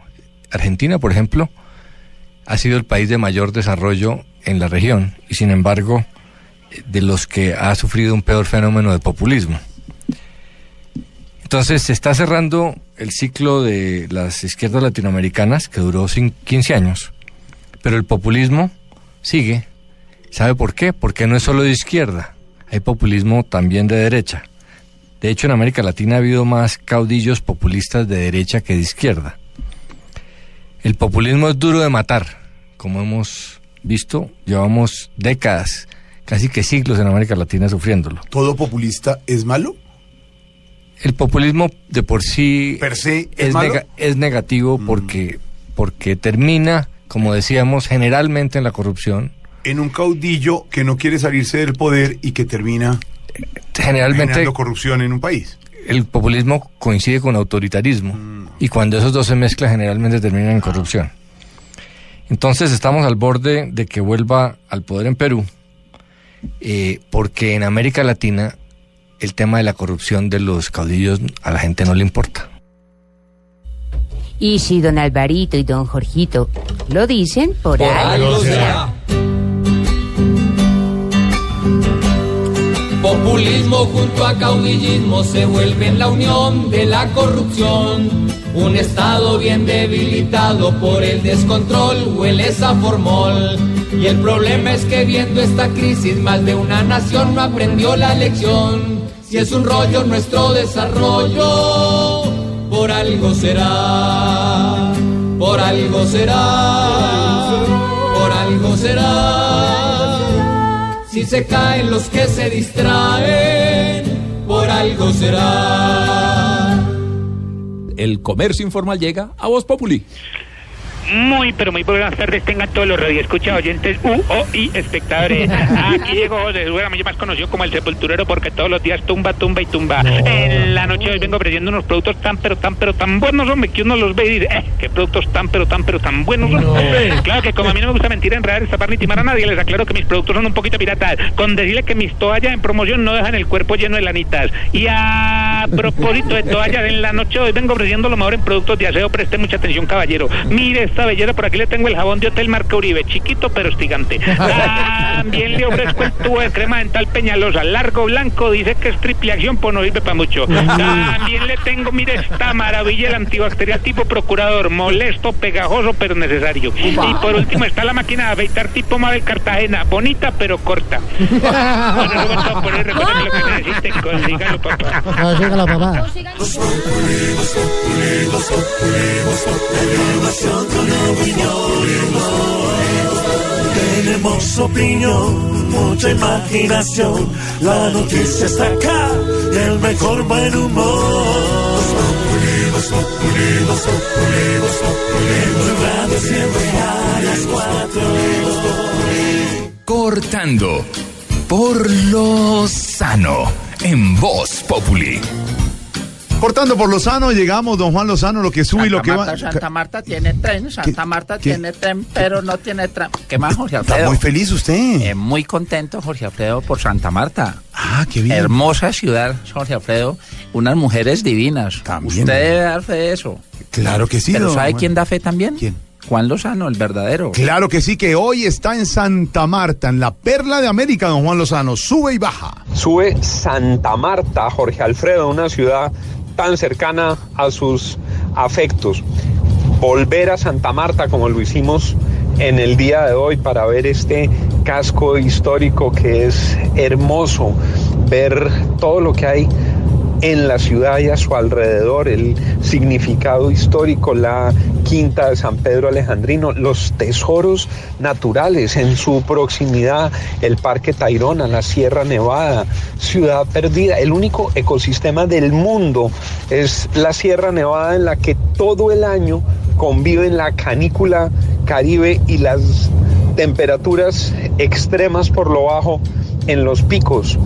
Argentina, por ejemplo, ha sido el país de mayor desarrollo en la región y sin embargo de los que ha sufrido un peor fenómeno de populismo. Entonces se está cerrando el ciclo de las izquierdas latinoamericanas que duró cin- 15 años, pero el populismo sigue. ¿Sabe por qué? Porque no es solo de izquierda, hay populismo también de derecha. De hecho, en América Latina ha habido más caudillos populistas de derecha que de izquierda. El populismo es duro de matar, como hemos visto, llevamos décadas, casi que siglos en América Latina sufriéndolo. ¿Todo populista es malo? El populismo de por sí Per se es es, malo? es negativo porque, porque termina, como decíamos, generalmente en la corrupción. En un caudillo que no quiere salirse del poder y que termina Generalmente generando corrupción en un país. el populismo coincide con autoritarismo y cuando esos dos se mezclan generalmente terminan en corrupción. Entonces estamos al borde de que vuelva al poder en Perú eh, porque en América Latina el tema de la corrupción de los caudillos a la gente no le importa. Y si don Alvarito y don Jorgito lo dicen, por, algo será. Populismo junto a caudillismo se vuelve en la unión de la corrupción. Un estado bien debilitado por el descontrol huele a formol. Y el problema es que viendo esta crisis más de una nación no aprendió la lección. Si es un rollo nuestro desarrollo, por algo será, por algo será, por algo será. Si se caen los que se distraen, por algo será. El comercio informal llega a Voz Populi. Muy, pero muy buenas tardes tengan todos los radioescuchas oyentes U, O y espectadores. Aquí llegó José seguramente más conocido como el sepulturero porque todos los días tumba, tumba y tumba. En la noche hoy vengo ofreciendo unos productos tan, pero tan, pero tan buenos, hombre, que uno los ve y dice, eh, qué productos tan, pero tan, pero tan buenos. son. Claro que como a mí no me gusta mentir, enredar, estafar ni timar a nadie, les aclaro que mis productos son un poquito piratas. Con decirle que mis toallas en promoción no dejan el cuerpo lleno de lanitas. Y a propósito de toallas, en la noche hoy vengo ofreciendo lo mejor en productos de aseo. Preste mucha atención, caballero. Mire esta belleza, por aquí le tengo el jabón de Hotel Marca Uribe, chiquito pero estigante. También le ofrezco el tubo de crema dental Peñalosa, largo, blanco, dice que es triple acción, pues no sirve para mucho. También le tengo, mire esta maravilla, el antibacterial tipo procurador, molesto, pegajoso, pero necesario. Y por último está la máquina de afeitar tipo Mabel Cartagena, bonita pero corta. Bueno, eso. Recuerden que lo que necesiten, papá. Consígalo, papá. Tenemos opinión, mucha imaginación. La noticia está acá y el mejor buen humor. En tu radio siempre a las cuatro. Cortando por lo sano en Voz Populi. Cortando por Lozano, llegamos, don Juan Lozano, lo que sube y lo que va. Marta, Santa Marta tiene tren, Santa Marta qué? tiene tren, pero no tiene tren. ¿Qué más, Jorge Está Alfredo? muy feliz usted. Eh, muy contento, Jorge Alfredo, por Santa Marta. Ah, qué bien. Hermosa ciudad, Jorge Alfredo. Unas mujeres divinas. Usted debe dar fe de eso. Claro que sí, ¿Pero don sabe Juan. quién da fe también? ¿Quién? Juan Lozano, el verdadero. Claro que sí, que hoy está en Santa Marta, en la perla de América, don Juan Lozano. Sube y baja. Sube Santa Marta, Jorge Alfredo, una ciudad tan cercana a sus afectos. Volver a Santa Marta como lo hicimos en el día de hoy para ver este casco histórico que es hermoso, ver todo lo que hay en la ciudad y a su alrededor, el significado histórico, la quinta de San Pedro Alejandrino, los tesoros naturales en su proximidad, el Parque Tayrona, la Sierra Nevada, Ciudad Perdida, el único ecosistema del mundo es la Sierra Nevada en la que todo el año conviven la canícula caribe y las temperaturas extremas por lo bajo en los picos.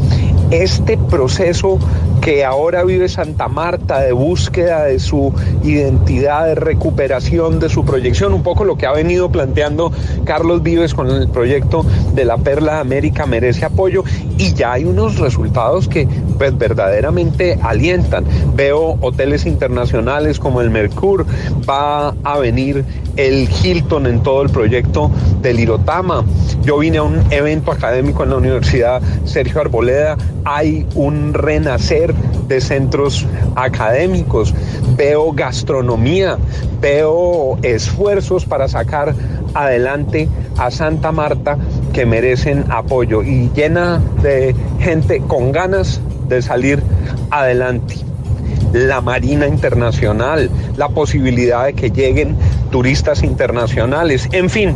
Este proceso que ahora vive Santa Marta de búsqueda de su identidad, de recuperación de su proyección, un poco lo que ha venido planteando Carlos Vives con el proyecto de la Perla de América merece apoyo y ya hay unos resultados que pues verdaderamente alientan. Veo hoteles internacionales como el Mercure, va a venir el Hilton en todo el proyecto del Irotama. Yo vine a un evento académico en la Universidad Sergio Arboleda, hay un renacer de centros académicos, veo gastronomía, veo esfuerzos para sacar adelante a Santa Marta que merecen apoyo y llena de gente con ganas de salir adelante la Marina Internacional, la posibilidad de que lleguen turistas internacionales, en fin,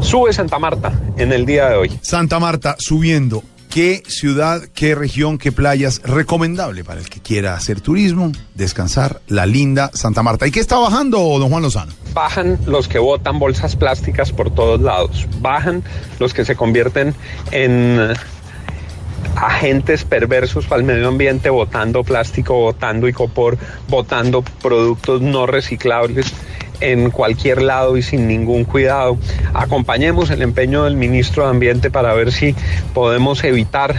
sube Santa Marta en el día de hoy. Santa Marta subiendo. ¿Qué ciudad, qué región, qué playas recomendable para el que quiera hacer turismo, descansar? La linda Santa Marta. ¿Y qué está bajando, don Juan Lozano? Bajan los que botan bolsas plásticas por todos lados, bajan los que se convierten en agentes perversos para el medio ambiente botando plástico, botando icopor, botando productos no reciclables en cualquier lado y sin ningún cuidado. Acompañemos el empeño del ministro de Ambiente para ver si podemos evitar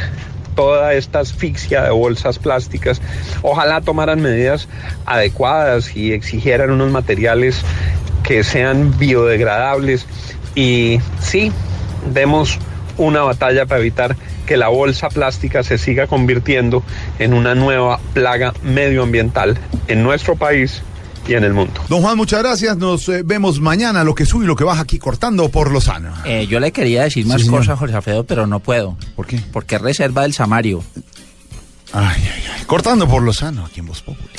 toda esta asfixia de bolsas plásticas. Ojalá tomaran medidas adecuadas y exigieran unos materiales que sean biodegradables y sí, demos una batalla para evitar que la bolsa plástica se siga convirtiendo en una nueva plaga medioambiental en nuestro país y en el mundo. Don Juan, muchas gracias. Nos eh, vemos mañana, lo que sube y lo que baja aquí cortando por Lozano. Eh, yo le quería decir Sí, más señor. cosas, Jorge Alfredo, pero no puedo. ¿Por qué? Porque es reserva del Samario. Ay, ay, ay. Cortando por Lozano, aquí en Voz Populi.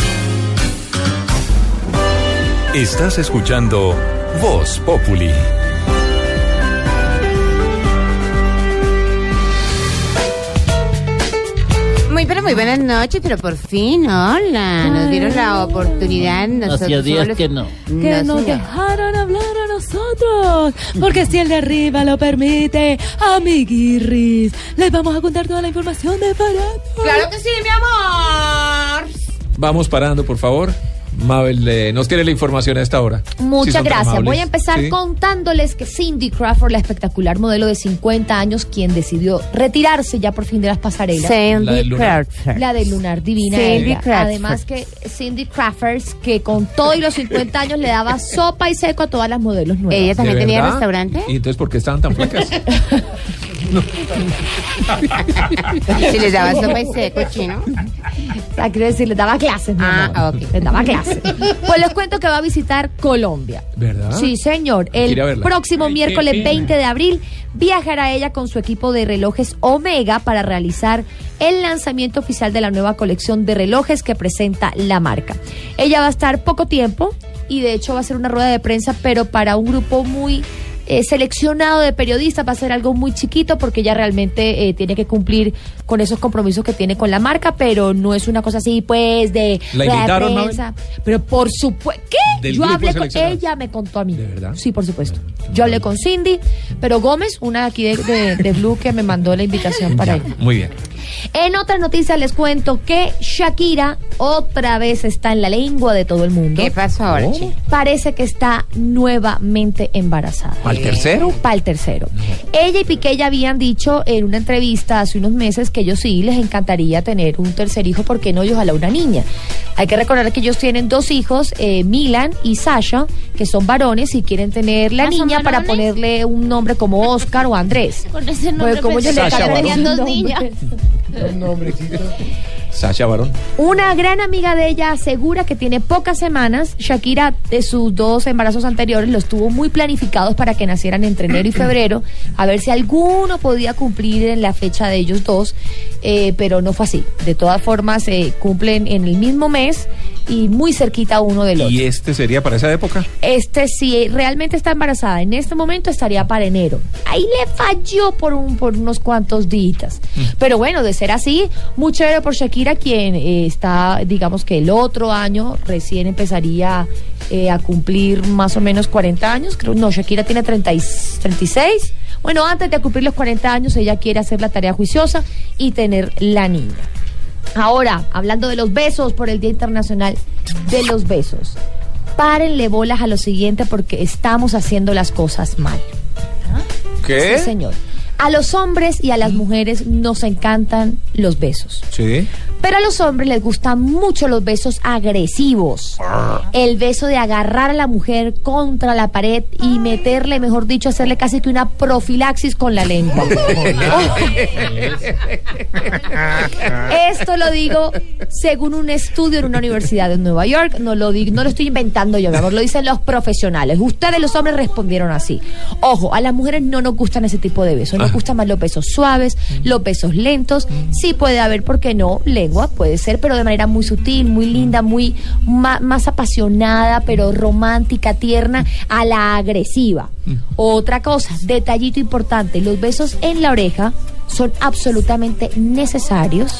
Estás escuchando Voz Populi. Muy, pero muy buenas noches, pero por fin, hola. Nos dieron la oportunidad. Nosotros Hacía días solos- que no. Que No, nos señor. dejaron hablar a nosotros. Porque si el de arriba lo permite, amiguirris, les vamos a contar toda la información de barato. Claro que sí, mi amor. Vamos parando, por favor. Mabel eh, nos tiene la información a esta hora. Muchas gracias. Voy a empezar Sí. contándoles que Cindy Crawford, la espectacular modelo de 50 años, quien decidió retirarse ya por fin de las pasarelas. Cindy La del Lunar. Crawford. La de Lunar Divina. Cindy. Crawford. Además que Cindy Crawford, que con todo y los 50 años le daba sopa y seco a todas las modelos nuevas. ¿Ella también ¿De tenía verdad? restaurante? ¿Y entonces por qué estaban tan flacas? Si les daba sopa y seco, chino. O sea, quiero decir, les daba clases. mi Ah, amor. ok. Les daba clases. Pues les cuento que va a visitar Colombia. ¿Verdad? Sí, señor. El próximo Ay, miércoles pena. 20 de abril viajará ella con su equipo de relojes Omega para realizar el lanzamiento oficial de la nueva colección de relojes que presenta la marca. Ella va a estar poco tiempo y de hecho va a ser una rueda de prensa, pero para un grupo muy eh, seleccionado de periodistas va a ser algo muy chiquito porque ella realmente eh, tiene que cumplir con esos compromisos que tiene con la marca, pero no es una cosa así, pues, de ¿La de invitaron, Mabel? Pero por supuesto, ¿qué? Del Yo hablé con ella, me contó a mí. ¿De verdad? Sí, por supuesto. Yo hablé con Cindy, pero Gómez, una aquí de, de- de Blue, que me mandó la invitación para ella. Muy bien. En otras noticias les cuento que Shakira otra vez está en la lengua de todo el mundo. ¿Qué pasó ahora, Oh. Parece que está nuevamente embarazada. ¿Al tercero? Para el tercero. Ella y Piqué ya habían dicho en una entrevista hace unos meses que ellos sí les encantaría tener un tercer hijo, porque no? Y ojalá una niña. Hay que recordar que ellos tienen dos hijos, eh, Milan y Sasha, que son varones y quieren tener la ¿Ah, niña para ponerle un nombre como Oscar o Andrés. Con ese nombre Pues, ellos pensé le tenían dos niñas. Sasha Barón. Una gran amiga de ella asegura que tiene pocas semanas. Shakira, de sus dos embarazos anteriores, los tuvo muy planificados para que nacieran entre enero y febrero, a ver si alguno podía cumplir en la fecha de ellos dos, eh, pero no fue así. De todas formas, se cumplen en el mismo mes y muy cerquita uno del otro. ¿Y este sería para esa época? Este, si realmente está embarazada en este momento, estaría para enero. Ahí le falló por, un, por unos cuantos días. Pero bueno, de ser así, muy chévere por Shakira, quien eh, está, digamos que el otro año recién empezaría eh, a cumplir más o menos 40 años. Creo, no, Shakira tiene 30 y- 36. Bueno, antes de cumplir los 40 años, ella quiere hacer la tarea juiciosa y tener la niña. Ahora, hablando de los besos por el Día Internacional de los Besos. Párenle bolas a lo siguiente porque estamos haciendo las cosas mal. ¿Qué? Sí, señor. A los hombres y a las mujeres nos encantan los besos. Sí. Pero a los hombres les gustan mucho los besos agresivos. El beso de agarrar a la mujer contra la pared y meterle, mejor dicho, hacerle casi que una profilaxis con la lengua. Esto lo digo según un estudio en una universidad de Nueva York. No lo, digo, no lo estoy inventando yo, mi amor, lo dicen los profesionales. Ustedes, los hombres, respondieron así. Ojo, a las mujeres no nos gustan ese tipo de besos. Nos gustan más los besos suaves, los besos lentos. Sí puede haber, ¿por qué no? Lengua puede ser, pero de manera muy sutil, muy linda, muy ma- más apasionada, pero romántica, tierna, a la agresiva. Otra cosa, detallito importante, los besos en la oreja son absolutamente necesarios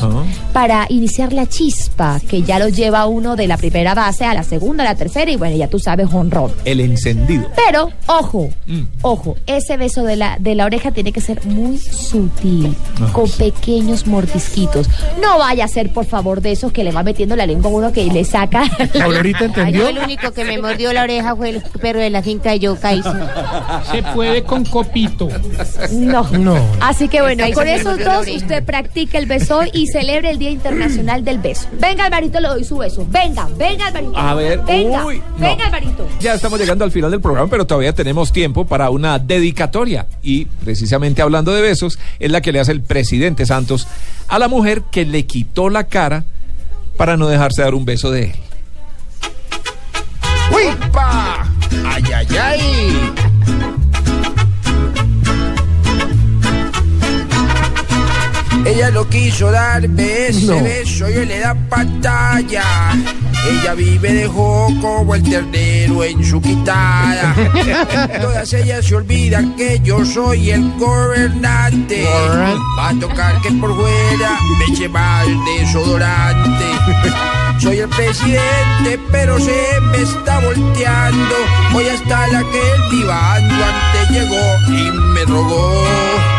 para iniciar la chispa que ya lo lleva uno de la primera base a la segunda, a la tercera y bueno, ya tú sabes, honrón. El encendido. Pero, ojo, Mm. ojo, ese beso de la, de la oreja tiene que ser muy sutil, Ah, con pequeños mordisquitos. No vaya a ser, por favor, de esos que le va metiendo la lengua a uno que le saca. Ay, yo el único que me mordió la oreja fue el perro de la finca de Yokaisa. Se puede con copito. No. Así que bueno, Me esos dos usted practica el beso y celebre el Día Internacional del Beso. Venga, Alvarito, le doy su beso. Venga, venga, Alvarito. A ver, venga, uy, no. venga, Alvarito. Ya estamos llegando al final del programa, pero todavía tenemos tiempo para una dedicatoria. Y precisamente hablando de besos, es la que le hace el presidente Santos a la mujer que le quitó la cara para no dejarse dar un beso de él. ¡Uipa! ¡Ay, ay, ay! Ella lo quiso darme ese No. beso y hoy le da pantalla. Ella vive de como el ternero en su quitada. Todas ellas se olvidan que yo soy el gobernante. Va a tocar que por fuera me eche mal desodorante. Soy el presidente, pero se me está volteando. Hoy hasta la que el divando antes llegó y me rogó.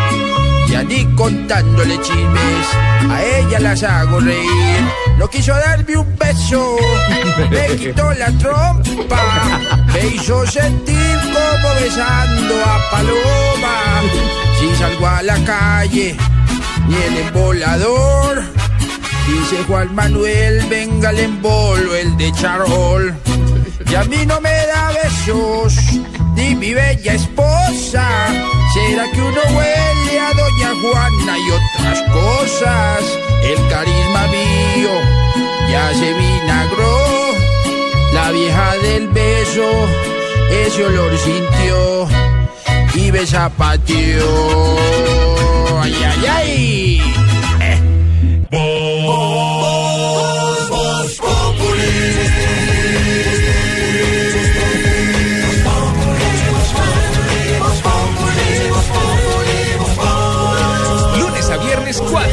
Ya ni contándole chismes, a ella las hago reír. No quiso darme un beso, me quitó la trompa, me hizo sentir como besando a Paloma. Si salgo a la calle y el embolador, dice Juan Manuel, venga el embolo, el de Charol. Y a mí no me da besos, ni mi bella esposa. ¿Será que uno huele a Doña Juana y otras cosas? El carisma mío ya se vinagró. La vieja del beso ese olor sintió y me. ¡Ay, ay, ay!